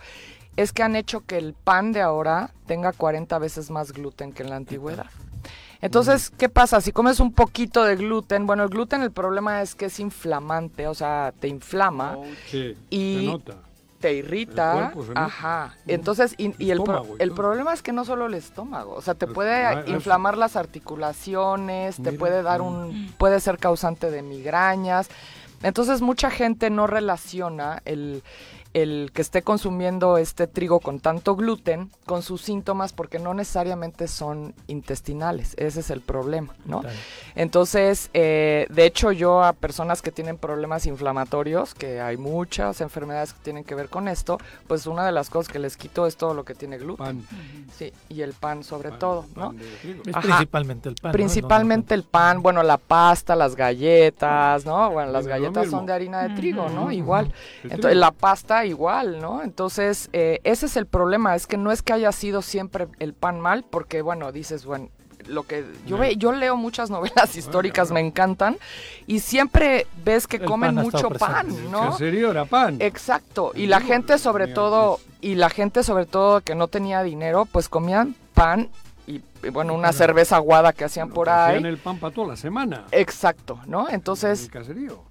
Es que han hecho que el pan de ahora tenga 40 veces más gluten que en la antigüedad. Entonces, ¿qué pasa? Si comes un poquito de gluten, bueno, el gluten el problema es que es inflamante, o sea, te inflama Sí, y se nota. te irrita. El cuerpo se nota. Ajá. Entonces, y, y el, estómago problema es que no solo el estómago, o sea, te puede ah, eso. inflamar las articulaciones, te puede dar un, puede ser causante de migrañas. Entonces, mucha gente no relaciona el el que esté consumiendo este trigo con tanto gluten con sus síntomas porque no necesariamente son intestinales, ese es el problema, ¿no? Entonces, eh, de hecho yo a personas que tienen problemas inflamatorios, que hay muchas enfermedades que tienen que ver con esto, pues una de las cosas que les quito es todo lo que tiene gluten. Sí, y el pan sobre todo, ¿no? Es principalmente el pan. ¿no? Principalmente el pan, bueno, la pasta, las galletas, ¿no? Bueno, las galletas son de harina de trigo, ¿no? Igual. Entonces, la pasta igual, ¿no? Entonces, eh, ese es el problema, es que no es que haya sido siempre el pan mal, porque, bueno, dices, bueno, lo que yo ve, yo leo muchas novelas históricas, me encantan, y siempre ves que comen pan mucho pan. ¿no? Caserío era pan. Exacto, y la gente sobre todo, y la gente sobre todo que no tenía dinero, pues comían pan bueno, una cerveza aguada que hacían por ahí. Hacían el pan para toda la semana. Exacto, ¿no? Entonces,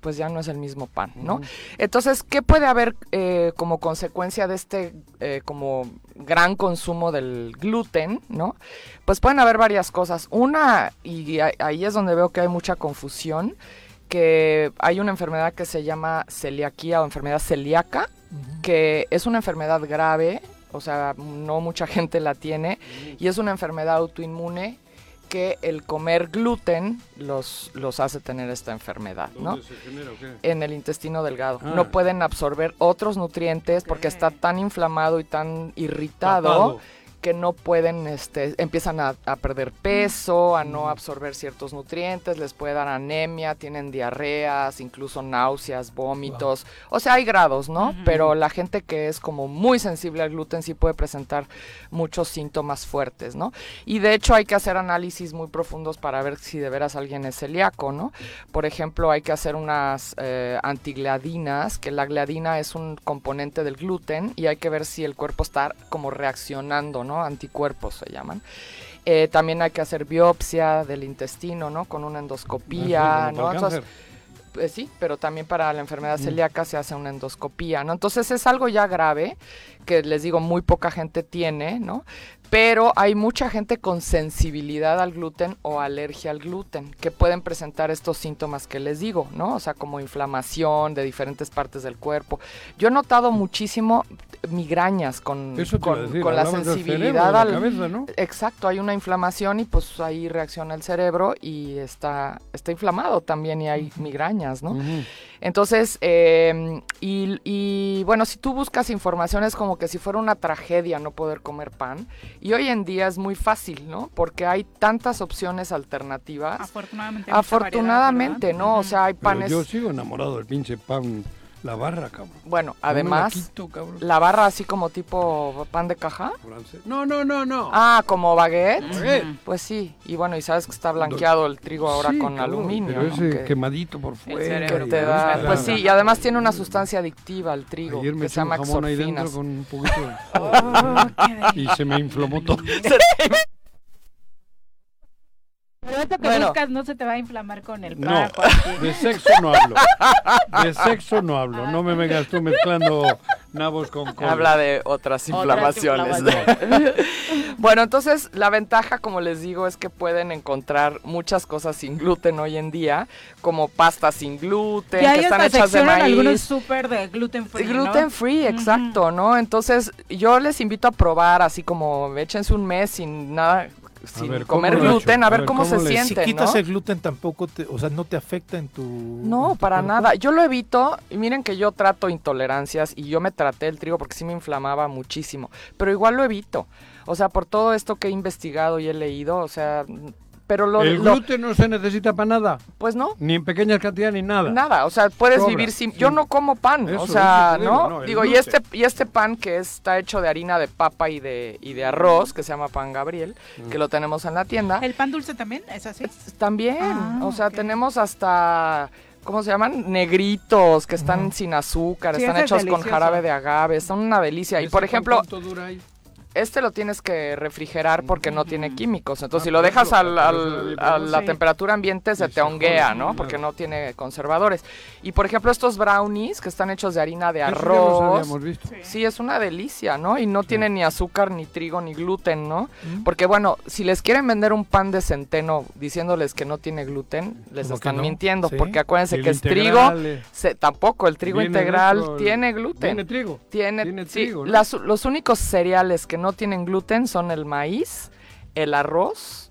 pues ya no es el mismo pan, ¿no? Entonces, ¿qué puede haber eh, como consecuencia de este eh, como gran consumo del gluten, ¿no? Pues pueden haber varias cosas. Una, y ahí es donde veo que hay mucha confusión, que hay una enfermedad que se llama celiaquía o enfermedad celíaca, que es una enfermedad grave, o sea, no mucha gente la tiene, y es una enfermedad autoinmune que el comer gluten los, los hace tener esta enfermedad, ¿no? ¿Dónde se genera o qué? En el intestino delgado. Ah. No pueden absorber otros nutrientes porque está tan inflamado y tan irritado Tapado. Que no pueden, este, empiezan a, a perder peso, a no absorber ciertos nutrientes, les puede dar anemia, tienen diarreas, incluso náuseas, vómitos. O sea, hay grados, ¿no? Pero la gente que es como muy sensible al gluten sí puede presentar muchos síntomas fuertes, ¿no? Y de hecho hay que hacer análisis muy profundos para ver si de veras alguien es celíaco, ¿no? Por ejemplo, hay que hacer unas eh, antigliadinas, que la gliadina es un componente del gluten y hay que ver si el cuerpo está como reaccionando, ¿no? Anticuerpos se llaman. Eh, también hay que hacer biopsia del intestino, ¿no? Con una endoscopía, sí, ¿no? Entonces, pues sí, pero también para la enfermedad Mm. celíaca se hace una endoscopía, ¿no? Entonces es algo ya grave que les digo muy poca gente tiene, ¿no? Pero hay mucha gente con sensibilidad al gluten o alergia al gluten que pueden presentar estos síntomas que les digo, ¿no? O sea, como inflamación de diferentes partes del cuerpo. Yo he notado muchísimo migrañas con, Eso con, decir, con la sensibilidad la al cabeza, ¿no? Exacto, hay una inflamación y pues ahí reacciona el cerebro y está, está inflamado también y hay migrañas, ¿no? Entonces, eh, y, y, bueno, si tú buscas información es como que si fuera una tragedia no poder comer pan. Y hoy en día es muy fácil, ¿no? Porque hay tantas opciones alternativas. Afortunadamente. variedad, ¿no? O sea, hay Pero panes... yo sigo enamorado del pinche pan, la barra, cabrón. Bueno, la además, quito, cabrón. la barra así como tipo pan de caja. No, no, no, no. Ah, como baguette. Baguette. Pues sí, y bueno, y sabes que está blanqueado el trigo ahora Sí, con cabrón, aluminio. Ese Que- quemadito por fuera. que y te da- la- pues sí, y además tiene una sustancia adictiva el trigo Ayer me que se llama jamón ahí dentro exorfinas. con un poquito Oh, y se me inflamó todo. Pero esto que Bueno. buscas no se te va a inflamar con el No, de sexo no hablo. De sexo no hablo. No me vengas tú mezclando nabos con cola. Habla de otras Otras inflamaciones. bueno, entonces la ventaja, como les digo, es que pueden encontrar muchas cosas sin gluten hoy en día, como pastas sin gluten, Que están hechas de en algunos maíz. súper de gluten free, ¿no? Gluten free, exacto, ¿no? Entonces, yo les invito a probar, así como échense un mes sin nada, sin ver, comer ¿cómo lo he gluten, a A ver cómo, ¿cómo se siente, Si quitas ¿no? el gluten tampoco, te, o sea, no te afecta en tu... No, para nada. Yo lo evito. Y miren que yo trato intolerancias y yo me traté el trigo porque sí me inflamaba muchísimo. Pero igual lo evito. O sea, por todo esto que he investigado y he leído, o sea, pero lo, El lo- gluten no se necesita para nada. Pues no. Ni en pequeñas cantidades ni nada. Nada, o sea, puedes Sobra, vivir sin... sí. Yo no como pan, Eso, o sea, ¿no? digo, y este, y este pan que está hecho de harina de papa y de, y de arroz, que se llama pan Gabriel, Mm. que lo tenemos en la tienda, ¿El pan dulce también es así? también, Ah, o sea, tenemos hasta... ¿Cómo se llaman? Negritos, que están sin azúcar, Sí, están es hechos con jarabe de agave, son una delicia. Y ¿Ese por ejemplo, cuánto dura ahí? Este lo tienes que refrigerar porque no tiene químicos. Entonces, Ah, si lo dejas al- a la temperatura ambiente, se te honguea, ¿no? Porque no tiene conservadores. Y, por ejemplo, estos brownies que están hechos de harina de arroz. Sí, es una delicia, ¿no? Y no tiene ni azúcar, ni trigo, ni gluten, ¿no? Porque, bueno, si les quieren vender un pan de centeno diciéndoles que no tiene gluten, les ¿Cómo que están no? mintiendo. Sí. Porque acuérdense que es trigo. se- tampoco, el trigo integral tiene gluten. Tiene trigo. Tiene, Tiene sí, trigo, ¿no? las- los únicos cereales que no tienen gluten son el maíz, el arroz,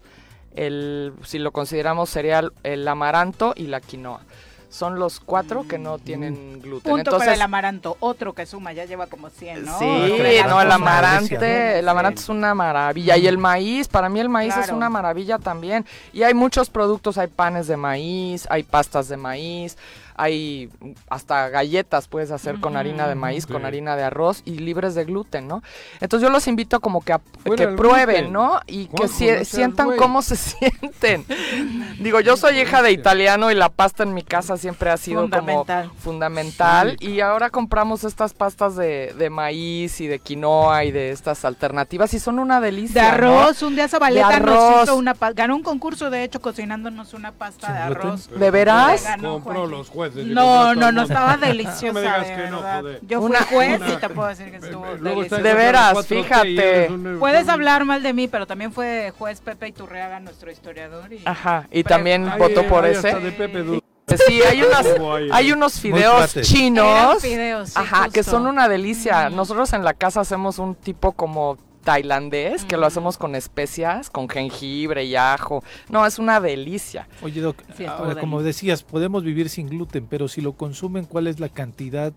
el, si lo consideramos cereal, el amaranto y la quinoa. Son los cuatro que no tienen gluten. Punto Entonces, para el amaranto, otro que suma, ya lleva como 100, ¿no? Sí, las no, el cosas. amarante, el amarante es una maravilla. Y el maíz, para mí el maíz es una maravilla también. Y hay muchos productos, hay panes de maíz, hay pastas de maíz, hay hasta galletas puedes hacer con harina de maíz, con harina de arroz y libres de gluten, ¿no? Entonces yo los invito como que, a- que prueben, gluten. ¿no? Y que si- sientan cómo se sienten. Digo, yo soy hija de italiano y la pasta en mi casa siempre ha sido Fundamental. como fundamental. Y ahora compramos estas pastas de, de maíz y de quinoa y de estas alternativas y son una De delicia. ¿no? arroz, un día Zabaleta De nos arroz. hizo una ganó un concurso de hecho cocinándonos una pasta de arroz. ¿De veras? Ganó los jueces. Y No, no, no, estaba deliciosa, No me digas de que no, verdad. joder. Yo fui Una- juez una- y te puedo decir que estuvo deliciosa. De veras, 4T y fíjate. Puedes hablar mal de mí, pero también fue juez Pepe Iturriaga, nuestro historiador. Y Ajá, y también Ay, votó por ay, ese. hasta de Pepe Du- Sí, hay, unas, ahí, hay ¿no? unos fideos chinos. fideos, sí, Ajá, que son una delicia. Nosotros en la casa hacemos un tipo como tailandés, que lo hacemos con especias, con jengibre y ajo. No, es una delicia. Oye, Doc, Sí, ahora, como decías, podemos vivir sin gluten, pero si lo consumen, ¿cuál es la cantidad?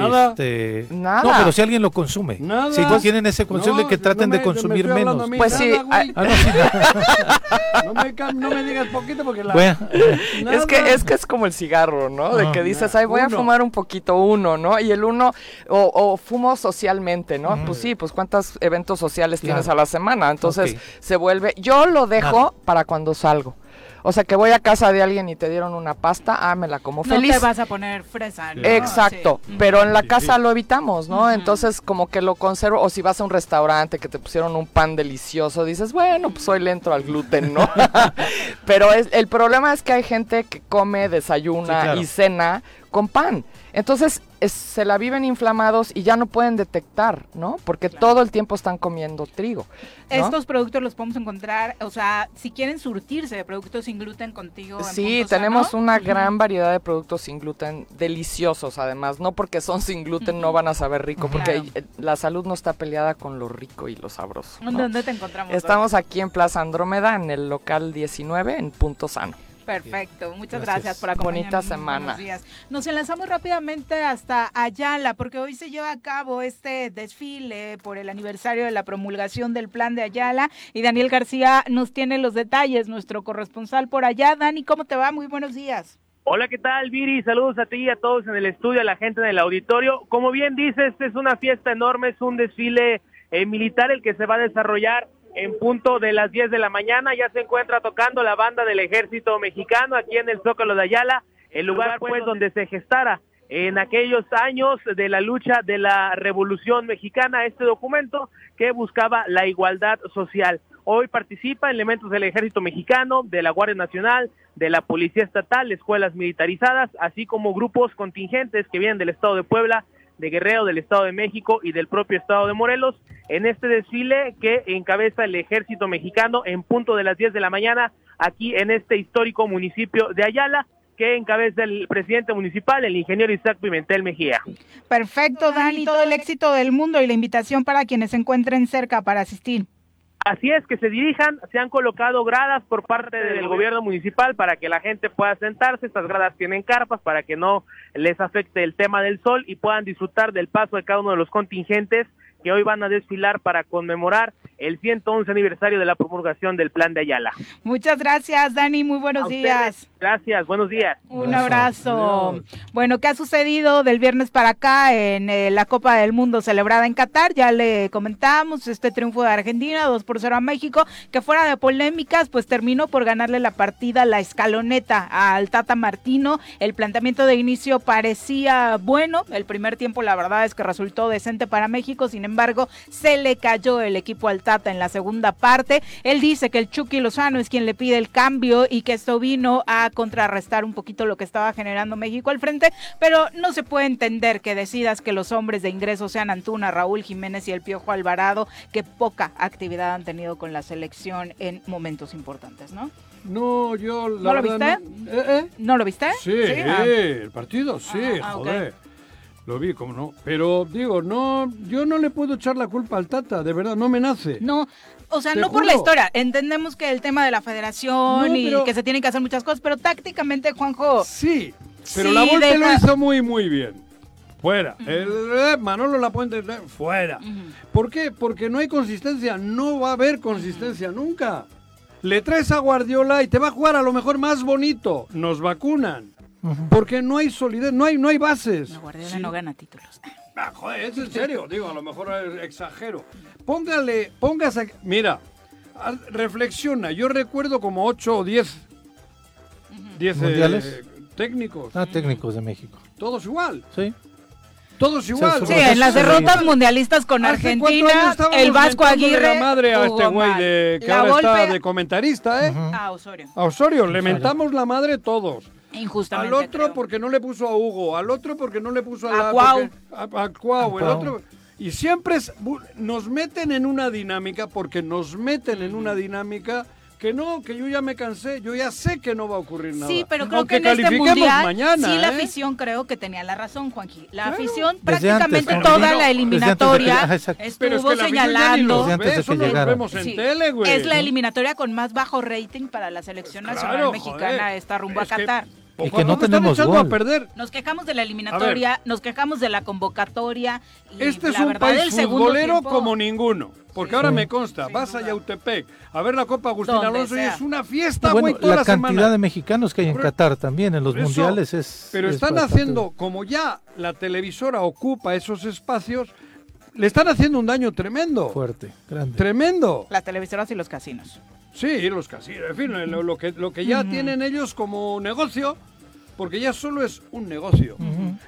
Nada. Este, Nada. No, pero si alguien lo consume. Nada. Si no tienen ese consumo, No, que traten no me- de consumir me menos. a mí, Pues nada, sí. Ah, no, sí, No me, cam- no me digas poquito porque la... Bueno. Es que, es que es como el cigarro, ¿no? De Ah. que dices, ay, voy a fumar un poquito uno, ¿no? Y el uno, o, o fumo socialmente, ¿no? Pues sí, pues cuántos eventos sociales tienes a la semana. Entonces se vuelve, yo lo dejo Nada. para cuando salgo. O sea, que voy a casa de alguien y te dieron una pasta, ah, me la como no feliz. te vas a poner fresa. ¿no? Exacto, Sí. pero en la casa lo evitamos, ¿no? Entonces como que lo conservo, o si vas a un restaurante que te pusieron un pan delicioso, dices, bueno, pues hoy le entro al gluten, ¿no? pero es, el problema es que hay gente que come, desayuna Sí, claro. y cena con pan. Entonces es- se la viven inflamados y ya no pueden detectar, ¿no? Porque todo el tiempo están comiendo trigo. ¿no? Estos productos los podemos encontrar, o sea, si quieren surtirse de productos sin gluten contigo. en Sí, tenemos Sano, una gran variedad de productos sin gluten, deliciosos además, no porque son sin gluten no van a saber rico, porque Claro. eh, la salud no está peleada con lo rico y lo sabroso. ¿no? ¿Dónde te encontramos? Estamos aquí en Plaza Andrómeda, en el local 19, en Punto Sano. Perfecto, muchas Gracias. gracias, por acompañarnos. Bonita semana. buenos días. Nos enlazamos rápidamente hasta Ayala, porque hoy se lleva a cabo este desfile por el aniversario de la promulgación del plan de Ayala y Daniel García nos tiene los detalles, nuestro corresponsal por allá. Dani, ¿cómo te va? Muy buenos días. Hola, ¿qué tal, Viri? Saludos a ti y a todos en el estudio, a la gente en el auditorio. Como bien dices, es una fiesta enorme, es un desfile eh, militar el que se va a desarrollar en punto de las 10 de la mañana. Ya se encuentra tocando la banda del ejército mexicano aquí en el Zócalo de Ayala, el lugar pues donde se gestara en aquellos años de la lucha de la Revolución Mexicana este documento que buscaba la igualdad social. Hoy participa elementos del Ejército Mexicano, de la Guardia Nacional, de la Policía Estatal, escuelas militarizadas, así como grupos contingentes que vienen del Estado de Puebla, de Guerrero, del Estado de México y del propio Estado de Morelos, en este desfile que encabeza el Ejército Mexicano en punto de las 10 de la mañana, aquí en este histórico municipio de Ayala, que encabeza el presidente municipal, el ingeniero Isaac Pimentel Mejía. Perfecto, Dani, todo el éxito del mundo y la invitación para quienes se encuentren cerca para asistir. Así es que se dirijan, se han colocado gradas por parte del gobierno municipal para que la gente pueda sentarse, estas gradas tienen carpas para que no les afecte el tema del sol y puedan disfrutar del paso de cada uno de los contingentes que hoy van a desfilar para conmemorar el 111 aniversario de la promulgación del Plan de Ayala. Muchas gracias, Dani. Muy A buenos ustedes, días. Gracias, buenos días. Un abrazo. Bueno, ¿qué ha sucedido del viernes para acá en eh, la Copa del Mundo celebrada en Qatar? Ya le comentamos este triunfo de Argentina, 2 por 0 a México, que fuera de polémicas, pues terminó por ganarle la partida la escaloneta al Tata Martino. El planteamiento de inicio parecía bueno. El primer tiempo, la verdad es que resultó decente para México. Sin embargo, se le cayó el equipo al Tata en la segunda parte. Él dice que el Chucky Lozano es quien le pide el cambio y que esto vino a contrarrestar un poquito lo que estaba generando México al frente, pero no se puede entender que decidas que los hombres de ingreso sean Antuna, Raúl Jiménez y el Piojo Alvarado, que poca actividad han tenido con la selección en momentos importantes, ¿no? No, yo la ¿No lo verdad viste? no- ¿Eh, eh? ¿No lo viste? Sí, Ah. el partido, sí, Ah, ok. joder. Lo vi, como no. Pero digo, no, yo no le puedo echar la culpa al Tata, de verdad, no me nace. No, o sea, Te no por la historia. Entendemos que el tema de la federación No, y pero- que se tienen que hacer muchas cosas, pero tácticamente, Juanjo. Sí, Pero sí la Volpe lo hizo muy, muy bien. Fuera. El eh, Manolo Lapuente, fuera. ¿Por qué? Porque no hay consistencia. No va a haber consistencia nunca. Le traes a Guardiola y te va a jugar a lo mejor más bonito. Nos vacunan. Porque no hay solidez, no hay, no hay bases. No, Guardiola Sí. no gana títulos. Ah, joder, es en serio, digo, a lo mejor eh, exagero. Póngale, póngase, mira, reflexiona, yo recuerdo como 8 o 10 10 ¿Mundiales? técnicos, Ah, técnicos de México. todos igual, Sí. todos igual. Sí, en las derrotas mundialistas con ¿Hace cuántos años Argentina, el Vasco Aguirre. la madre a este güey de que La ahora está Volpe- de comentarista, ¿eh? Ah, Osorio. A Osorio, le mentamos la madre todos. Injustamente. Al otro porque no le puso a Hugo, al otro porque no le puso a, A la- Cuau. porque- a, a Cuau, A el Cuau. otro. Y siempre es- nos meten en una dinámica, porque nos meten en una dinámica que no, que yo ya me cansé, yo ya sé que no va a ocurrir nada. Sí, pero creo Aunque que en este califiquemos mundial mañana, sí la ¿eh? afición creo que tenía la razón, Juanji. La Claro. afición Desde prácticamente toda la de que- eliminatoria estuvo Pero es que señalando. los Desde antes ve, de eso que no los llegara. vemos en Sí, tele, güey. Es la eliminatoria con más bajo rating para la selección nacional Claro, mexicana joder. esta rumbo Es a que Qatar. poco Y que no están tenemos gol. a perder. Nos quejamos de la eliminatoria, nos quejamos de la convocatoria. Y Este es la un verdad, país futbolero tiempo- como ninguno. Porque ahora Sí. me consta, Sin vas a. Yautepec a ver la Copa Agustín Donde Alonso y es una fiesta, Y bueno, güey, toda la la, cantidad semana. de mexicanos que hay en Qatar también en los eso, mundiales es. Pero es están bastante- haciendo, como ya la televisora ocupa esos espacios, le están haciendo un daño tremendo. fuerte, grande. Tremendo. Las televisoras y los casinos. Sí, los casinos. En fin, lo, lo que, lo que ya tienen ellos como negocio, porque ya solo es un negocio.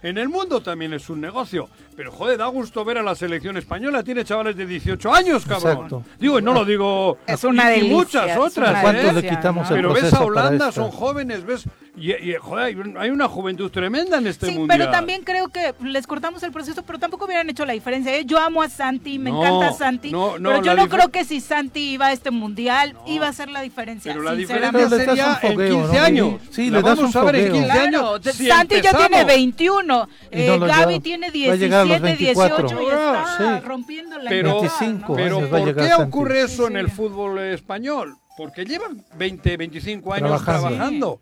En el mundo también es un negocio. Pero joder, da gusto ver a la selección española. Tiene chavales de 18 años, cabrón. Exacto. Digo, y no lo digo. Es una y- muchas es otras. una ¿eh? ¿Cuánto le quitamos el Pero ves a Holanda, son jóvenes, ves. Y, y, joder, hay un- hay una juventud tremenda en este Sí, mundial. pero también creo que les cortamos el proceso, pero tampoco hubieran hecho la diferencia. ¿eh? Yo amo a Santi, me No, encanta Santi, no, no, pero yo no creo que si Santi iba a este mundial iba a hacer la diferencia. Pero la sinceramente. diferencia Pero le das sería fogueo, en 15 ¿no? años. Sí, La le das vamos un a ver en fogueo. 15 Claro, años. si Santi ya empezamos. tiene 21, Y eh, no Gaby tiene va a llegar a los 17, 24. 18 y está Sí. rompiendo la Pero, 25 pero años ¿por qué Santi. ocurre eso Sí, en el fútbol español? Porque llevan 20, 25 años Trabajando. trabajando.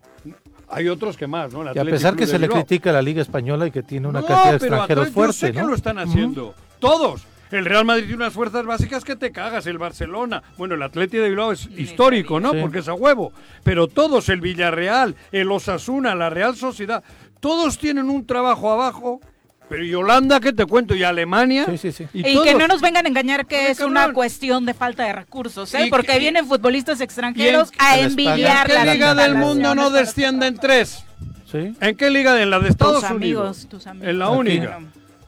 Hay otros que más, ¿no? El Y a pesar que se le critica a la Liga Española y que tiene una no, cantidad de pero extranjeros Athletic, yo sé fuerte, que ¿no? lo están haciendo. Todos. El Real Madrid tiene unas fuerzas básicas que te cagas, el Barcelona. Bueno, el Atleti de Bilbao es histórico, ¿no? Sí. Porque es a huevo. Pero todos, el Villarreal, el Osasuna, la Real Sociedad, todos tienen un trabajo abajo. Pero y Holanda, ¿qué te cuento? Y Alemania. Sí, sí, sí. Y, que no nos vengan a engañar que Oye, es una cuestión de falta de recursos, ¿eh? Y porque que- vienen futbolistas extranjeros en- a envidiar ¿En las qué liga del mundo no descienden tres? Sí. ¿En qué liga? En la de Estados Tus Unidos. amigos, tus amigos. En la Aquí. única.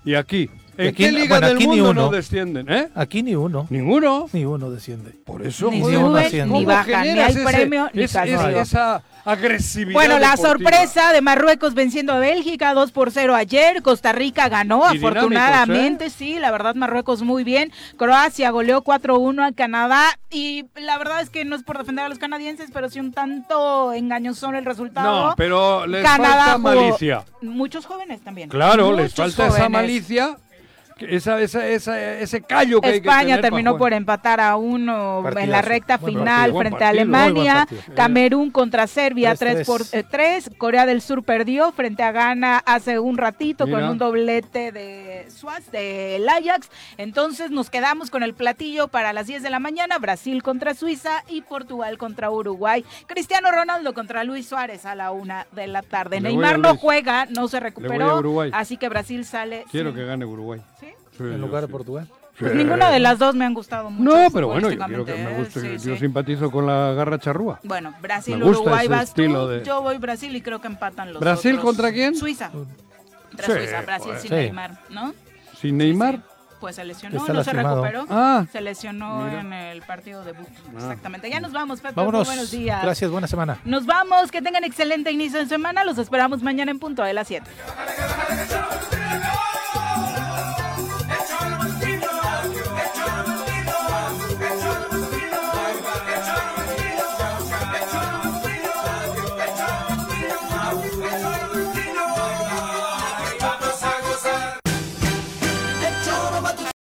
Y aquí. ¿En Aquí- qué liga bueno, del mundo uno. no descienden? ¿Eh? Aquí ni uno. Ninguno. Ni uno desciende. Por eso, Ni joder, suben, ¿cómo ni bajan, ni hay ese- premio, ni ese- esa, esa agresividad Bueno, la deportiva? sorpresa de Marruecos venciendo a Bélgica 2 por 0 ayer. Costa Rica ganó, Y afortunadamente, sí, la verdad Marruecos muy bien. Croacia goleó 4-1 a Canadá y la verdad es que no es por defender a los canadienses, pero sí un tanto engañoso el resultado. No, pero les Canadá falta malicia. Muchos jóvenes también. Claro, les Muchos falta esa jóvenes. malicia. Esa, esa, esa- ese callo que hay que España tener terminó por empatar a uno en la recta final partido, frente a partido, Alemania. partido. Camerún contra Serbia 3 3-3. por 3. Corea del Sur perdió frente a Ghana hace un ratito con un doblete de Suaz del Ajax. Entonces nos quedamos con el platillo para las 10 de la mañana. Brasil contra Suiza y Portugal contra Uruguay. Cristiano Ronaldo contra Luis Suárez a la una de la tarde. Le Neymar no juega, no se recuperó. Uruguay. Así que Brasil sale. Quiero sin- que gane Uruguay. ¿Sí? En lugar de Portugal. Pues ninguna de las dos me han gustado mucho. No, pero bueno, yo quiero que me ¿eh? guste. Sí, yo sí. simpatizo con la garra charrúa. Bueno, Brasil, Me gusta Uruguay vas tú, de- yo voy Brasil y creo que empatan los ¿Brasil otros. contra quién? Suiza. Contra Sí, Suiza, Brasil pues. sin Sí. Neymar, ¿no? Sin Neymar. Pues se lesionó, está no se recuperó. Ah. se lesionó Mira. en el partido debut. Ah. Exactamente. Ya nos vamos, Pepe. Vámonos. Muy buenos días. Gracias, buena semana. Nos vamos, que tengan excelente inicio de semana. Los esperamos mañana en punto de las 7.